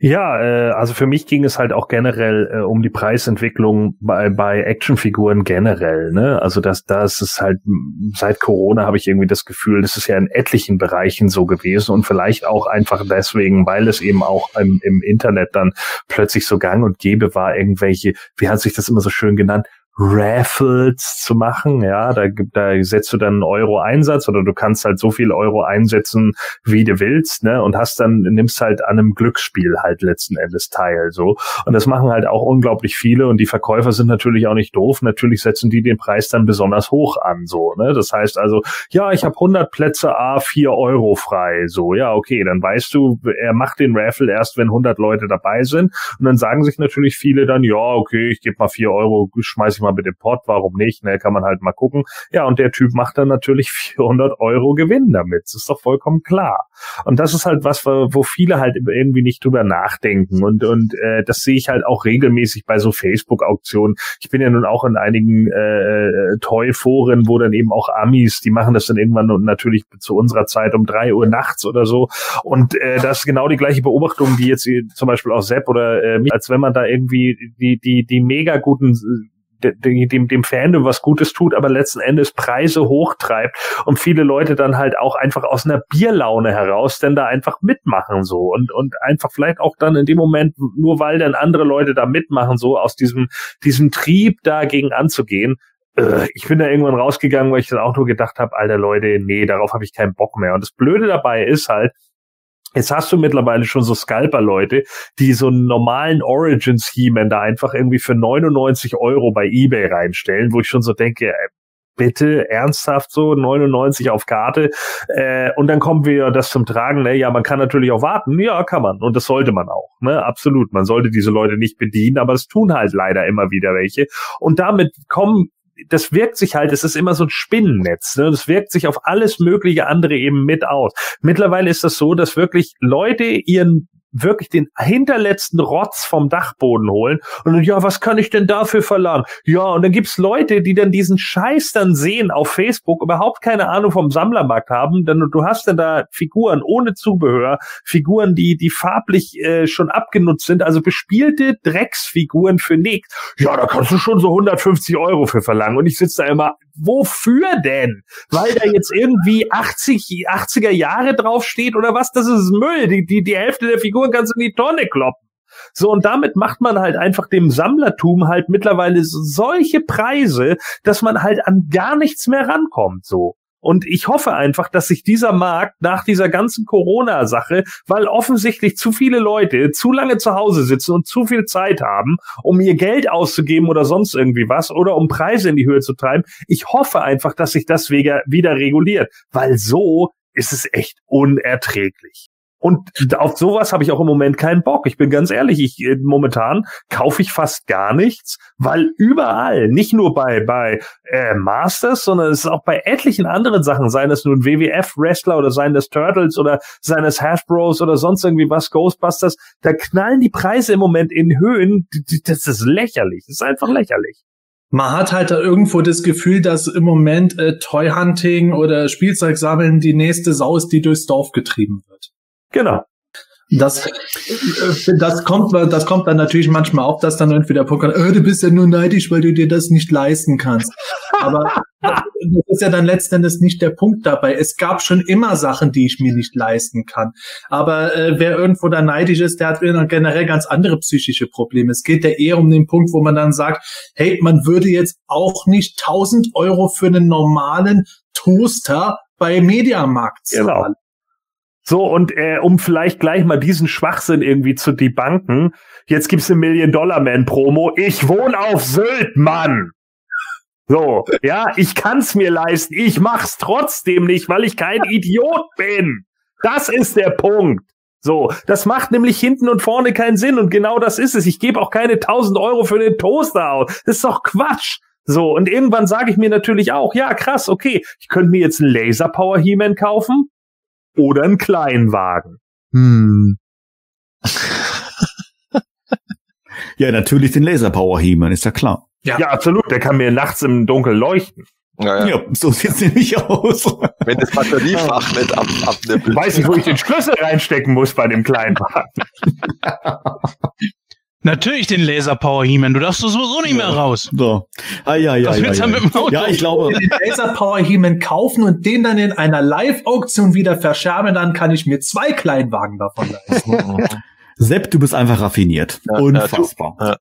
Ja, äh, also für mich ging es halt auch generell äh, um die Preisentwicklung bei, bei Actionfiguren generell. Ne? Also das, das ist halt seit Corona habe ich irgendwie das Gefühl, das ist ja in etlichen Bereichen so gewesen und vielleicht auch einfach deswegen, weil es eben auch im, im Internet dann plötzlich so gang und gäbe war, irgendwelche, wie hat sich das immer so schön genannt, Raffles zu machen. Ja, da, da setzt du dann einen Euro Einsatz oder du kannst halt so viel Euro einsetzen, wie du willst, ne? Und hast dann, nimmst halt an einem Glücksspiel halt letzten Endes teil. So. Und das machen halt auch unglaublich viele und die Verkäufer sind natürlich auch nicht doof. Natürlich setzen die den Preis dann besonders hoch an. So, ne? Das heißt also, ja, ich habe 100 Plätze A, 4 Euro frei. So, ja, okay, dann weißt du, er macht den Raffle erst, wenn 100 Leute dabei sind. Und dann sagen sich natürlich viele dann, ja, okay, ich gebe mal 4 Euro, schmeiß ich mal mit dem Pot, warum nicht? Ne, kann man halt mal gucken. Ja, und der Typ macht dann natürlich 400 Euro Gewinn damit. Das ist doch vollkommen klar. Und das ist halt was, wo viele halt irgendwie nicht drüber nachdenken. Und, und äh, das sehe ich halt auch regelmäßig bei so Facebook-Auktionen. Ich bin ja nun auch in einigen äh, Toy-Foren, wo dann eben auch Amis, die machen das dann irgendwann natürlich zu unserer Zeit um drei Uhr nachts oder so. Und äh, das ist genau die gleiche Beobachtung, die jetzt zum Beispiel auch Sepp oder äh, als wenn man da irgendwie die, die, die mega guten dem, dem Fandom was Gutes tut, aber letzten Endes Preise hochtreibt und viele Leute dann halt auch einfach aus einer Bierlaune heraus denn da einfach mitmachen so und, und einfach vielleicht auch dann in dem Moment, nur weil dann andere Leute da mitmachen, so aus diesem, diesem Trieb dagegen anzugehen, äh, ich bin da irgendwann rausgegangen, weil ich dann auch nur gedacht habe, alter Leute, nee, darauf habe ich keinen Bock mehr. Und das Blöde dabei ist halt, Jetzt hast du mittlerweile schon so Scalper-Leute, die so einen normalen Origins-He-Man da einfach irgendwie für 99 Euro bei Ebay reinstellen, wo ich schon so denke, ey, bitte ernsthaft so 99 auf Karte äh, und dann kommen wir das zum Tragen. Ne? Ja, man kann natürlich auch warten. Ja, kann man und das sollte man auch. Ne? Absolut. Man sollte diese Leute nicht bedienen, aber es tun halt leider immer wieder welche und damit kommen das wirkt sich halt, es ist immer so ein Spinnennetz. Ne? Das wirkt sich auf alles mögliche andere eben mit aus. Mittlerweile ist das so, dass wirklich Leute ihren wirklich den hinterletzten Rotz vom Dachboden holen und ja, was kann ich denn dafür verlangen? Ja, und dann gibt's Leute, die dann diesen Scheiß dann sehen auf Facebook, überhaupt keine Ahnung vom Sammlermarkt haben, denn du hast dann da Figuren ohne Zubehör, Figuren, die, die farblich äh, schon abgenutzt sind, also bespielte Drecksfiguren für nichts. Ja, da kannst du schon so 150 Euro für verlangen und ich sitze da immer, wofür denn? Weil da jetzt irgendwie 80, 80er Jahre draufsteht oder was? Das ist Müll. Die, die, die Hälfte der Figuren kannst du in die Tonne kloppen. So, und damit macht man halt einfach dem Sammlertum halt mittlerweile solche Preise, dass man halt an gar nichts mehr rankommt, so. Und ich hoffe einfach, dass sich dieser Markt nach dieser ganzen Corona-Sache, weil offensichtlich zu viele Leute zu lange zu Hause sitzen und zu viel Zeit haben, um ihr Geld auszugeben oder sonst irgendwie was oder um Preise in die Höhe zu treiben. Ich hoffe einfach, dass sich das wieder, reguliert, weil so ist es echt unerträglich. Und auf sowas habe ich auch im Moment keinen Bock. Ich bin ganz ehrlich, ich äh, momentan kaufe ich fast gar nichts, weil überall, nicht nur bei bei äh, Masters, sondern es ist auch bei etlichen anderen Sachen, seien es nun WWF Wrestler oder seien es Turtles oder seien es Hasbros oder sonst irgendwie was Ghostbusters, da knallen die Preise im Moment in Höhen, das ist lächerlich, das ist einfach lächerlich. Man hat halt da irgendwo das Gefühl, dass im Moment äh, Toy Hunting oder Spielzeug sammeln die nächste Sau ist, die durchs Dorf getrieben wird. Genau. Das, äh, das kommt, das kommt dann natürlich manchmal auch, dass dann irgendwie der Punkt kommt, oh, du bist ja nur neidisch, weil du dir das nicht leisten kannst. Aber das ist ja dann letztendlich nicht der Punkt dabei. Es gab schon immer Sachen, die ich mir nicht leisten kann. Aber äh, wer irgendwo da neidisch ist, der hat generell ganz andere psychische Probleme. Es geht ja eher um den Punkt, wo man dann sagt, hey, man würde jetzt auch nicht 1000 Euro für einen normalen Toaster bei Mediamarkt zahlen. Genau. So, und äh, um vielleicht gleich mal diesen Schwachsinn irgendwie zu debunken, jetzt gibt's eine Million-Dollar-Man-Promo. Ich wohne auf Sylt, Mann! So, ja, ich kann's mir leisten. Ich mach's trotzdem nicht, weil ich kein Idiot bin. Das ist der Punkt. So, das macht nämlich hinten und vorne keinen Sinn und genau das ist es. Ich gebe auch keine 1000 Euro für den Toaster aus. Das ist doch Quatsch. So, und irgendwann sage ich mir natürlich auch, ja, krass, okay, ich könnte mir jetzt einen Laser Power He-Man kaufen oder einen Kleinwagen. Hm. ja, natürlich den Laser Power He-Man, ist ja klar. Ja. ja, absolut. Der kann mir nachts im Dunkeln leuchten. Ja, ja. ja so sieht's nämlich aus. Wenn das Batteriefach nicht ab, abnippelt. Weiß ich, wo ich den Schlüssel reinstecken muss bei dem kleinen Wagen. Natürlich den Laser Power He-Man. Du darfst sowieso nicht mehr raus. So. Ah, ja, ja, ja, ja. Mit dem Auto? ja, ich glaube. Den Laser Power He-Man kaufen und den dann in einer Live-Auktion wieder verscherben, dann kann ich mir zwei Kleinwagen davon leisten. Sepp, du bist einfach raffiniert. Ja, Unfassbar.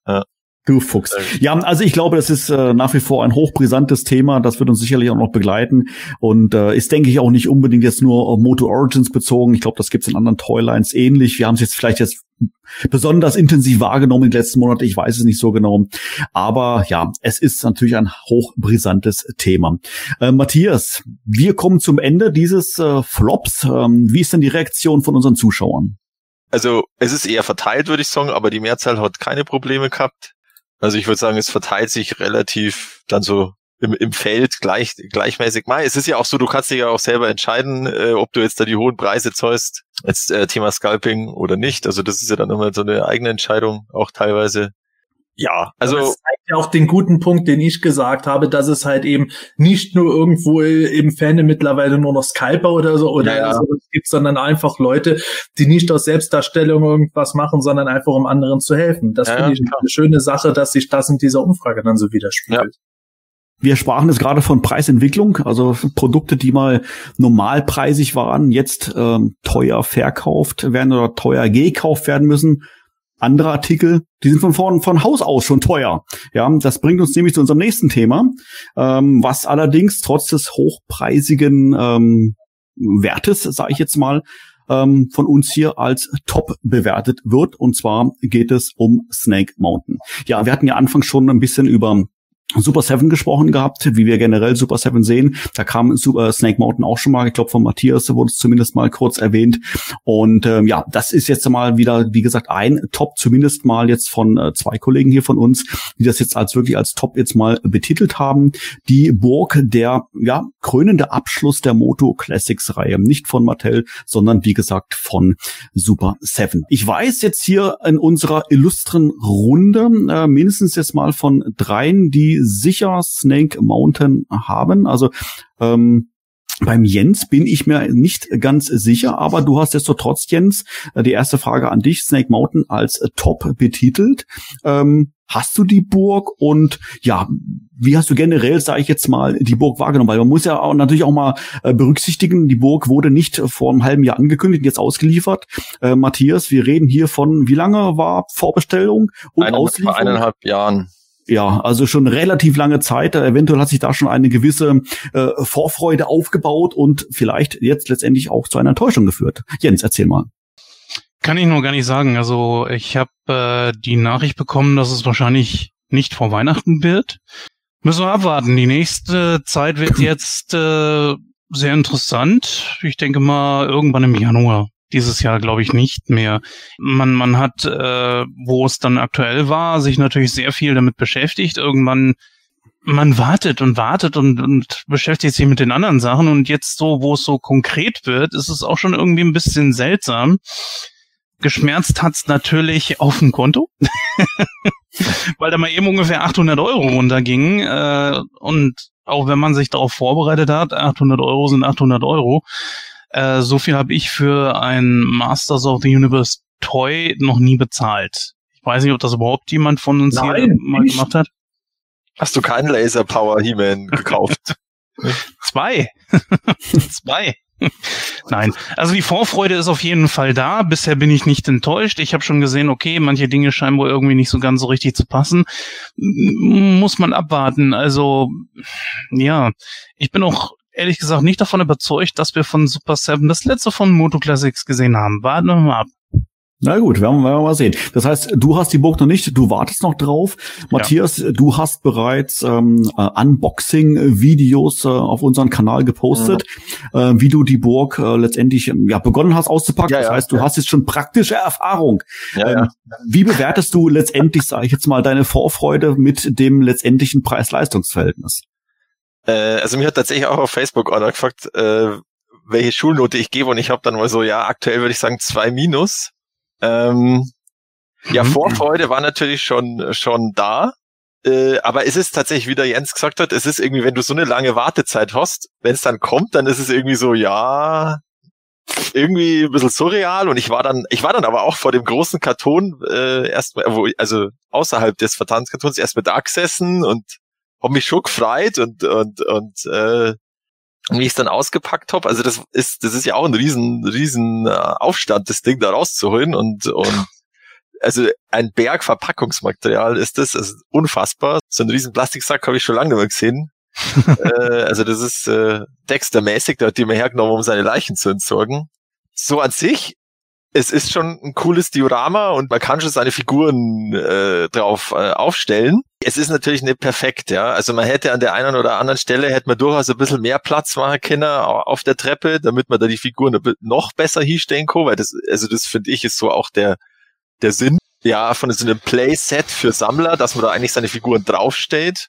Du Fuchs. Ja, also ich glaube, das ist äh, nach wie vor ein hochbrisantes Thema. Das wird uns sicherlich auch noch begleiten und äh, ist, denke ich, auch nicht unbedingt jetzt nur auf Moto Origins bezogen. Ich glaube, das gibt es in anderen Toylines ähnlich. Wir haben es jetzt vielleicht jetzt besonders intensiv wahrgenommen in den letzten Monaten. Ich weiß es nicht so genau. Aber ja, es ist natürlich ein hochbrisantes Thema. Äh, Matthias, wir kommen zum Ende dieses äh, Flops. Ähm, wie ist denn die Reaktion von unseren Zuschauern? Also es ist eher verteilt, würde ich sagen, aber die Mehrzahl hat keine Probleme gehabt. Also ich würde sagen, es verteilt sich relativ dann so im, im Feld gleich, gleichmäßig mal. Es ist ja auch so, du kannst dich ja auch selber entscheiden, äh, ob du jetzt da die hohen Preise zahlst, als äh, Thema Scalping oder nicht. Also das ist ja dann immer so eine eigene Entscheidung, auch teilweise. Ja, also. das zeigt ja auch den guten Punkt, den ich gesagt habe, dass es halt eben nicht nur irgendwo im Fandom mittlerweile nur noch Scalper oder so oder ja, ja. so gibt, sondern einfach Leute, die nicht aus Selbstdarstellung irgendwas machen, sondern einfach um anderen zu helfen. Das ja, finde ich klar. eine schöne Sache, dass sich das in dieser Umfrage dann so widerspiegelt. Wir sprachen jetzt gerade von Preisentwicklung, also Produkte, die mal normalpreisig waren, jetzt ähm, teuer verkauft werden oder teuer gekauft werden müssen andere Artikel, die sind von vorn von Haus aus schon teuer. Ja, das bringt uns nämlich zu unserem nächsten Thema, ähm, was allerdings trotz des hochpreisigen ähm, Wertes, sage ich jetzt mal, ähm, von uns hier als top bewertet wird. Und zwar geht es um Snake Mountain. Ja, wir hatten ja anfangs schon ein bisschen über Super Seven gesprochen gehabt, wie wir generell Super Seven sehen. Da kam Super Snake Mountain auch schon mal, ich glaube von Matthias wurde es zumindest mal kurz erwähnt. Und ähm, ja, das ist jetzt mal wieder, wie gesagt, ein Top, zumindest mal jetzt von äh, zwei Kollegen hier von uns, die das jetzt als wirklich als Top jetzt mal betitelt haben. Die Burg, der ja krönende Abschluss der Moto Classics Reihe, nicht von Mattel, sondern wie gesagt von Super Seven. Ich weiß jetzt hier in unserer illustren Runde äh, mindestens jetzt mal von dreien, die sicher Snake Mountain haben. Also ähm, beim Jens bin ich mir nicht ganz sicher, aber du hast so trotz Jens äh, die erste Frage an dich, Snake Mountain als Top betitelt. Ähm, hast du die Burg und ja, wie hast du generell, sage ich jetzt mal, die Burg wahrgenommen? Weil man muss ja auch natürlich auch mal äh, berücksichtigen, die Burg wurde nicht vor einem halben Jahr angekündigt, jetzt ausgeliefert. Äh, Matthias, wir reden hier von, wie lange war Vorbestellung und Eine, Auslieferung? Eineinhalb Jahren ja, also schon relativ lange Zeit. Eventuell hat sich da schon eine gewisse äh, Vorfreude aufgebaut und vielleicht jetzt letztendlich auch zu einer Enttäuschung geführt. Jens, erzähl mal. Kann ich nur gar nicht sagen. Also ich habe äh, die Nachricht bekommen, dass es wahrscheinlich nicht vor Weihnachten wird. Müssen wir abwarten. Die nächste Zeit wird jetzt äh, sehr interessant. Ich denke mal irgendwann im Januar dieses Jahr glaube ich nicht mehr. Man, man hat, äh, wo es dann aktuell war, sich natürlich sehr viel damit beschäftigt. Irgendwann, man wartet und wartet und, und beschäftigt sich mit den anderen Sachen. Und jetzt so, wo es so konkret wird, ist es auch schon irgendwie ein bisschen seltsam. Geschmerzt hat's natürlich auf dem Konto, weil da mal eben ungefähr 800 Euro runtergingen. Äh, und auch wenn man sich darauf vorbereitet hat, 800 Euro sind 800 Euro. Äh, so viel habe ich für ein Masters of the Universe Toy noch nie bezahlt. Ich weiß nicht, ob das überhaupt jemand von uns Nein, hier mal nicht. gemacht hat. Hast du keinen Laser Power He-Man gekauft? Zwei. Zwei. Nein, also die Vorfreude ist auf jeden Fall da. Bisher bin ich nicht enttäuscht. Ich habe schon gesehen, okay, manche Dinge scheinen wohl irgendwie nicht so ganz so richtig zu passen. Muss man abwarten. Also ja, ich bin auch ehrlich gesagt nicht davon überzeugt, dass wir von Super 7 das letzte von Moto Classics gesehen haben. Warten wir mal ab. Na gut, werden wir mal sehen. Das heißt, du hast die Burg noch nicht, du wartest noch drauf. Matthias, ja. du hast bereits ähm, äh, Unboxing-Videos äh, auf unseren Kanal gepostet, mhm. äh, wie du die Burg äh, letztendlich ja begonnen hast auszupacken. Ja, das heißt, du ja. hast jetzt schon praktische Erfahrung. Ähm, wie bewertest du letztendlich, sage ich jetzt mal, deine Vorfreude mit dem letztendlichen Preis-Leistungs-Verhältnis? Äh, also mir hat tatsächlich auch auf Facebook einer gefragt, äh, welche Schulnote ich gebe und ich habe dann mal so, ja, aktuell würde ich sagen zwei Minus ähm, ja, mhm. Vorfreude war natürlich schon, schon da. Äh, aber es ist tatsächlich, wie der Jens gesagt hat, es ist irgendwie, wenn du so eine lange Wartezeit hast, wenn es dann kommt, dann ist es irgendwie so, ja, irgendwie ein bisschen surreal und ich war dann, ich war dann aber auch vor dem großen Karton äh, erstmal, also außerhalb des Vertanzkartons erstmal da gesessen und habe mich schon gefreut und und und äh, wie ich es dann ausgepackt habe, also das ist, das ist ja auch ein riesen, riesen äh, Aufstand, das Ding da rauszuholen und, und also ein Berg Verpackungsmaterial ist das, also unfassbar. So einen riesen Plastiksack habe ich schon lange nicht mehr gesehen. äh, also das ist äh, Dexter-mäßig, der hat die mir hergenommen, um seine Leichen zu entsorgen. So an sich es ist schon ein cooles Diorama und man kann schon seine Figuren äh, drauf äh, aufstellen. Es ist natürlich nicht perfekt, ja. Also man hätte an der einen oder anderen Stelle hätte man durchaus ein bisschen mehr Platz machen können auf der Treppe, damit man da die Figuren noch besser hinstellen kann, weil das, also das finde ich ist so auch der, der Sinn, ja, von so einem Playset für Sammler, dass man da eigentlich seine Figuren draufstellt.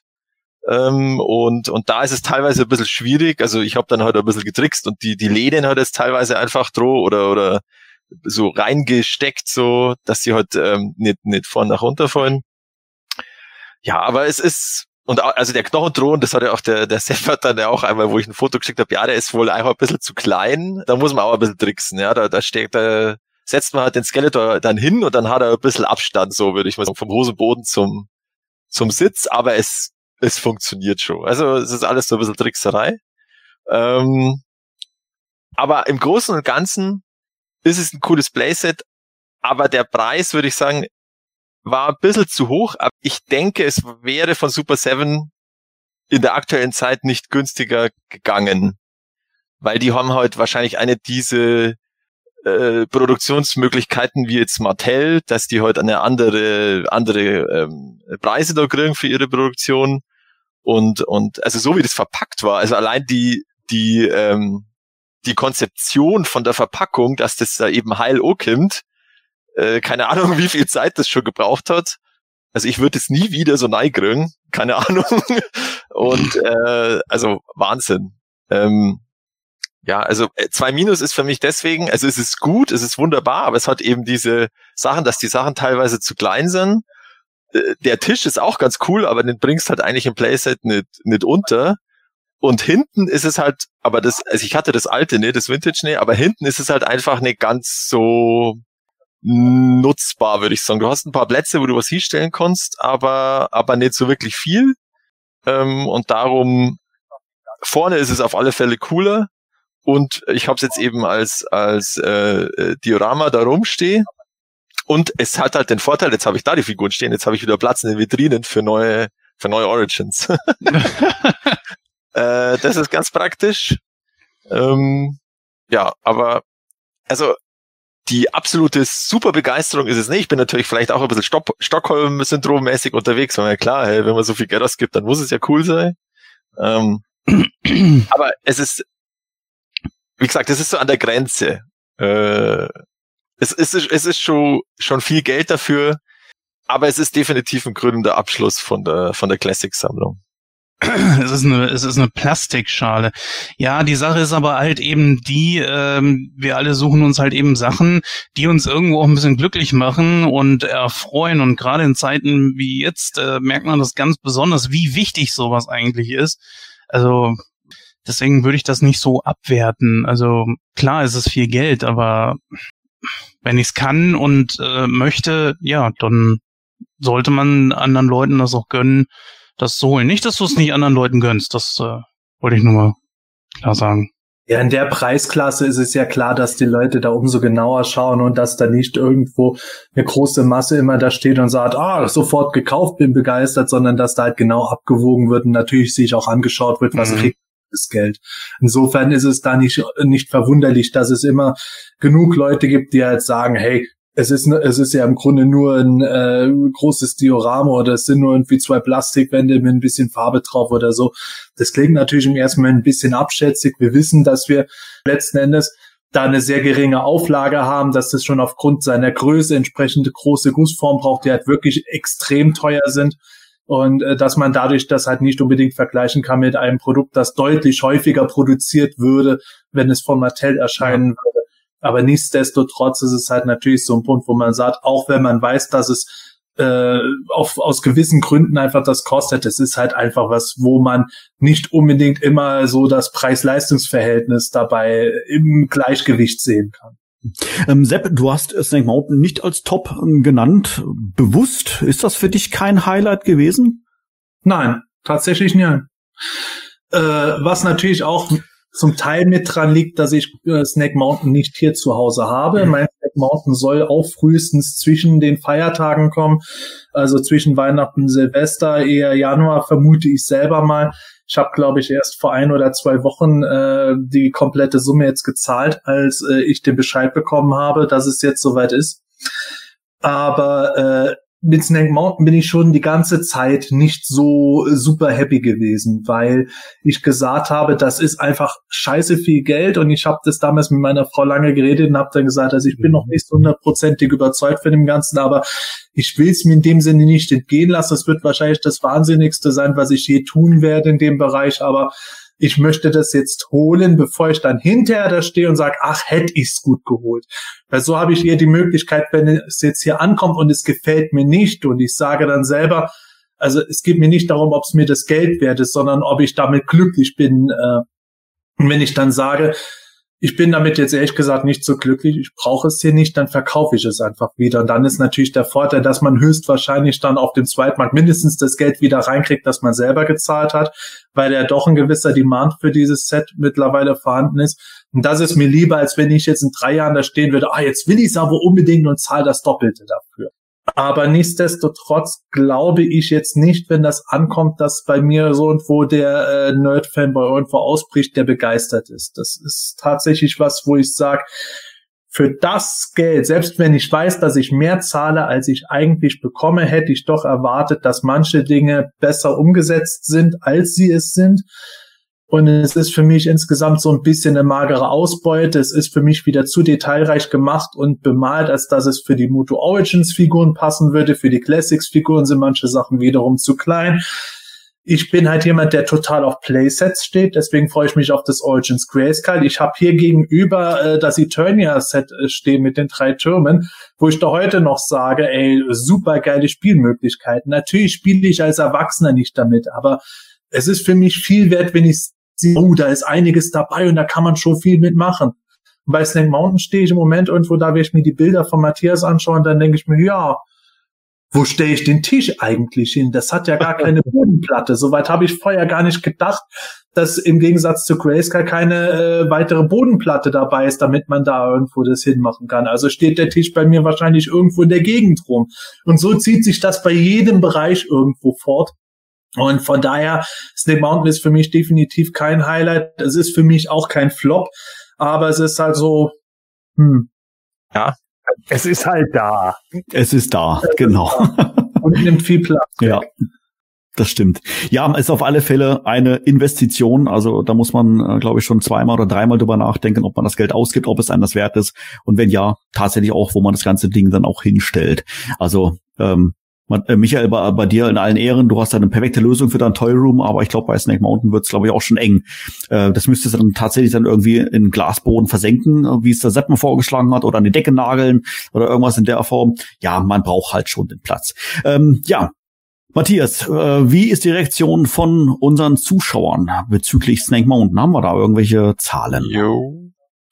Ähm, und, und da ist es teilweise ein bisschen schwierig. Also ich habe dann halt ein bisschen getrickst und die, die Läden hat es teilweise einfach droh oder, oder so reingesteckt, so dass sie halt ähm, nicht, nicht vorn nach runterfallen. Ja, aber es ist, und auch, also der Knochendrohnen, das hat ja auch der, der Seppert dann ja auch einmal, wo ich ein Foto geschickt habe, ja, der ist wohl einfach ein bisschen zu klein. Da muss man auch ein bisschen tricksen, ja. Da, da steckt, da setzt man halt den Skeletor dann hin und dann hat er ein bisschen Abstand, so würde ich mal sagen, vom Hosenboden zum, zum Sitz, aber es, es funktioniert schon. Also es ist alles so ein bisschen Trickserei. Ähm, aber im Großen und Ganzen ist es ein cooles Playset, aber der Preis, würde ich sagen, war ein bisschen zu hoch. Aber ich denke, es wäre von Super 7 in der aktuellen Zeit nicht günstiger gegangen, weil die haben halt wahrscheinlich eine diese äh, Produktionsmöglichkeiten wie jetzt Mattel, dass die halt eine andere andere ähm, Preise da kriegen für ihre Produktion und und also so wie das verpackt war, also allein die die ähm, die Konzeption von der Verpackung, dass das da eben heil kommt, äh, keine Ahnung, wie viel Zeit das schon gebraucht hat. Also ich würde es nie wieder so neigringen, keine Ahnung. Und äh, also Wahnsinn. Ähm, ja, also äh, zwei Minus ist für mich deswegen, also es ist gut, es ist wunderbar, aber es hat eben diese Sachen, dass die Sachen teilweise zu klein sind. Äh, der Tisch ist auch ganz cool, aber den bringst halt eigentlich im Playset nicht, nicht unter. Und hinten ist es halt, aber das, also ich hatte das alte, ne, das Vintage, ne, aber hinten ist es halt einfach nicht ganz so nutzbar, würde ich sagen. Du hast ein paar Plätze, wo du was hinstellen kannst, aber, aber nicht so wirklich viel. Ähm, und darum, vorne ist es auf alle Fälle cooler. Und ich habe es jetzt eben als, als äh, äh, Diorama da rumstehen. Und es hat halt den Vorteil, jetzt habe ich da die Figuren stehen, jetzt habe ich wieder Platz in den Vitrinen für neue, für neue Origins. Äh, das ist ganz praktisch. Ähm, ja, aber also die absolute super Begeisterung ist es nicht. Ich bin natürlich vielleicht auch ein bisschen Stockholm-Syndrom-mäßig unterwegs, weil ja klar, hey, wenn man so viel Geld ausgibt, dann muss es ja cool sein. Ähm, aber es ist, wie gesagt, es ist so an der Grenze. Äh, es, ist, es ist schon, schon viel Geld dafür, aber es ist definitiv ein krönender Abschluss von der, von der Classic-Sammlung. Es ist eine, es ist eine Plastikschale. Ja, die Sache ist aber halt eben die, ähm, wir alle suchen uns halt eben Sachen, die uns irgendwo auch ein bisschen glücklich machen und erfreuen. Und gerade in Zeiten wie jetzt äh, merkt man das ganz besonders, wie wichtig sowas eigentlich ist. Also deswegen würde ich das nicht so abwerten. Also klar, ist es viel Geld, aber wenn ich es kann und äh, möchte, ja, dann sollte man anderen Leuten das auch gönnen das zu holen. Nicht, dass du es nicht anderen Leuten gönnst, das äh, wollte ich nur mal klar sagen. Ja, in der Preisklasse ist es ja klar, dass die Leute da umso genauer schauen und dass da nicht irgendwo eine große Masse immer da steht und sagt, ah, sofort gekauft, bin begeistert, sondern dass da halt genau abgewogen wird und natürlich sich auch angeschaut wird, was mhm. kriegt das Geld. Insofern ist es da nicht, nicht verwunderlich, dass es immer genug Leute gibt, die halt sagen, hey, es ist, es ist ja im Grunde nur ein äh, großes Diorama oder es sind nur irgendwie zwei Plastikwände mit ein bisschen Farbe drauf oder so. Das klingt natürlich im ersten Mal ein bisschen abschätzig. Wir wissen, dass wir letzten Endes da eine sehr geringe Auflage haben, dass das schon aufgrund seiner Größe entsprechende große Gussform braucht, die halt wirklich extrem teuer sind und äh, dass man dadurch das halt nicht unbedingt vergleichen kann mit einem Produkt, das deutlich häufiger produziert würde, wenn es von Mattel erscheinen würde. Aber nichtsdestotrotz ist es halt natürlich so ein Punkt, wo man sagt, auch wenn man weiß, dass es äh, auf, aus gewissen Gründen einfach das kostet, es ist halt einfach was, wo man nicht unbedingt immer so das Preis-Leistungs-Verhältnis dabei im Gleichgewicht sehen kann. Ähm, Sepp, du hast Snake Mountain nicht als Top ähm, genannt. Bewusst? Ist das für dich kein Highlight gewesen? Nein, tatsächlich nicht. Äh, was natürlich auch zum Teil mit dran liegt, dass ich äh, Snake Mountain nicht hier zu Hause habe. Mhm. Mein Snake Mountain soll auch frühestens zwischen den Feiertagen kommen, also zwischen Weihnachten und Silvester, eher Januar vermute ich selber mal. Ich habe, glaube ich, erst vor ein oder zwei Wochen äh, die komplette Summe jetzt gezahlt, als äh, ich den Bescheid bekommen habe, dass es jetzt soweit ist. Aber äh, mit Snake Mountain bin ich schon die ganze Zeit nicht so super happy gewesen, weil ich gesagt habe, das ist einfach scheiße viel Geld und ich habe das damals mit meiner Frau lange geredet und habe dann gesagt, also ich bin noch nicht hundertprozentig überzeugt von dem Ganzen, aber ich will es mir in dem Sinne nicht entgehen lassen. Das wird wahrscheinlich das Wahnsinnigste sein, was ich je tun werde in dem Bereich, aber ich möchte das jetzt holen, bevor ich dann hinterher da stehe und sage, ach, hätte ich's gut geholt. Weil so habe ich eher die Möglichkeit, wenn es jetzt hier ankommt und es gefällt mir nicht und ich sage dann selber, also es geht mir nicht darum, ob es mir das Geld wert ist, sondern ob ich damit glücklich bin. Äh, und wenn ich dann sage, ich bin damit jetzt ehrlich gesagt nicht so glücklich, ich brauche es hier nicht, dann verkaufe ich es einfach wieder. Und dann ist natürlich der Vorteil, dass man höchstwahrscheinlich dann auf dem Zweitmarkt mindestens das Geld wieder reinkriegt, das man selber gezahlt hat, weil ja doch ein gewisser Demand für dieses Set mittlerweile vorhanden ist. Und das ist mir lieber, als wenn ich jetzt in drei Jahren da stehen würde, ah, jetzt will ich es aber unbedingt und zahle das Doppelte dafür. Aber nichtsdestotrotz glaube ich jetzt nicht, wenn das ankommt, dass bei mir so irgendwo der äh, Nerd-Fanboy irgendwo ausbricht, der begeistert ist. Das ist tatsächlich was, wo ich sage, für das Geld, selbst wenn ich weiß, dass ich mehr zahle, als ich eigentlich bekomme, hätte ich doch erwartet, dass manche Dinge besser umgesetzt sind, als sie es sind. Und es ist für mich insgesamt so ein bisschen eine magere Ausbeute. Es ist für mich wieder zu detailreich gemacht und bemalt, als dass es für die Moto Origins Figuren passen würde. Für die Classics Figuren sind manche Sachen wiederum zu klein. Ich bin halt jemand, der total auf Playsets steht, deswegen freue ich mich auf das Origins Grayskull. Ich habe hier gegenüber äh, das Eternia-Set äh, stehen mit den drei Türmen, wo ich da heute noch sage, ey, super geile Spielmöglichkeiten. Natürlich spiele ich als Erwachsener nicht damit, aber es ist für mich viel wert, wenn ich sehe, oh, da ist einiges dabei und da kann man schon viel mitmachen. Und bei Snake Mountain stehe ich im Moment irgendwo da, wenn ich mir die Bilder von Matthias anschaue und dann denke ich mir, ja, wo stelle ich den Tisch eigentlich hin? Das hat ja gar keine Bodenplatte. Soweit habe ich vorher gar nicht gedacht, dass im Gegensatz zu Grayscale keine äh, weitere Bodenplatte dabei ist, damit man da irgendwo das hinmachen kann. Also steht der Tisch bei mir wahrscheinlich irgendwo in der Gegend rum. Und so zieht sich das bei jedem Bereich irgendwo fort. Und von daher, Snake Mountain ist für mich definitiv kein Highlight. Es ist für mich auch kein Flop, aber es ist halt so, hm. Ja, es ist halt da. Es ist da, genau. Und nimmt viel Platz. Ja. Das stimmt. Ja, ist auf alle Fälle eine Investition. Also da muss man, äh, glaube ich, schon zweimal oder dreimal drüber nachdenken, ob man das Geld ausgibt, ob es einem das wert ist. Und wenn ja, tatsächlich auch, wo man das ganze Ding dann auch hinstellt. Also ähm, äh, Michael, bei, bei, dir in allen Ehren, du hast eine perfekte Lösung für dein Toy Room, aber ich glaube, bei Snake Mountain wird es, glaube ich, auch schon eng. Äh, das müsste dann tatsächlich dann irgendwie in Glasboden versenken, wie es der Seppen vorgeschlagen hat, oder an die Decke nageln oder irgendwas in der Form. Ja, man braucht halt schon den Platz. Ähm, ja, Matthias, äh, wie ist die Reaktion von unseren Zuschauern bezüglich Snake Mountain? Haben wir da irgendwelche Zahlen? Jo.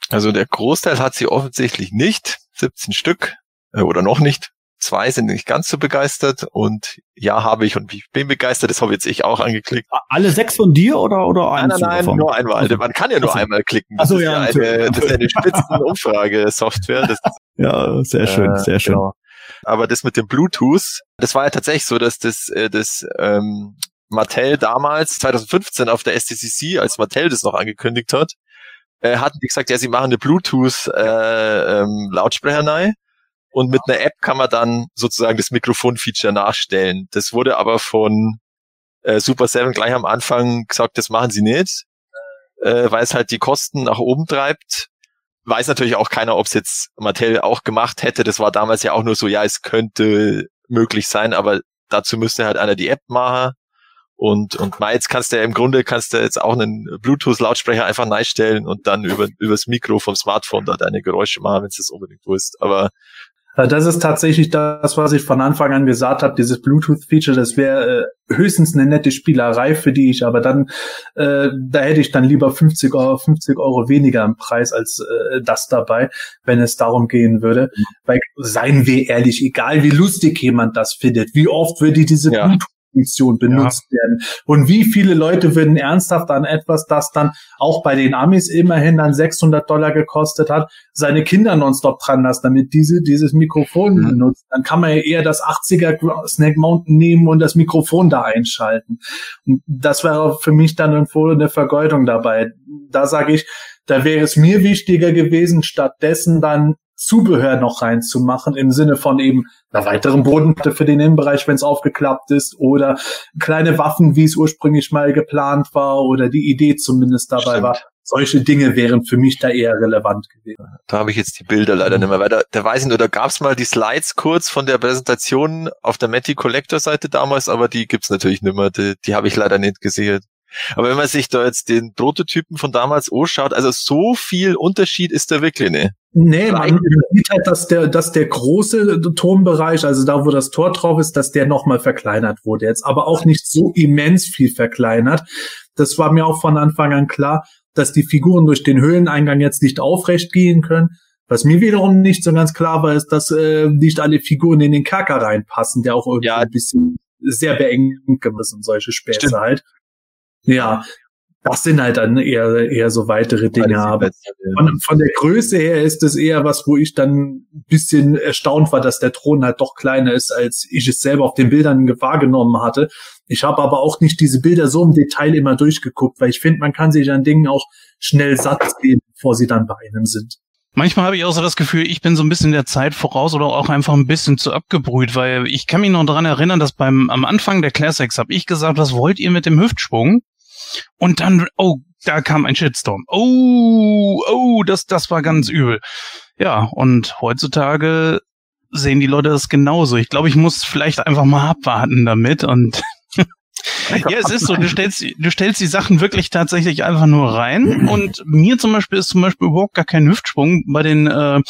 Also der Großteil hat sie offensichtlich nicht, 17 Stück äh, oder noch nicht. Zwei sind nicht ganz so begeistert und ja, habe ich und ich bin begeistert. Das habe jetzt ich auch angeklickt. Alle sechs von dir oder oder eins? Nein, nein, nein, davon? nur einmal. Also, Man kann ja nur also, einmal klicken. Das, also, ist ja, eine, das ist eine Spitzenumfrage-Software. ja, sehr schön, äh, sehr schön. Genau. Aber das mit dem Bluetooth, das war ja tatsächlich so, dass das, äh, das ähm, Mattel damals 2015 auf der STCC, als Mattel das noch angekündigt hat, äh, hatten die gesagt, ja, sie machen eine Bluetooth äh, ähm, und mit einer App kann man dann sozusagen das Mikrofon-Feature nachstellen. Das wurde aber von äh, Super 7 gleich am Anfang gesagt, das machen sie nicht, äh, weil es halt die Kosten nach oben treibt. Weiß natürlich auch keiner, ob es jetzt Mattel auch gemacht hätte. Das war damals ja auch nur so, ja, es könnte möglich sein, aber dazu müsste halt einer die App machen. Und, und mal jetzt kannst du ja im Grunde kannst du jetzt auch einen Bluetooth-Lautsprecher einfach neinstellen und dann über, übers Mikro vom Smartphone da deine Geräusche machen, wenn es das unbedingt willst. Aber das ist tatsächlich das, was ich von Anfang an gesagt habe, dieses Bluetooth-Feature, das wäre äh, höchstens eine nette Spielerei für die ich, aber dann, äh, da hätte ich dann lieber 50 Euro, 50 Euro weniger im Preis als äh, das dabei, wenn es darum gehen würde. Mhm. Weil, seien wir ehrlich, egal wie lustig jemand das findet, wie oft würde diese ja. Bluetooth Funktion benutzt ja. werden. Und wie viele Leute würden ernsthaft an etwas, das dann auch bei den Amis immerhin dann 600 Dollar gekostet hat, seine Kinder nonstop dran lassen, damit diese dieses Mikrofon mhm. benutzt. Dann kann man ja eher das 80er Snake Mountain nehmen und das Mikrofon da einschalten. Und das wäre für mich dann irgendwo eine Vergeudung dabei. Da sage ich, da wäre es mir wichtiger gewesen, stattdessen dann Zubehör noch reinzumachen, im Sinne von eben einer weiteren Bodenplatte für den Innenbereich, wenn es aufgeklappt ist, oder kleine Waffen, wie es ursprünglich mal geplant war, oder die Idee zumindest dabei Stimmt. war. Solche Dinge wären für mich da eher relevant gewesen. Da habe ich jetzt die Bilder leider nicht mehr weiter. Da weiß ich nur, da gab es mal die Slides kurz von der Präsentation auf der Matty Collector Seite damals, aber die gibt's natürlich nicht mehr. Die, die habe ich leider nicht gesehen. Aber wenn man sich da jetzt den Prototypen von damals anschaut, also so viel Unterschied ist da wirklich nicht. Nee, man sieht halt, dass der, dass der große Turmbereich, also da, wo das Tor drauf ist, dass der nochmal verkleinert wurde. Jetzt aber auch nicht so immens viel verkleinert. Das war mir auch von Anfang an klar, dass die Figuren durch den Höhleneingang jetzt nicht aufrecht gehen können. Was mir wiederum nicht so ganz klar war, ist, dass äh, nicht alle Figuren in den Kerker reinpassen, der auch irgendwie ja. ein bisschen sehr beengend und solche Späße Stimmt. halt. Ja, das sind halt dann eher, eher so weitere Dinge. Aber von, von der Größe her ist es eher was, wo ich dann ein bisschen erstaunt war, dass der Thron halt doch kleiner ist, als ich es selber auf den Bildern wahrgenommen hatte. Ich habe aber auch nicht diese Bilder so im Detail immer durchgeguckt, weil ich finde, man kann sich an Dingen auch schnell satt geben, bevor sie dann bei einem sind. Manchmal habe ich auch so das Gefühl, ich bin so ein bisschen der Zeit voraus oder auch einfach ein bisschen zu abgebrüht, weil ich kann mich noch daran erinnern, dass beim am Anfang der Classics habe ich gesagt, was wollt ihr mit dem Hüftschwung? Und dann, oh, da kam ein Shitstorm. Oh, oh, das, das war ganz übel. Ja, und heutzutage sehen die Leute das genauso. Ich glaube, ich muss vielleicht einfach mal abwarten damit und ja, es ist so, du stellst, du stellst die Sachen wirklich tatsächlich einfach nur rein und mir zum Beispiel ist zum Beispiel überhaupt gar kein Hüftsprung. Bei den äh,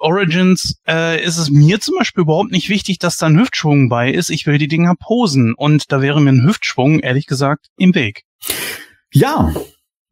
Origins äh, ist es mir zum Beispiel überhaupt nicht wichtig, dass da ein Hüftschwung bei ist. Ich will die Dinger posen und da wäre mir ein Hüftschwung, ehrlich gesagt, im Weg. Ja,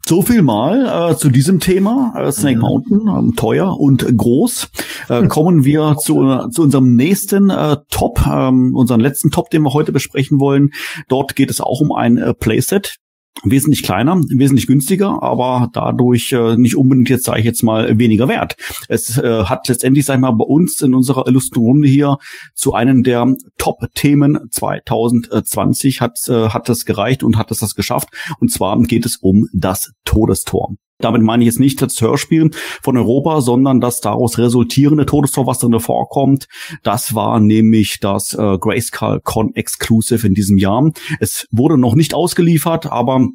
so viel mal äh, zu diesem Thema. Äh, Snake Mountain, äh, teuer und groß. Äh, kommen wir zu, zu unserem nächsten äh, Top, ähm, unseren letzten Top, den wir heute besprechen wollen. Dort geht es auch um ein äh, Playset wesentlich kleiner, wesentlich günstiger, aber dadurch äh, nicht unbedingt jetzt, sage ich jetzt mal, weniger wert. Es äh, hat letztendlich, sag ich mal, bei uns in unserer illustren Runde hier zu einem der Top-Themen 2020 hat, äh, hat das gereicht und hat es das geschafft. Und zwar geht es um das Todestor. Damit meine ich jetzt nicht das Hörspiel von Europa, sondern das daraus resultierende Todestor, was drin vorkommt. Das war nämlich das äh, Grayskull Con Exclusive in diesem Jahr. Es wurde noch nicht ausgeliefert, aber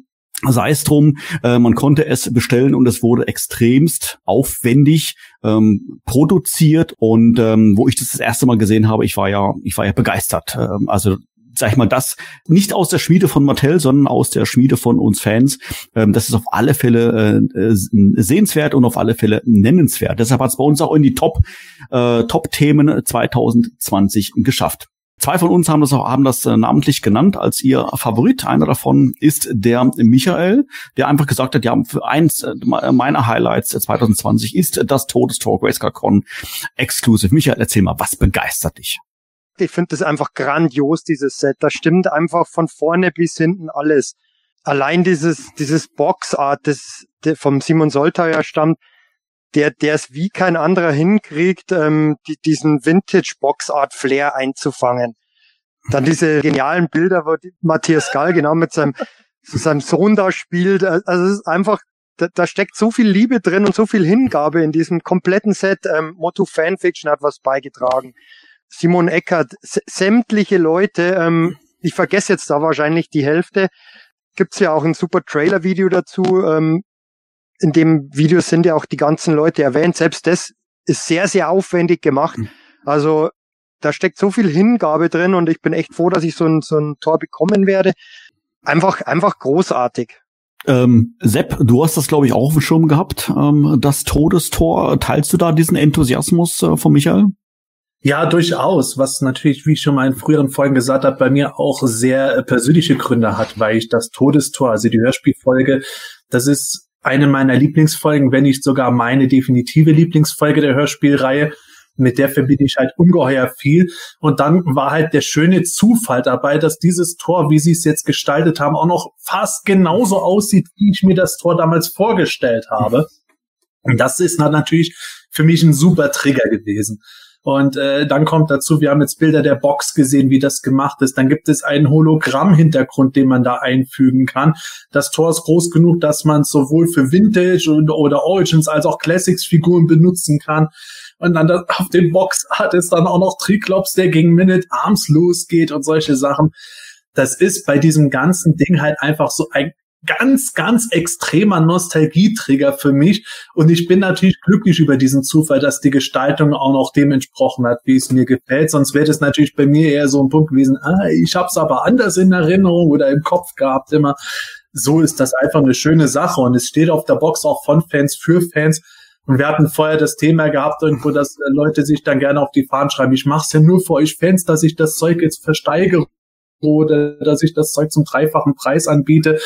sei es drum, äh, man konnte es bestellen und es wurde extremst aufwendig ähm, produziert und ähm, wo ich das das erste Mal gesehen habe, ich war ja, ich war ja begeistert. Ähm, also sag ich mal, das nicht aus der Schmiede von Mattel, sondern aus der Schmiede von uns Fans. Ähm, das ist auf alle Fälle äh, äh sehenswert und auf alle Fälle nennenswert. Deshalb hat es bei uns auch in die Top äh, Top Themen 2020 geschafft. Zwei von uns haben das auch haben das äh, namentlich genannt als ihr Favorit. Einer davon ist der Michael, der einfach gesagt hat, ja, für eins äh, meiner Highlights 2020 ist das Todestalk Grayscale Con Exclusive. Michael, erzähl mal, was begeistert dich? Ich finde das einfach grandios, dieses Set. Da stimmt einfach von vorne bis hinten alles. Allein dieses, dieses Boxart, das vom Simon Soltauer stammt, der, der es wie kein anderer hinkriegt, ähm, die, diesen Vintage-Boxart-Flair einzufangen. Dann diese genialen Bilder, wo Matthias Gall genau mit seinem, seinem Sohn da spielt. Also es ist einfach da, da steckt so viel Liebe drin und so viel Hingabe in diesem kompletten Set. Ähm, Motto Fanfiction hat was beigetragen. Simon Eckert, sämtliche Leute, ähm, ich vergesse jetzt da wahrscheinlich die Hälfte. Gibt's ja auch ein super Trailer-Video dazu. Ähm, in dem Video sind ja auch die ganzen Leute erwähnt. Selbst das ist sehr, sehr aufwendig gemacht. Hm. Also da steckt so viel Hingabe drin und ich bin echt froh, dass ich so ein, so ein Tor bekommen werde. Einfach, einfach großartig. Ähm, Sepp, du hast das, glaube ich, auch auf dem Schirm gehabt, ähm, das Todestor. Teilst du da diesen Enthusiasmus äh, von Michael? Ja, durchaus. Was natürlich, wie ich schon mal in früheren Folgen gesagt habe, bei mir auch sehr äh, persönliche Gründe hat, weil ich das Todestor, also die Hörspielfolge, das ist eine meiner Lieblingsfolgen, wenn nicht sogar meine definitive Lieblingsfolge der Hörspielreihe mit der verbinde ich halt ungeheuer viel. Und dann war halt der schöne Zufall dabei, dass dieses Tor, wie sie es jetzt gestaltet haben, auch noch fast genauso aussieht, wie ich mir das Tor damals vorgestellt habe. Und das ist natürlich für mich ein super Trigger gewesen. Und äh, dann kommt dazu, wir haben jetzt Bilder der Box gesehen, wie das gemacht ist. Dann gibt es einen Hologramm-Hintergrund, den man da einfügen kann. Das Tor ist groß genug, dass man sowohl für Vintage oder Origins als auch Classics-Figuren benutzen kann. Und dann das, auf dem Boxart ist dann auch noch Triklops, der gegen Minute Arms losgeht und solche Sachen. Das ist bei diesem ganzen Ding halt einfach so ein ganz, ganz extremer Nostalgietrigger für mich. Und ich bin natürlich glücklich über diesen Zufall, dass die Gestaltung auch noch dem entsprochen hat, wie es mir gefällt. Sonst wäre es natürlich bei mir eher so ein Punkt gewesen, ah, ich habe es aber anders in Erinnerung oder im Kopf gehabt immer. So ist das einfach eine schöne Sache. Und es steht auf der Box auch von Fans für Fans. Und wir hatten vorher das Thema gehabt, irgendwo, dass Leute sich dann gerne auf die Fahnen schreiben, ich mache es ja nur für euch Fans, dass ich das Zeug jetzt versteigere oder dass ich das Zeug zum dreifachen Preis anbiete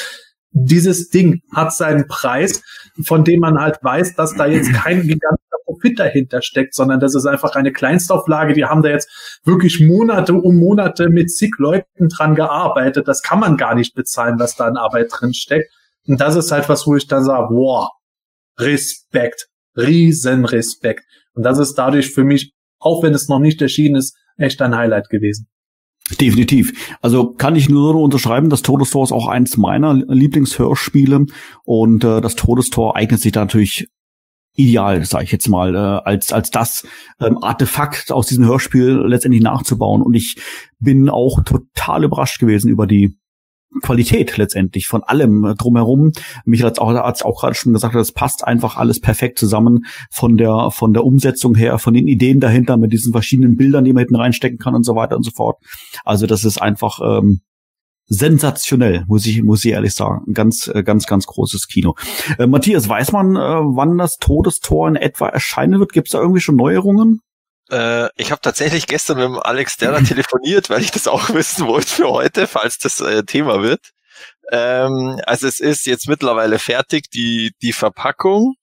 dieses Ding hat seinen Preis, von dem man halt weiß, dass da jetzt kein gigantischer Profit dahinter steckt, sondern das ist einfach eine Kleinstauflage. Die haben da jetzt wirklich Monate um Monate mit zig Leuten dran gearbeitet. Das kann man gar nicht bezahlen, was da an Arbeit drin steckt. Und das ist halt was, wo ich dann sage, wow, Respekt, riesen Respekt. Und das ist dadurch für mich, auch wenn es noch nicht erschienen ist, echt ein Highlight gewesen. Definitiv. Also kann ich nur unterschreiben, das Todestor ist auch eins meiner Lieblingshörspiele und äh, das Todestor eignet sich da natürlich ideal, sage ich jetzt mal, äh, als als das ähm, Artefakt aus diesem Hörspiel letztendlich nachzubauen. Und ich bin auch total überrascht gewesen über die Qualität letztendlich von allem drumherum. Michael hat auch, hat's auch gerade schon gesagt, das passt einfach alles perfekt zusammen von der von der Umsetzung her, von den Ideen dahinter mit diesen verschiedenen Bildern, die man hinten reinstecken kann und so weiter und so fort. Also das ist einfach ähm, sensationell, muss ich muss ich ehrlich sagen, ganz äh, ganz ganz großes Kino. Äh, Matthias, weiß man, äh, wann das Todestor in etwa erscheinen wird? Gibt es da irgendwie schon Neuerungen? Äh, ich habe tatsächlich gestern mit dem Alex Derner telefoniert, weil ich das auch wissen wollte für heute, falls das äh, Thema wird. Ähm, also es ist jetzt mittlerweile fertig, die, die Verpackung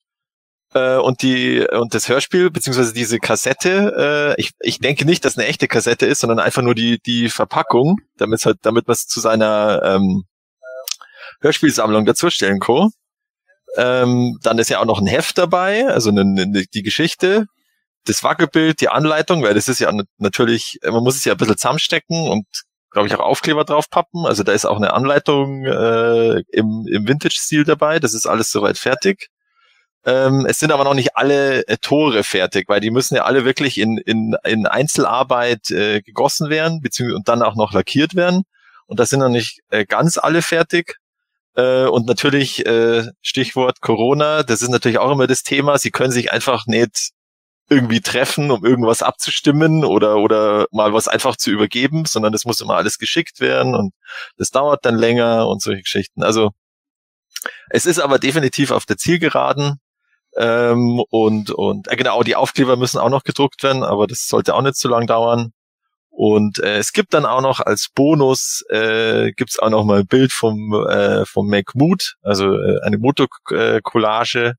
äh, und die und das Hörspiel, beziehungsweise diese Kassette. Äh, ich, ich denke nicht, dass eine echte Kassette ist, sondern einfach nur die, die Verpackung, damit halt, damit man es zu seiner ähm, Hörspielsammlung dazustellen kann. Ähm, dann ist ja auch noch ein Heft dabei, also eine, eine, die Geschichte das Wackelbild, die Anleitung, weil das ist ja natürlich, man muss es ja ein bisschen zusammenstecken und glaube ich auch Aufkleber draufpappen. Also da ist auch eine Anleitung äh, im, im Vintage-Stil dabei. Das ist alles soweit fertig. Ähm, es sind aber noch nicht alle äh, Tore fertig, weil die müssen ja alle wirklich in, in, in Einzelarbeit äh, gegossen werden, beziehungsweise und dann auch noch lackiert werden. Und da sind noch nicht äh, ganz alle fertig. Äh, und natürlich äh, Stichwort Corona, das ist natürlich auch immer das Thema. Sie können sich einfach nicht irgendwie treffen, um irgendwas abzustimmen oder, oder mal was einfach zu übergeben, sondern das muss immer alles geschickt werden und das dauert dann länger und solche Geschichten. Also es ist aber definitiv auf der Zielgeraden. Ähm, und und äh, genau, die Aufkleber müssen auch noch gedruckt werden, aber das sollte auch nicht zu lang dauern. Und äh, es gibt dann auch noch als Bonus äh, gibt auch noch mal ein Bild vom äh, vom Mac Mood, also äh, eine Motokollage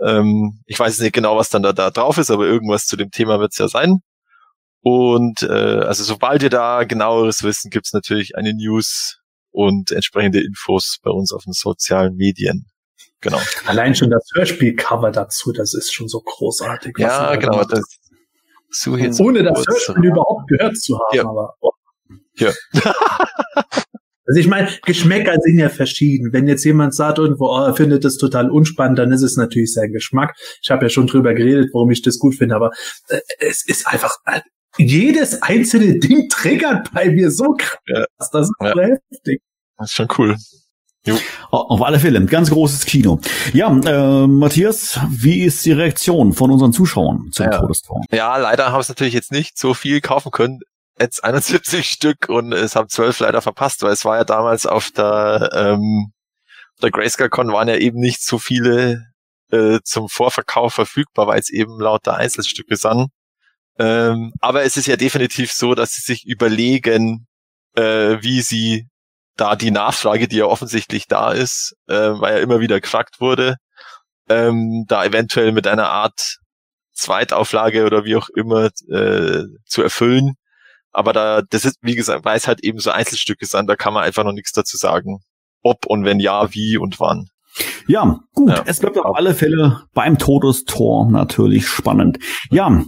ähm, ich weiß nicht genau, was dann da, da drauf ist, aber irgendwas zu dem Thema wird es ja sein. Und äh, also sobald ihr da genaueres wissen, gibt's natürlich eine News und entsprechende Infos bei uns auf den sozialen Medien. Genau. Allein schon das Hörspielcover dazu, das ist schon so großartig. Ja, genau. Das, jetzt Ohne das Hörspiel überhaupt gehört zu haben, ja. aber. Oh. Ja. Also ich meine, Geschmäcker sind ja verschieden. Wenn jetzt jemand sagt irgendwo, oh, er findet das total unspannend, dann ist es natürlich sein Geschmack. Ich habe ja schon drüber geredet, warum ich das gut finde, aber äh, es ist einfach, äh, jedes einzelne Ding triggert bei mir so krass. Ja. Das ist ja. so heftig. Das ist schon cool. Jo. Auf alle Fälle, ganz großes Kino. Ja, äh, Matthias, wie ist die Reaktion von unseren Zuschauern zum ja. Todestor? Ja, leider haben es natürlich jetzt nicht so viel kaufen können. Jetzt 71 Stück und es haben zwölf leider verpasst, weil es war ja damals auf der, ähm, der Grayscale-Con waren ja eben nicht so viele äh, zum Vorverkauf verfügbar, weil es eben lauter Einzelstücke sind. Ähm, aber es ist ja definitiv so, dass sie sich überlegen, äh, wie sie da die Nachfrage, die ja offensichtlich da ist, äh, weil ja immer wieder gefragt wurde, ähm, da eventuell mit einer Art Zweitauflage oder wie auch immer äh, zu erfüllen. Aber da, das ist, wie gesagt, weil es halt eben so Einzelstücke sind, da kann man einfach noch nichts dazu sagen. Ob und wenn ja, wie und wann. Ja, gut. Ja. Es bleibt auf alle Fälle beim Todestor natürlich spannend. Ja,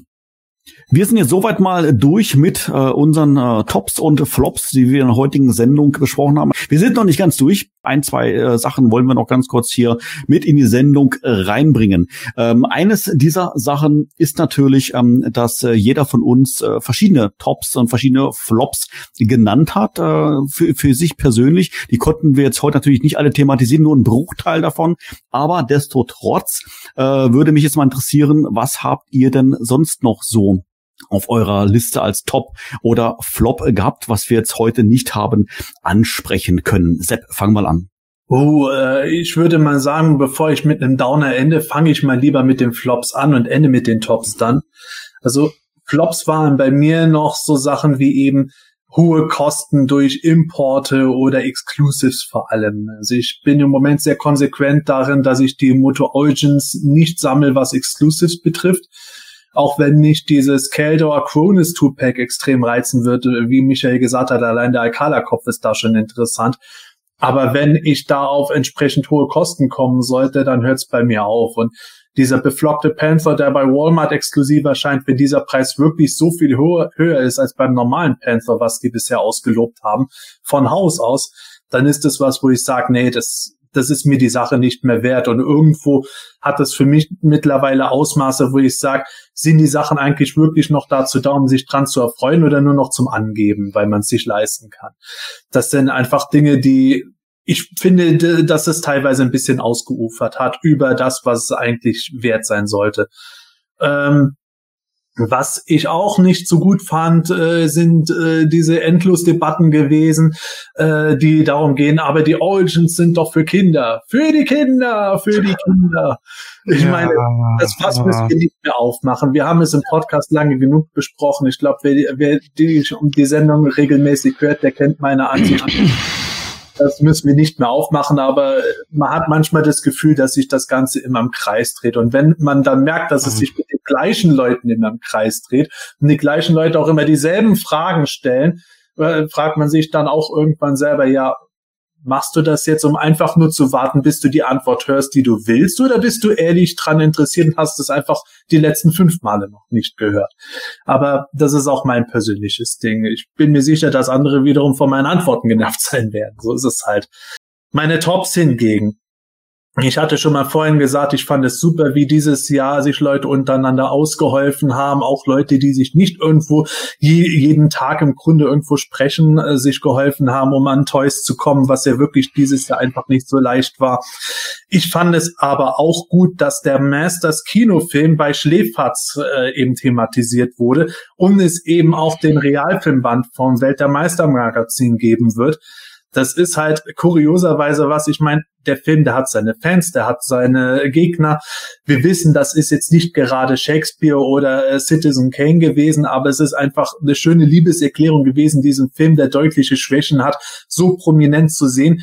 wir sind jetzt soweit mal durch mit äh, unseren äh, Tops und Flops, die wir in der heutigen Sendung besprochen haben. Wir sind noch nicht ganz durch. Ein, zwei äh, Sachen wollen wir noch ganz kurz hier mit in die Sendung äh, reinbringen. Ähm, eines dieser Sachen ist natürlich, ähm, dass äh, jeder von uns äh, verschiedene Tops und verschiedene Flops genannt hat äh, für, für sich persönlich. Die konnten wir jetzt heute natürlich nicht alle thematisieren, nur ein Bruchteil davon. Aber desto trotz äh, würde mich jetzt mal interessieren, was habt ihr denn sonst noch so auf eurer Liste als Top oder Flop gehabt, was wir jetzt heute nicht haben ansprechen können? Sepp, fang mal an. Oh, äh, ich würde mal sagen, bevor ich mit einem Downer ende, fange ich mal lieber mit den Flops an und ende mit den Tops dann. Also Flops waren bei mir noch so Sachen wie eben hohe Kosten durch Importe oder Exclusives vor allem. Also ich bin im Moment sehr konsequent darin, dass ich die Moto Origins nicht sammle, was Exclusives betrifft auch wenn mich dieses Keldor Cronus Two-Pack extrem reizen wird, wie Michael gesagt hat, allein der Alcala-Kopf ist da schon interessant. Aber wenn ich da auf entsprechend hohe Kosten kommen sollte, dann hört es bei mir auf. Und dieser beflockte Panther, der bei Walmart exklusiv erscheint, wenn dieser Preis wirklich so viel höher, höher ist als beim normalen Panther, was die bisher ausgelobt haben, von Haus aus, dann ist das was, wo ich sage, nee, das das ist mir die Sache nicht mehr wert. Und irgendwo hat das für mich mittlerweile Ausmaße, wo ich sage, sind die Sachen eigentlich wirklich noch dazu da, um sich dran zu erfreuen oder nur noch zum Angeben, weil man es sich leisten kann. Das sind einfach Dinge, die ich finde, dass es teilweise ein bisschen ausgeufert hat über das, was es eigentlich wert sein sollte. Ähm, was ich auch nicht so gut fand, äh, sind äh, diese Endlosdebatten gewesen, äh, die darum gehen, aber die Origins sind doch für Kinder. Für die Kinder, für die Kinder. Ich ja, meine, das Fass müssen wir nicht mehr aufmachen. Wir haben es im Podcast lange genug besprochen. Ich glaube, wer, wer die, die Sendung regelmäßig hört, der kennt meine Ansicht. Das müssen wir nicht mehr aufmachen, aber man hat manchmal das Gefühl, dass sich das Ganze immer im Kreis dreht. Und wenn man dann merkt, dass es mhm. sich mit den gleichen Leuten immer im Kreis dreht und die gleichen Leute auch immer dieselben Fragen stellen, äh, fragt man sich dann auch irgendwann selber, ja, Machst du das jetzt, um einfach nur zu warten, bis du die Antwort hörst, die du willst, oder bist du ehrlich dran interessiert und hast es einfach die letzten fünf Male noch nicht gehört? Aber das ist auch mein persönliches Ding. Ich bin mir sicher, dass andere wiederum von meinen Antworten genervt sein werden. So ist es halt. Meine Tops hingegen ich hatte schon mal vorhin gesagt, ich fand es super, wie dieses Jahr sich Leute untereinander ausgeholfen haben, auch Leute, die sich nicht irgendwo je, jeden Tag im Grunde irgendwo sprechen, äh, sich geholfen haben, um an Toys zu kommen, was ja wirklich dieses Jahr einfach nicht so leicht war. Ich fand es aber auch gut, dass der Masters Kinofilm bei Schläferz äh, eben thematisiert wurde und es eben auch den Realfilmband vom Welt der Meister Magazin geben wird das ist halt kurioserweise was. Ich meine, der Film, der hat seine Fans, der hat seine Gegner. Wir wissen, das ist jetzt nicht gerade Shakespeare oder äh, Citizen Kane gewesen, aber es ist einfach eine schöne Liebeserklärung gewesen, diesen Film, der deutliche Schwächen hat, so prominent zu sehen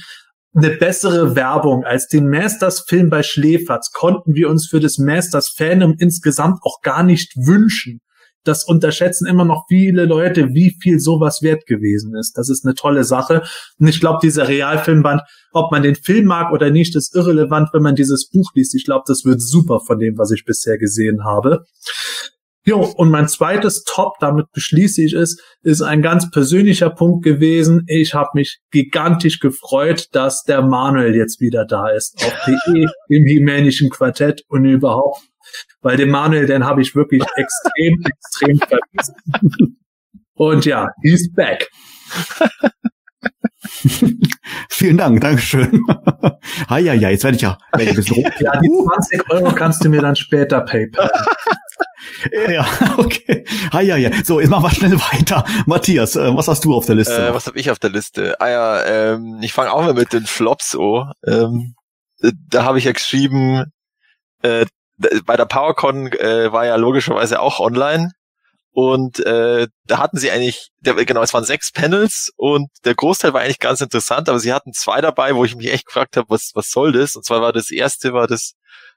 eine bessere Werbung als den Masters-Film bei Schläferz konnten wir uns für das Masters-Fandom insgesamt auch gar nicht wünschen das unterschätzen immer noch viele Leute, wie viel sowas wert gewesen ist. Das ist eine tolle Sache. Und ich glaube, dieser Realfilmband, ob man den Film mag oder nicht, ist irrelevant, wenn man dieses Buch liest. Ich glaube, das wird super von dem, was ich bisher gesehen habe. Jo, und mein zweites Top, damit beschließe ich es, ist ein ganz persönlicher Punkt gewesen. Ich habe mich gigantisch gefreut, dass der Manuel jetzt wieder da ist auf PE im Himänischen Quartett und überhaupt, weil den Manuel, den habe ich wirklich extrem, extrem vermisst. Und ja, he's back. Vielen Dank, Dankeschön. ah, ja, ja, jetzt werde ich ja, werd ich ein bisschen rum. Ja, die 20 Euro kannst du mir dann später PayPal. ja, okay. Ah, ja, ja. So, jetzt machen wir schnell weiter. Matthias, äh, was hast du auf der Liste? Äh, was habe ich auf der Liste? Ah ja, ähm, ich fange auch mal mit den Flops an. Ähm, da habe ich ja geschrieben, äh, bei der PowerCon äh, war ja logischerweise auch online und äh, da hatten sie eigentlich, der, genau, es waren sechs Panels und der Großteil war eigentlich ganz interessant, aber sie hatten zwei dabei, wo ich mich echt gefragt habe, was, was soll das? Und zwar war das erste, war das,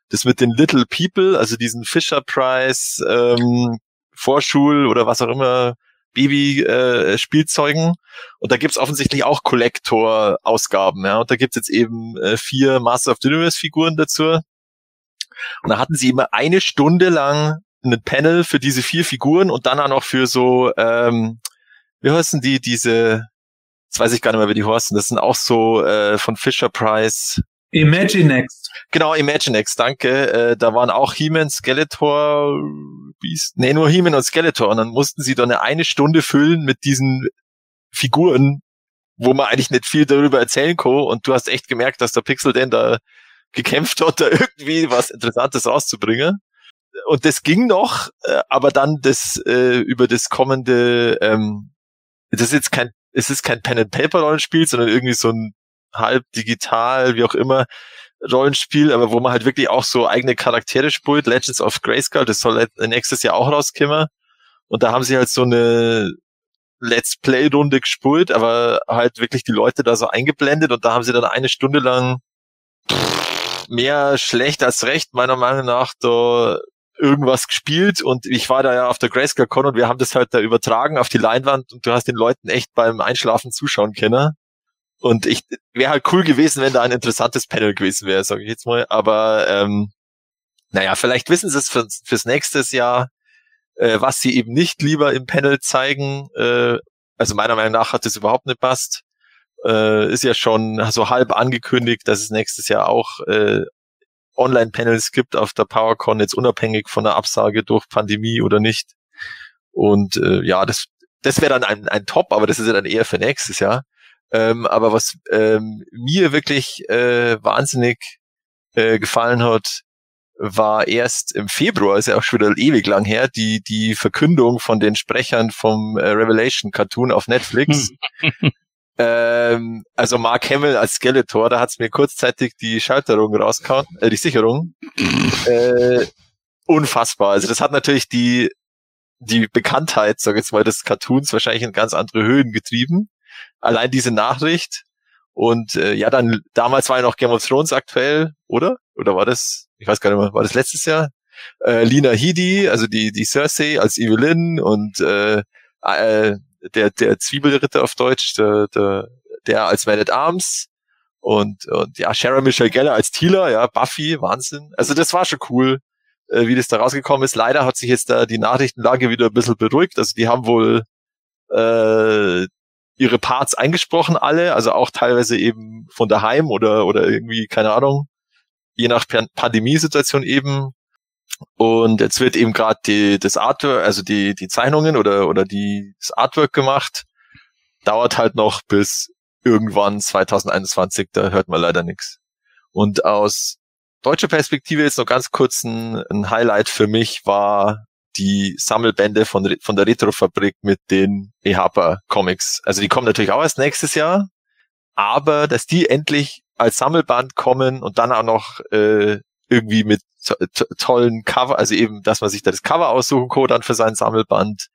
das mit den Little People, also diesen Fisher Price, ähm, Vorschul oder was auch immer, Baby-Spielzeugen. Äh, und da gibt's offensichtlich auch Collector-Ausgaben, ja. Und da gibt's jetzt eben äh, vier Master of the Universe-Figuren dazu. Und da hatten sie immer eine Stunde lang ein Panel für diese vier Figuren und dann auch noch für so, ähm, wie heißen die, diese, jetzt weiß ich gar nicht mehr, wie die heißen, das sind auch so äh, von Fisher Price. Imaginext. Genau, Imaginext, danke. Äh, da waren auch He-Man, Skeletor, Beast, nee, nur He-Man und Skeletor und dann mussten sie dann eine, eine Stunde füllen mit diesen Figuren, wo man eigentlich nicht viel darüber erzählen kann und du hast echt gemerkt, dass der Pixel denn da gekämpft hat, da irgendwie was Interessantes rauszubringen und das ging noch, äh, aber dann das äh, über das kommende, ähm, das ist jetzt kein, es ist kein Pen and Paper Rollenspiel, sondern irgendwie so ein halb digital, wie auch immer Rollenspiel, aber wo man halt wirklich auch so eigene Charaktere spielt. Legends of Grayskull, das soll nächstes Jahr auch rauskommen. Und da haben sie halt so eine Let's Play Runde gespielt, aber halt wirklich die Leute da so eingeblendet und da haben sie dann eine Stunde lang mehr schlecht als recht, meiner Meinung nach, da irgendwas gespielt und ich war da ja auf der Grayscale Con und wir haben das halt da übertragen auf die Leinwand und du hast den Leuten echt beim Einschlafen zuschauen können. Und ich wäre halt cool gewesen, wenn da ein interessantes Panel gewesen wäre, sage ich jetzt mal. Aber ähm, naja, vielleicht wissen sie es für, fürs nächste Jahr, äh, was sie eben nicht lieber im Panel zeigen. Äh, also meiner Meinung nach hat das überhaupt nicht passt. Äh, ist ja schon so halb angekündigt, dass es nächstes Jahr auch äh, Online-Panels gibt auf der PowerCon, jetzt unabhängig von der Absage durch Pandemie oder nicht. Und äh, ja, das, das wäre dann ein, ein Top, aber das ist ja dann eher für nächstes Jahr. Ähm, aber was ähm, mir wirklich äh, wahnsinnig äh, gefallen hat, war erst im Februar, ist ja auch schon wieder ewig lang her, die, die Verkündung von den Sprechern vom äh, Revelation Cartoon auf Netflix. Ähm, also Mark Hamill als Skeletor, da hat's mir kurzzeitig die Schalterung rausgehauen, äh, die Sicherung. äh, unfassbar. Also das hat natürlich die, die Bekanntheit, sag ich jetzt mal, des Cartoons wahrscheinlich in ganz andere Höhen getrieben. Allein diese Nachricht. Und äh, ja, dann damals war ja noch Game of Thrones aktuell, oder? Oder war das, ich weiß gar nicht mehr, war das letztes Jahr? Äh, Lina Headey, also die, die Cersei als Evelyn und äh, äh, der, der Zwiebelritter auf Deutsch, der, der, der als Man at Arms und, und ja, Sharon Michelle Geller als Thieler, ja, Buffy, Wahnsinn. Also das war schon cool, äh, wie das da rausgekommen ist. Leider hat sich jetzt da die Nachrichtenlage wieder ein bisschen beruhigt. Also die haben wohl äh, ihre Parts eingesprochen alle, also auch teilweise eben von daheim oder, oder irgendwie, keine Ahnung, je nach Pandemiesituation eben und jetzt wird eben gerade die das Artwork, also die die Zeichnungen oder oder die das Artwork gemacht. Dauert halt noch bis irgendwann 2021. Da hört man leider nichts. Und aus deutscher Perspektive jetzt noch ganz kurz ein, ein Highlight für mich war die Sammelbände von, von der Retrofabrik mit den EHPA Comics. Also die kommen natürlich auch erst nächstes Jahr, aber dass die endlich als Sammelband kommen und dann auch noch äh, irgendwie mit tollen Cover, also eben, dass man sich da das Cover aussuchen kann dann für sein Sammelband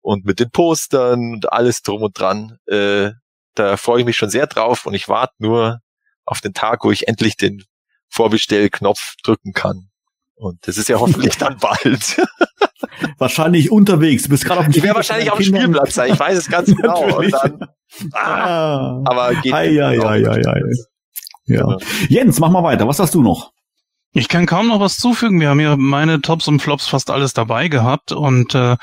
und mit den Postern und alles drum und dran. Äh, da freue ich mich schon sehr drauf und ich warte nur auf den Tag, wo ich endlich den Vorbestellknopf drücken kann. Und das ist ja hoffentlich dann bald. wahrscheinlich unterwegs. Du bist gerade auf dem Ich wäre wahrscheinlich auf dem Spielplatz sein. Ich weiß es ganz genau. und dann, ah, aber geht. Ei, ei, ei, ei, ei. Ja. Jens, mach mal weiter. Was hast du noch? Ich kann kaum noch was zufügen. Wir haben ja meine Tops und Flops fast alles dabei gehabt und äh,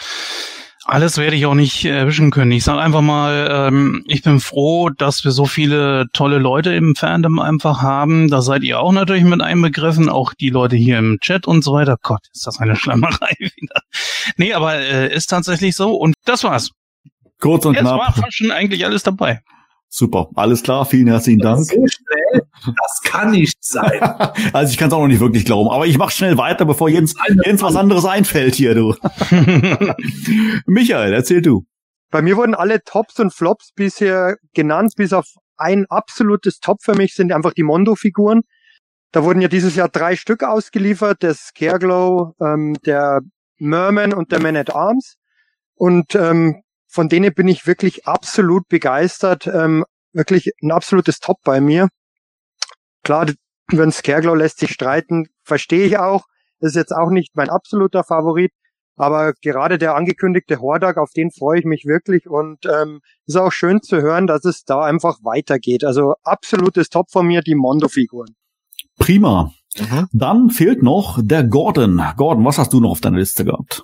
alles werde ich auch nicht erwischen können. Ich sage einfach mal, ähm, ich bin froh, dass wir so viele tolle Leute im Fandom einfach haben. Da seid ihr auch natürlich mit einbegriffen, auch die Leute hier im Chat und so weiter. Gott, ist das eine Schlammerei wieder. Nee, aber äh, ist tatsächlich so und das war's. Kurz und Jetzt knapp. war fast schon eigentlich alles dabei. Super, alles klar, vielen herzlichen Dank. So schnell? Das kann nicht sein. Also ich kann es auch noch nicht wirklich glauben, aber ich mach schnell weiter, bevor Jens, Jens was anderes einfällt hier, du. Michael, erzähl du. Bei mir wurden alle Tops und Flops bisher genannt, bis auf ein absolutes Top für mich sind einfach die Mondo-Figuren. Da wurden ja dieses Jahr drei Stück ausgeliefert, der Scareglow, ähm, der Merman und der Man at Arms. Und ähm, von denen bin ich wirklich absolut begeistert. Ähm, wirklich ein absolutes Top bei mir. Klar, über den Scareglow lässt sich streiten, verstehe ich auch. Das ist jetzt auch nicht mein absoluter Favorit. Aber gerade der angekündigte Hordak, auf den freue ich mich wirklich und ähm, ist auch schön zu hören, dass es da einfach weitergeht. Also absolutes Top von mir, die Mondo-Figuren. Prima. Mhm. Dann fehlt noch der Gordon. Gordon, was hast du noch auf deiner Liste gehabt?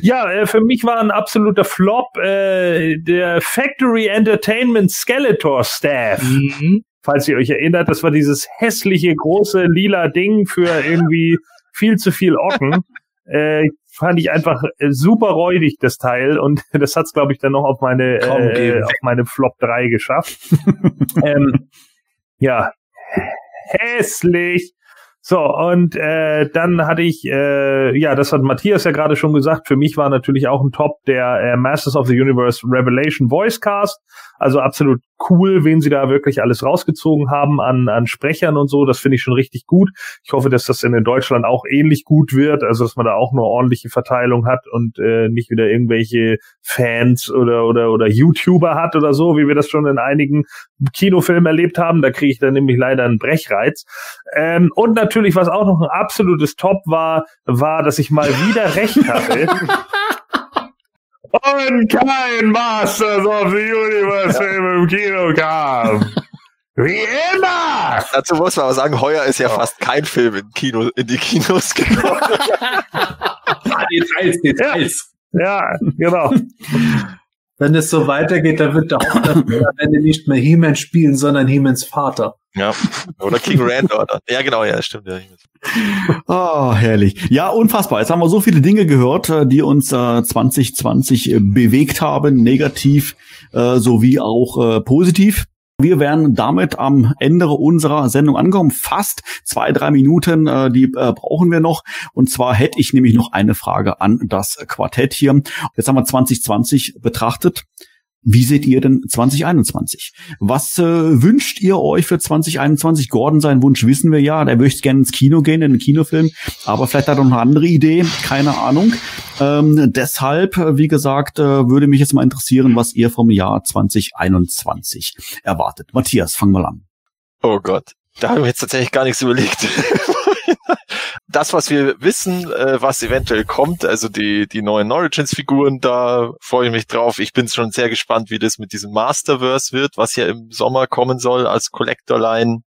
Ja, äh, für mich war ein absoluter Flop äh, der Factory Entertainment Skeletor Staff. Mhm. Falls ihr euch erinnert, das war dieses hässliche große lila Ding für irgendwie viel zu viel Ocken. äh, fand ich einfach äh, super räudig, das Teil. Und das hat's, glaube ich, dann noch auf meine, äh, auf meine Flop 3 geschafft. ähm, ja, hässlich. So, und äh, dann hatte ich, äh, ja, das hat Matthias ja gerade schon gesagt, für mich war natürlich auch ein Top der äh, Masters of the Universe Revelation Voice Cast. Also absolut cool, wen sie da wirklich alles rausgezogen haben an, an Sprechern und so. Das finde ich schon richtig gut. Ich hoffe, dass das in Deutschland auch ähnlich gut wird, also dass man da auch eine ordentliche Verteilung hat und äh, nicht wieder irgendwelche Fans oder, oder, oder YouTuber hat oder so, wie wir das schon in einigen Kinofilmen erlebt haben. Da kriege ich dann nämlich leider einen Brechreiz. Ähm, und natürlich, was auch noch ein absolutes Top war, war, dass ich mal wieder recht hatte. Und kein Masters of the Universe Film im Kino kam. Wie immer! Dazu muss man aber sagen, heuer ist ja fast kein Film in, Kino, in die Kinos gekommen. Ah, Details, Details. Ja, genau. Wenn es so weitergeht, dann wird der Hauptdarsteller am Ende nicht mehr He-Man spielen, sondern He-Mans Vater. ja. Oder King Randor. dann. Ja, genau, ja, stimmt. Ja. Ah, herrlich. Ja, unfassbar. Jetzt haben wir so viele Dinge gehört, äh, die uns äh, 2020 äh, bewegt haben, negativ äh, sowie auch äh, positiv. Wir wären damit am Ende unserer Sendung angekommen. Fast zwei, drei Minuten, äh, die äh, brauchen wir noch. Und zwar hätte ich nämlich noch eine Frage an das Quartett hier. Jetzt haben wir 2020 betrachtet. Wie seht ihr denn 2021? Was äh, wünscht ihr euch für 2021? Gordon, seinen Wunsch wissen wir ja. Der möchte gerne ins Kino gehen, in den Kinofilm. Aber vielleicht hat er noch eine andere Idee. Keine Ahnung. Ähm, deshalb, äh, wie gesagt, äh, würde mich jetzt mal interessieren, was ihr vom Jahr 2021 erwartet. Matthias, fang mal an. Oh Gott. Da habe ich mir jetzt tatsächlich gar nichts überlegt. das, was wir wissen, äh, was eventuell kommt, also die, die neuen Origins-Figuren, da freue ich mich drauf. Ich bin schon sehr gespannt, wie das mit diesem Masterverse wird, was ja im Sommer kommen soll als Collector-Line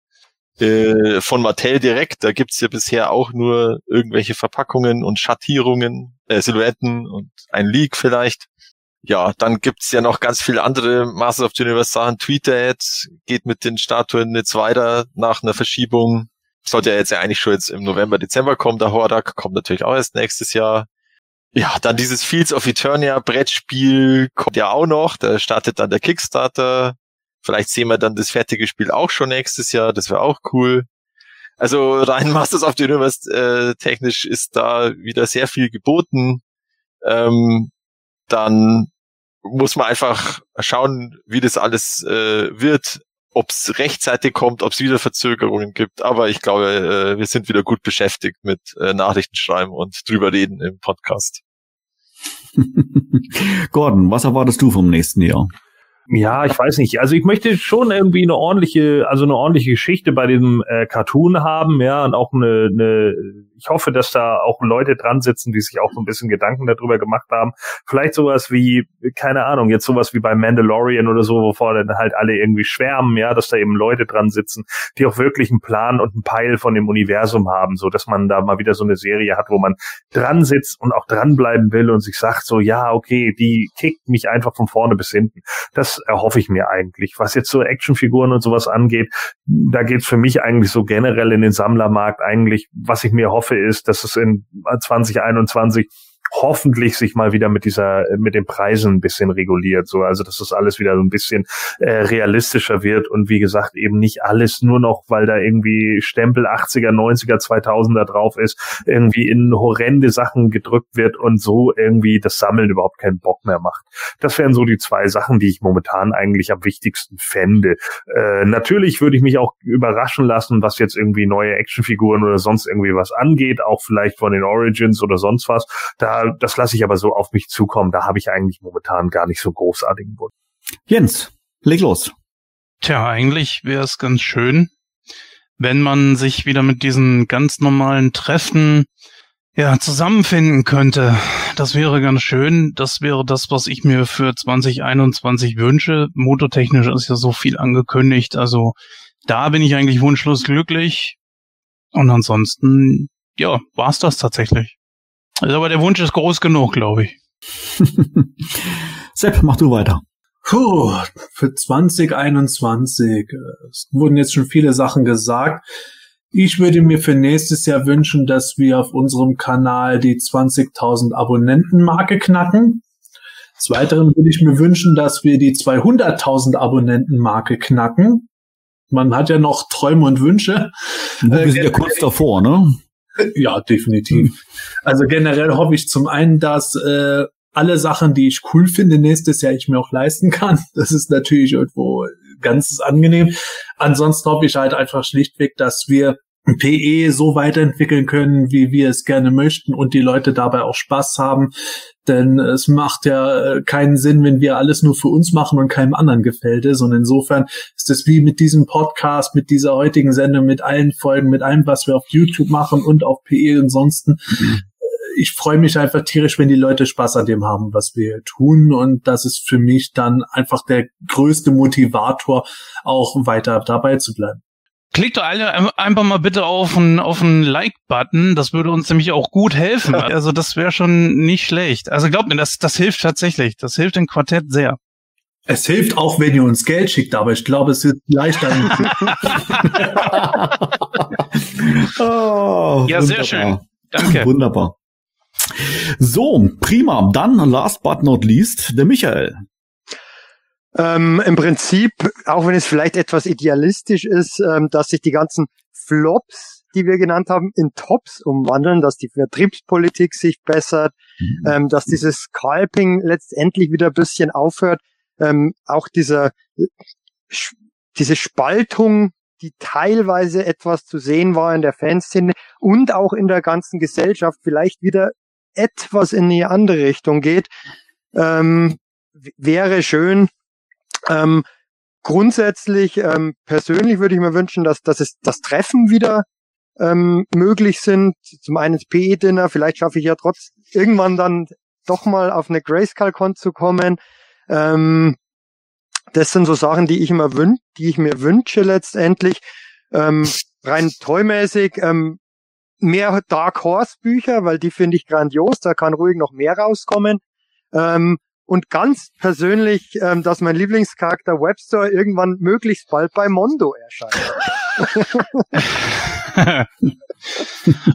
äh, von Mattel direkt. Da gibt's ja bisher auch nur irgendwelche Verpackungen und Schattierungen, äh, Silhouetten und ein Leak vielleicht. Ja, dann gibt's ja noch ganz viele andere Masters of the Universe Sachen. Tweeted geht mit den Statuen jetzt weiter nach einer Verschiebung. Sollte ja jetzt ja eigentlich schon jetzt im November, Dezember kommen. Der Hordak kommt natürlich auch erst nächstes Jahr. Ja, dann dieses Fields of Eternia Brettspiel kommt ja auch noch. Da startet dann der Kickstarter. Vielleicht sehen wir dann das fertige Spiel auch schon nächstes Jahr. Das wäre auch cool. Also rein Masters of the Universe äh, technisch ist da wieder sehr viel geboten. Ähm, dann muss man einfach schauen, wie das alles äh, wird, ob es rechtzeitig kommt, ob es wieder Verzögerungen gibt. Aber ich glaube, äh, wir sind wieder gut beschäftigt mit äh, Nachrichten schreiben und drüber reden im Podcast. Gordon, was erwartest du vom nächsten Jahr? Ja, ich weiß nicht. Also ich möchte schon irgendwie eine ordentliche, also eine ordentliche Geschichte bei diesem äh, Cartoon haben, ja, und auch eine, eine, ich hoffe, dass da auch Leute dran sitzen, die sich auch so ein bisschen Gedanken darüber gemacht haben. Vielleicht sowas wie, keine Ahnung, jetzt sowas wie bei Mandalorian oder so, wovor dann halt alle irgendwie schwärmen, ja, dass da eben Leute dran sitzen, die auch wirklich einen Plan und einen Peil von dem Universum haben, so dass man da mal wieder so eine Serie hat, wo man dran sitzt und auch dranbleiben will und sich sagt so, ja, okay, die kickt mich einfach von vorne bis hinten. Das erhoffe ich mir eigentlich. Was jetzt so Actionfiguren und sowas angeht, da geht's für mich eigentlich so generell in den Sammlermarkt eigentlich, was ich mir hoffe, ist, dass es in 2021 hoffentlich sich mal wieder mit dieser, mit den Preisen ein bisschen reguliert, so, also dass das alles wieder so ein bisschen äh, realistischer wird und wie gesagt eben nicht alles nur noch, weil da irgendwie Stempel 80er, 90er, 2000er drauf ist, irgendwie in horrende Sachen gedrückt wird und so irgendwie das Sammeln überhaupt keinen Bock mehr macht. Das wären so die zwei Sachen, die ich momentan eigentlich am wichtigsten fände. Äh, natürlich würde ich mich auch überraschen lassen, was jetzt irgendwie neue Actionfiguren oder sonst irgendwie was angeht, auch vielleicht von den Origins oder sonst was. Da das lasse ich aber so auf mich zukommen. Da habe ich eigentlich momentan gar nicht so großartigen Wunsch. Jens, leg los. Tja, eigentlich wäre es ganz schön, wenn man sich wieder mit diesen ganz normalen Treffen ja, zusammenfinden könnte. Das wäre ganz schön. Das wäre das, was ich mir für 2021 wünsche. Motortechnisch ist ja so viel angekündigt. Also da bin ich eigentlich wunschlos glücklich. Und ansonsten, ja, war's das tatsächlich. Also aber der Wunsch ist groß genug, glaube ich. Sepp, mach du weiter. Puh, für 2021. Es wurden jetzt schon viele Sachen gesagt. Ich würde mir für nächstes Jahr wünschen, dass wir auf unserem Kanal die 20.000 Abonnenten-Marke knacken. Des Weiteren würde ich mir wünschen, dass wir die 200.000 Abonnenten-Marke knacken. Man hat ja noch Träume und Wünsche. Wir sind ja kurz davor, ne? Ja, definitiv. Also generell hoffe ich zum einen, dass äh, alle Sachen, die ich cool finde, nächstes Jahr ich mir auch leisten kann. Das ist natürlich irgendwo ganz angenehm. Ansonsten hoffe ich halt einfach schlichtweg, dass wir PE so weiterentwickeln können, wie wir es gerne möchten und die Leute dabei auch Spaß haben. Denn es macht ja äh, keinen Sinn, wenn wir alles nur für uns machen und keinem anderen gefällt es. Und insofern ist es wie mit diesem Podcast, mit dieser heutigen Sendung, mit allen Folgen, mit allem, was wir auf YouTube machen und auf PE und sonst. Mhm. Ich freue mich einfach tierisch, wenn die Leute Spaß an dem haben, was wir tun. Und das ist für mich dann einfach der größte Motivator, auch weiter dabei zu bleiben. Klickt doch alle einfach mal bitte auf einen auf einen Like-Button. Das würde uns nämlich auch gut helfen. Also das wäre schon nicht schlecht. Also glaubt mir, das, das hilft tatsächlich. Das hilft dem Quartett sehr. Es hilft auch, wenn ihr uns Geld schickt, aber ich glaube, es wird leichter. oh, ja, wunderbar. sehr schön. Danke. Wunderbar. So, prima. Dann last but not least, der Michael. Ähm, Im Prinzip, auch wenn es vielleicht etwas idealistisch ist, ähm, dass sich die ganzen Flops, die wir genannt haben, in Tops umwandeln, dass die Vertriebspolitik sich bessert, mhm. ähm, dass dieses Scalping letztendlich wieder ein bisschen aufhört, ähm, auch dieser, diese Spaltung, die teilweise etwas zu sehen war in der Fanszene und auch in der ganzen Gesellschaft vielleicht wieder etwas in die andere Richtung geht, ähm, wäre schön, ähm, grundsätzlich, ähm, persönlich würde ich mir wünschen, dass, dass es das Treffen wieder ähm, möglich sind. Zum einen das PE-Dinner, vielleicht schaffe ich ja trotz irgendwann dann doch mal auf eine Grayscale-Con zu kommen. Ähm, das sind so Sachen, die ich immer wün die ich mir wünsche letztendlich. Ähm, rein tollmäßig, ähm, mehr Dark Horse Bücher, weil die finde ich grandios, da kann ruhig noch mehr rauskommen. Ähm, und ganz persönlich, ähm, dass mein Lieblingscharakter Webster irgendwann möglichst bald bei Mondo erscheint.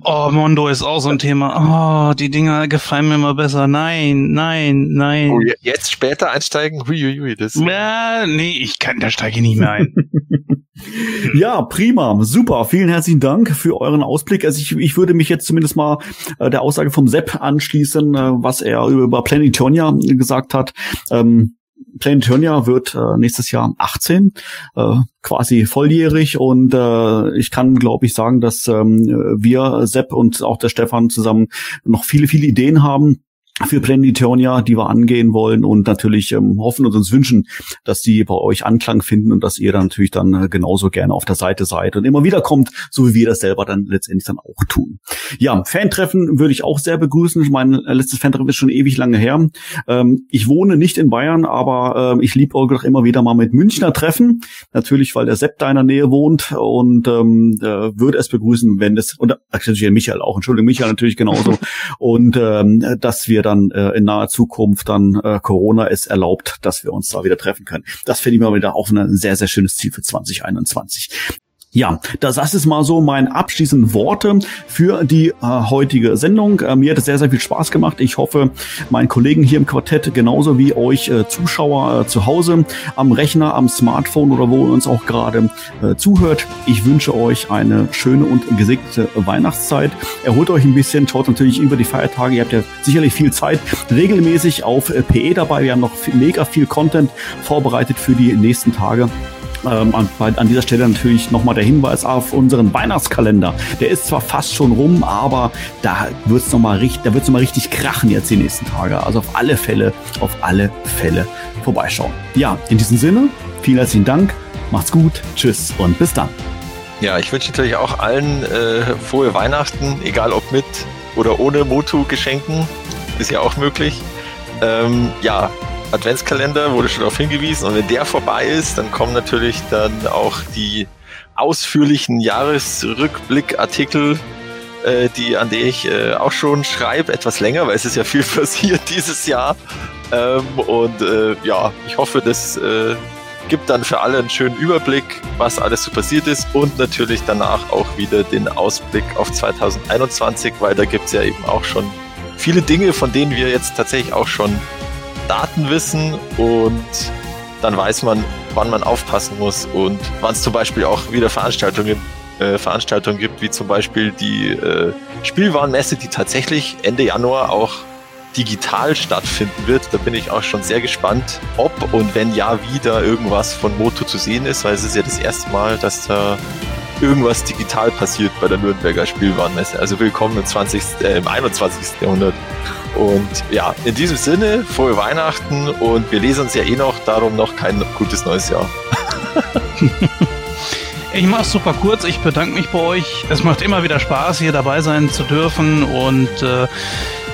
oh, Mondo ist auch so ein Thema. Oh, die Dinger gefallen mir immer besser. Nein, nein, nein. Oh, jetzt später einsteigen? Huiuiui, das. Ja, nee, ich kann, da steige ich nicht mehr ein. ja, prima, super. Vielen herzlichen Dank für euren Ausblick. Also ich, ich würde mich jetzt zumindest mal äh, der Aussage vom Sepp anschließen, äh, was er über Planetonia gesagt hat. Ähm, Planetonia wird äh, nächstes Jahr 18, äh, quasi volljährig. Und äh, ich kann, glaube ich, sagen, dass ähm, wir, Sepp und auch der Stefan zusammen noch viele, viele Ideen haben, für Planetonia, die wir angehen wollen und natürlich ähm, hoffen und uns wünschen, dass die bei euch Anklang finden und dass ihr dann natürlich dann äh, genauso gerne auf der Seite seid und immer wieder kommt, so wie wir das selber dann letztendlich dann auch tun. Ja, Fantreffen würde ich auch sehr begrüßen. Mein letztes Fantreffen ist schon ewig lange her. Ähm, ich wohne nicht in Bayern, aber ähm, ich liebe auch immer wieder mal mit Münchner Treffen. Natürlich, weil der Sepp da in der Nähe wohnt und ähm, äh, würde es begrüßen, wenn es, und äh, Michael auch, Entschuldigung, Michael natürlich genauso, und ähm, dass wir dann äh, in naher Zukunft dann äh, Corona es erlaubt, dass wir uns da wieder treffen können. Das finde ich mal wieder auch ein sehr, sehr schönes Ziel für 2021. Ja, das, das ist mal so mein abschließende Worte für die äh, heutige Sendung. Äh, mir hat es sehr, sehr viel Spaß gemacht. Ich hoffe, meinen Kollegen hier im Quartett genauso wie euch äh, Zuschauer äh, zu Hause am Rechner, am Smartphone oder wo ihr uns auch gerade äh, zuhört. Ich wünsche euch eine schöne und gesegnete Weihnachtszeit. Erholt euch ein bisschen, schaut natürlich über die Feiertage. Ihr habt ja sicherlich viel Zeit regelmäßig auf äh, PE dabei. Wir haben noch mega viel Content vorbereitet für die nächsten Tage. Ähm, an, an, dieser Stelle natürlich nochmal der Hinweis auf unseren Weihnachtskalender. Der ist zwar fast schon rum, aber da wird es nochmal richtig, noch richtig krachen jetzt die nächsten Tage. Also auf alle Fälle, auf alle Fälle vorbeischauen. Ja, in diesem Sinne, vielen herzlichen Dank, macht's gut, tschüss und bis dann. Ja, ich wünsche natürlich auch allen äh, frohe Weihnachten, egal ob mit oder ohne Motu-Geschenken, ist ja auch möglich. Ähm, ja, Adventskalender wurde schon darauf hingewiesen und wenn der vorbei ist, dann kommen natürlich dann auch die ausführlichen Jahresrückblickartikel, äh, die an die ich äh, auch schon schreibe, etwas länger, weil es ist ja viel passiert dieses Jahr. Ähm, und äh, ja, ich hoffe, das äh, gibt dann für alle einen schönen Überblick, was alles so passiert ist und natürlich danach auch wieder den Ausblick auf 2021, weil da gibt es ja eben auch schon viele Dinge, von denen wir jetzt tatsächlich auch schon Daten wissen und dann weiß man, wann man aufpassen muss und wann es zum Beispiel auch wieder Veranstaltungen, äh, Veranstaltungen gibt, wie zum Beispiel die äh, Spielwarenmesse, die tatsächlich Ende Januar auch digital stattfinden wird. Da bin ich auch schon sehr gespannt, ob und wenn ja, wie da irgendwas von Moto zu sehen ist, weil es ist ja das erste Mal, dass da irgendwas digital passiert bei der Nürnberger Spielwarenmesse. Also willkommen im, 20., äh, im 21. Jahrhundert. Und ja, in diesem Sinne, frohe Weihnachten und wir lesen uns ja eh noch, darum noch kein gutes neues Jahr. Ich mache es super kurz. Ich bedanke mich bei euch. Es macht immer wieder Spaß, hier dabei sein zu dürfen und äh,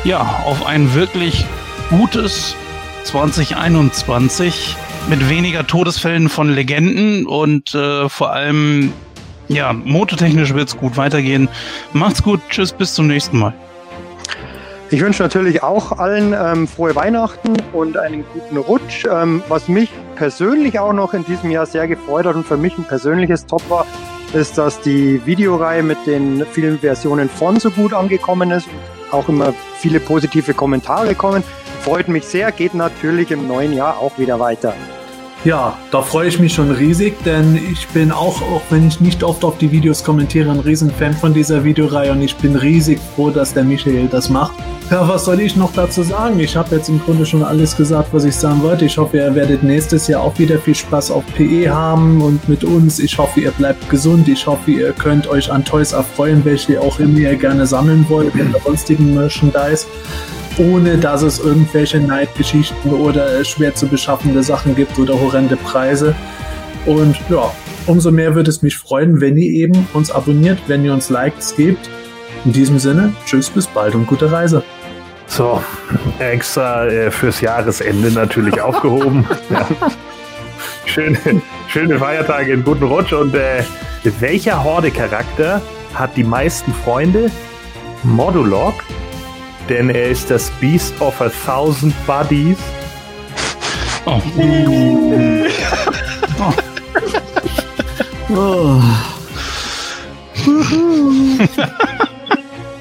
ja, auf ein wirklich gutes 2021 mit weniger Todesfällen von Legenden und äh, vor allem ja, mototechnisch wird es gut weitergehen. Macht's gut, tschüss, bis zum nächsten Mal. Ich wünsche natürlich auch allen ähm, frohe Weihnachten und einen guten Rutsch. Ähm, was mich persönlich auch noch in diesem Jahr sehr gefreut hat und für mich ein persönliches Top war, ist, dass die Videoreihe mit den vielen Versionen von so gut angekommen ist und auch immer viele positive Kommentare kommen. Freut mich sehr, geht natürlich im neuen Jahr auch wieder weiter. Ja, da freue ich mich schon riesig, denn ich bin auch, auch wenn ich nicht oft auf die Videos kommentiere, ein Riesenfan von dieser Videoreihe und ich bin riesig froh, dass der Michael das macht. Ja, was soll ich noch dazu sagen? Ich habe jetzt im Grunde schon alles gesagt, was ich sagen wollte. Ich hoffe, ihr werdet nächstes Jahr auch wieder viel Spaß auf PE haben und mit uns. Ich hoffe, ihr bleibt gesund. Ich hoffe, ihr könnt euch an Toys erfreuen, welche auch immer ihr gerne sammeln wollt in der sonstigen Merchandise ohne dass es irgendwelche Neidgeschichten oder schwer zu beschaffende Sachen gibt oder horrende Preise. Und ja, umso mehr würde es mich freuen, wenn ihr eben uns abonniert, wenn ihr uns Likes gebt. In diesem Sinne, tschüss, bis bald und gute Reise. So, extra äh, fürs Jahresende natürlich aufgehoben. ja. schöne, schöne Feiertage, einen guten Rutsch. Und äh, welcher Horde-Charakter hat die meisten Freunde? Modulog denn er ist das Beast of a Thousand Bodies. Oh. oh.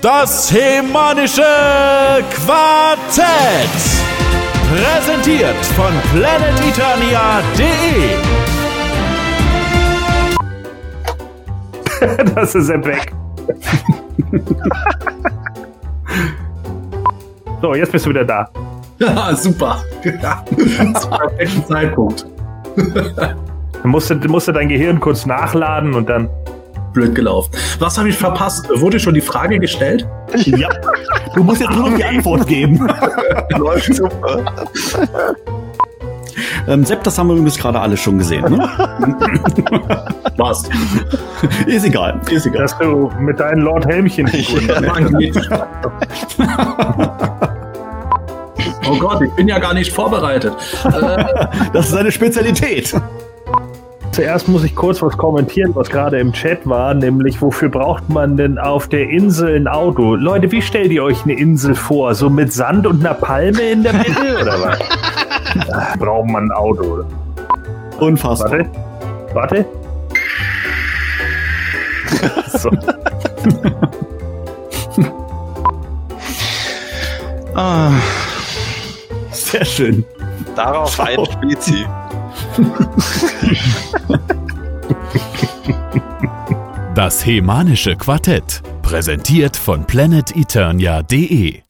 Das Hemanische Quartett. Präsentiert von planeteternia.de. das ist er weg. So, jetzt bist du wieder da. Ja, super. Ja, perfekten Zeitpunkt. Dann musst du, musst du dein Gehirn kurz nachladen und dann. blöd gelaufen. Was habe ich verpasst? Wurde schon die Frage gestellt? Ja. Du musst jetzt nur noch die Antwort geben. Läuft super. Ähm, Sepp, das haben wir übrigens gerade alle schon gesehen. Ne? Was? Ist egal, ist egal. Dass du mit deinen Lord Helmchen. Oh Gott, ich bin ja gar nicht vorbereitet. Das ist eine Spezialität. Zuerst muss ich kurz was kommentieren, was gerade im Chat war, nämlich wofür braucht man denn auf der Insel ein Auto? Leute, wie stellt ihr euch eine Insel vor? So mit Sand und einer Palme in der Mitte oder was? Braucht man ein Auto. Unfassbar. Warte, warte. So. Ah, Sehr schön. Darauf ein Spezi. Das Hemanische Quartett. Präsentiert von planeteternia.de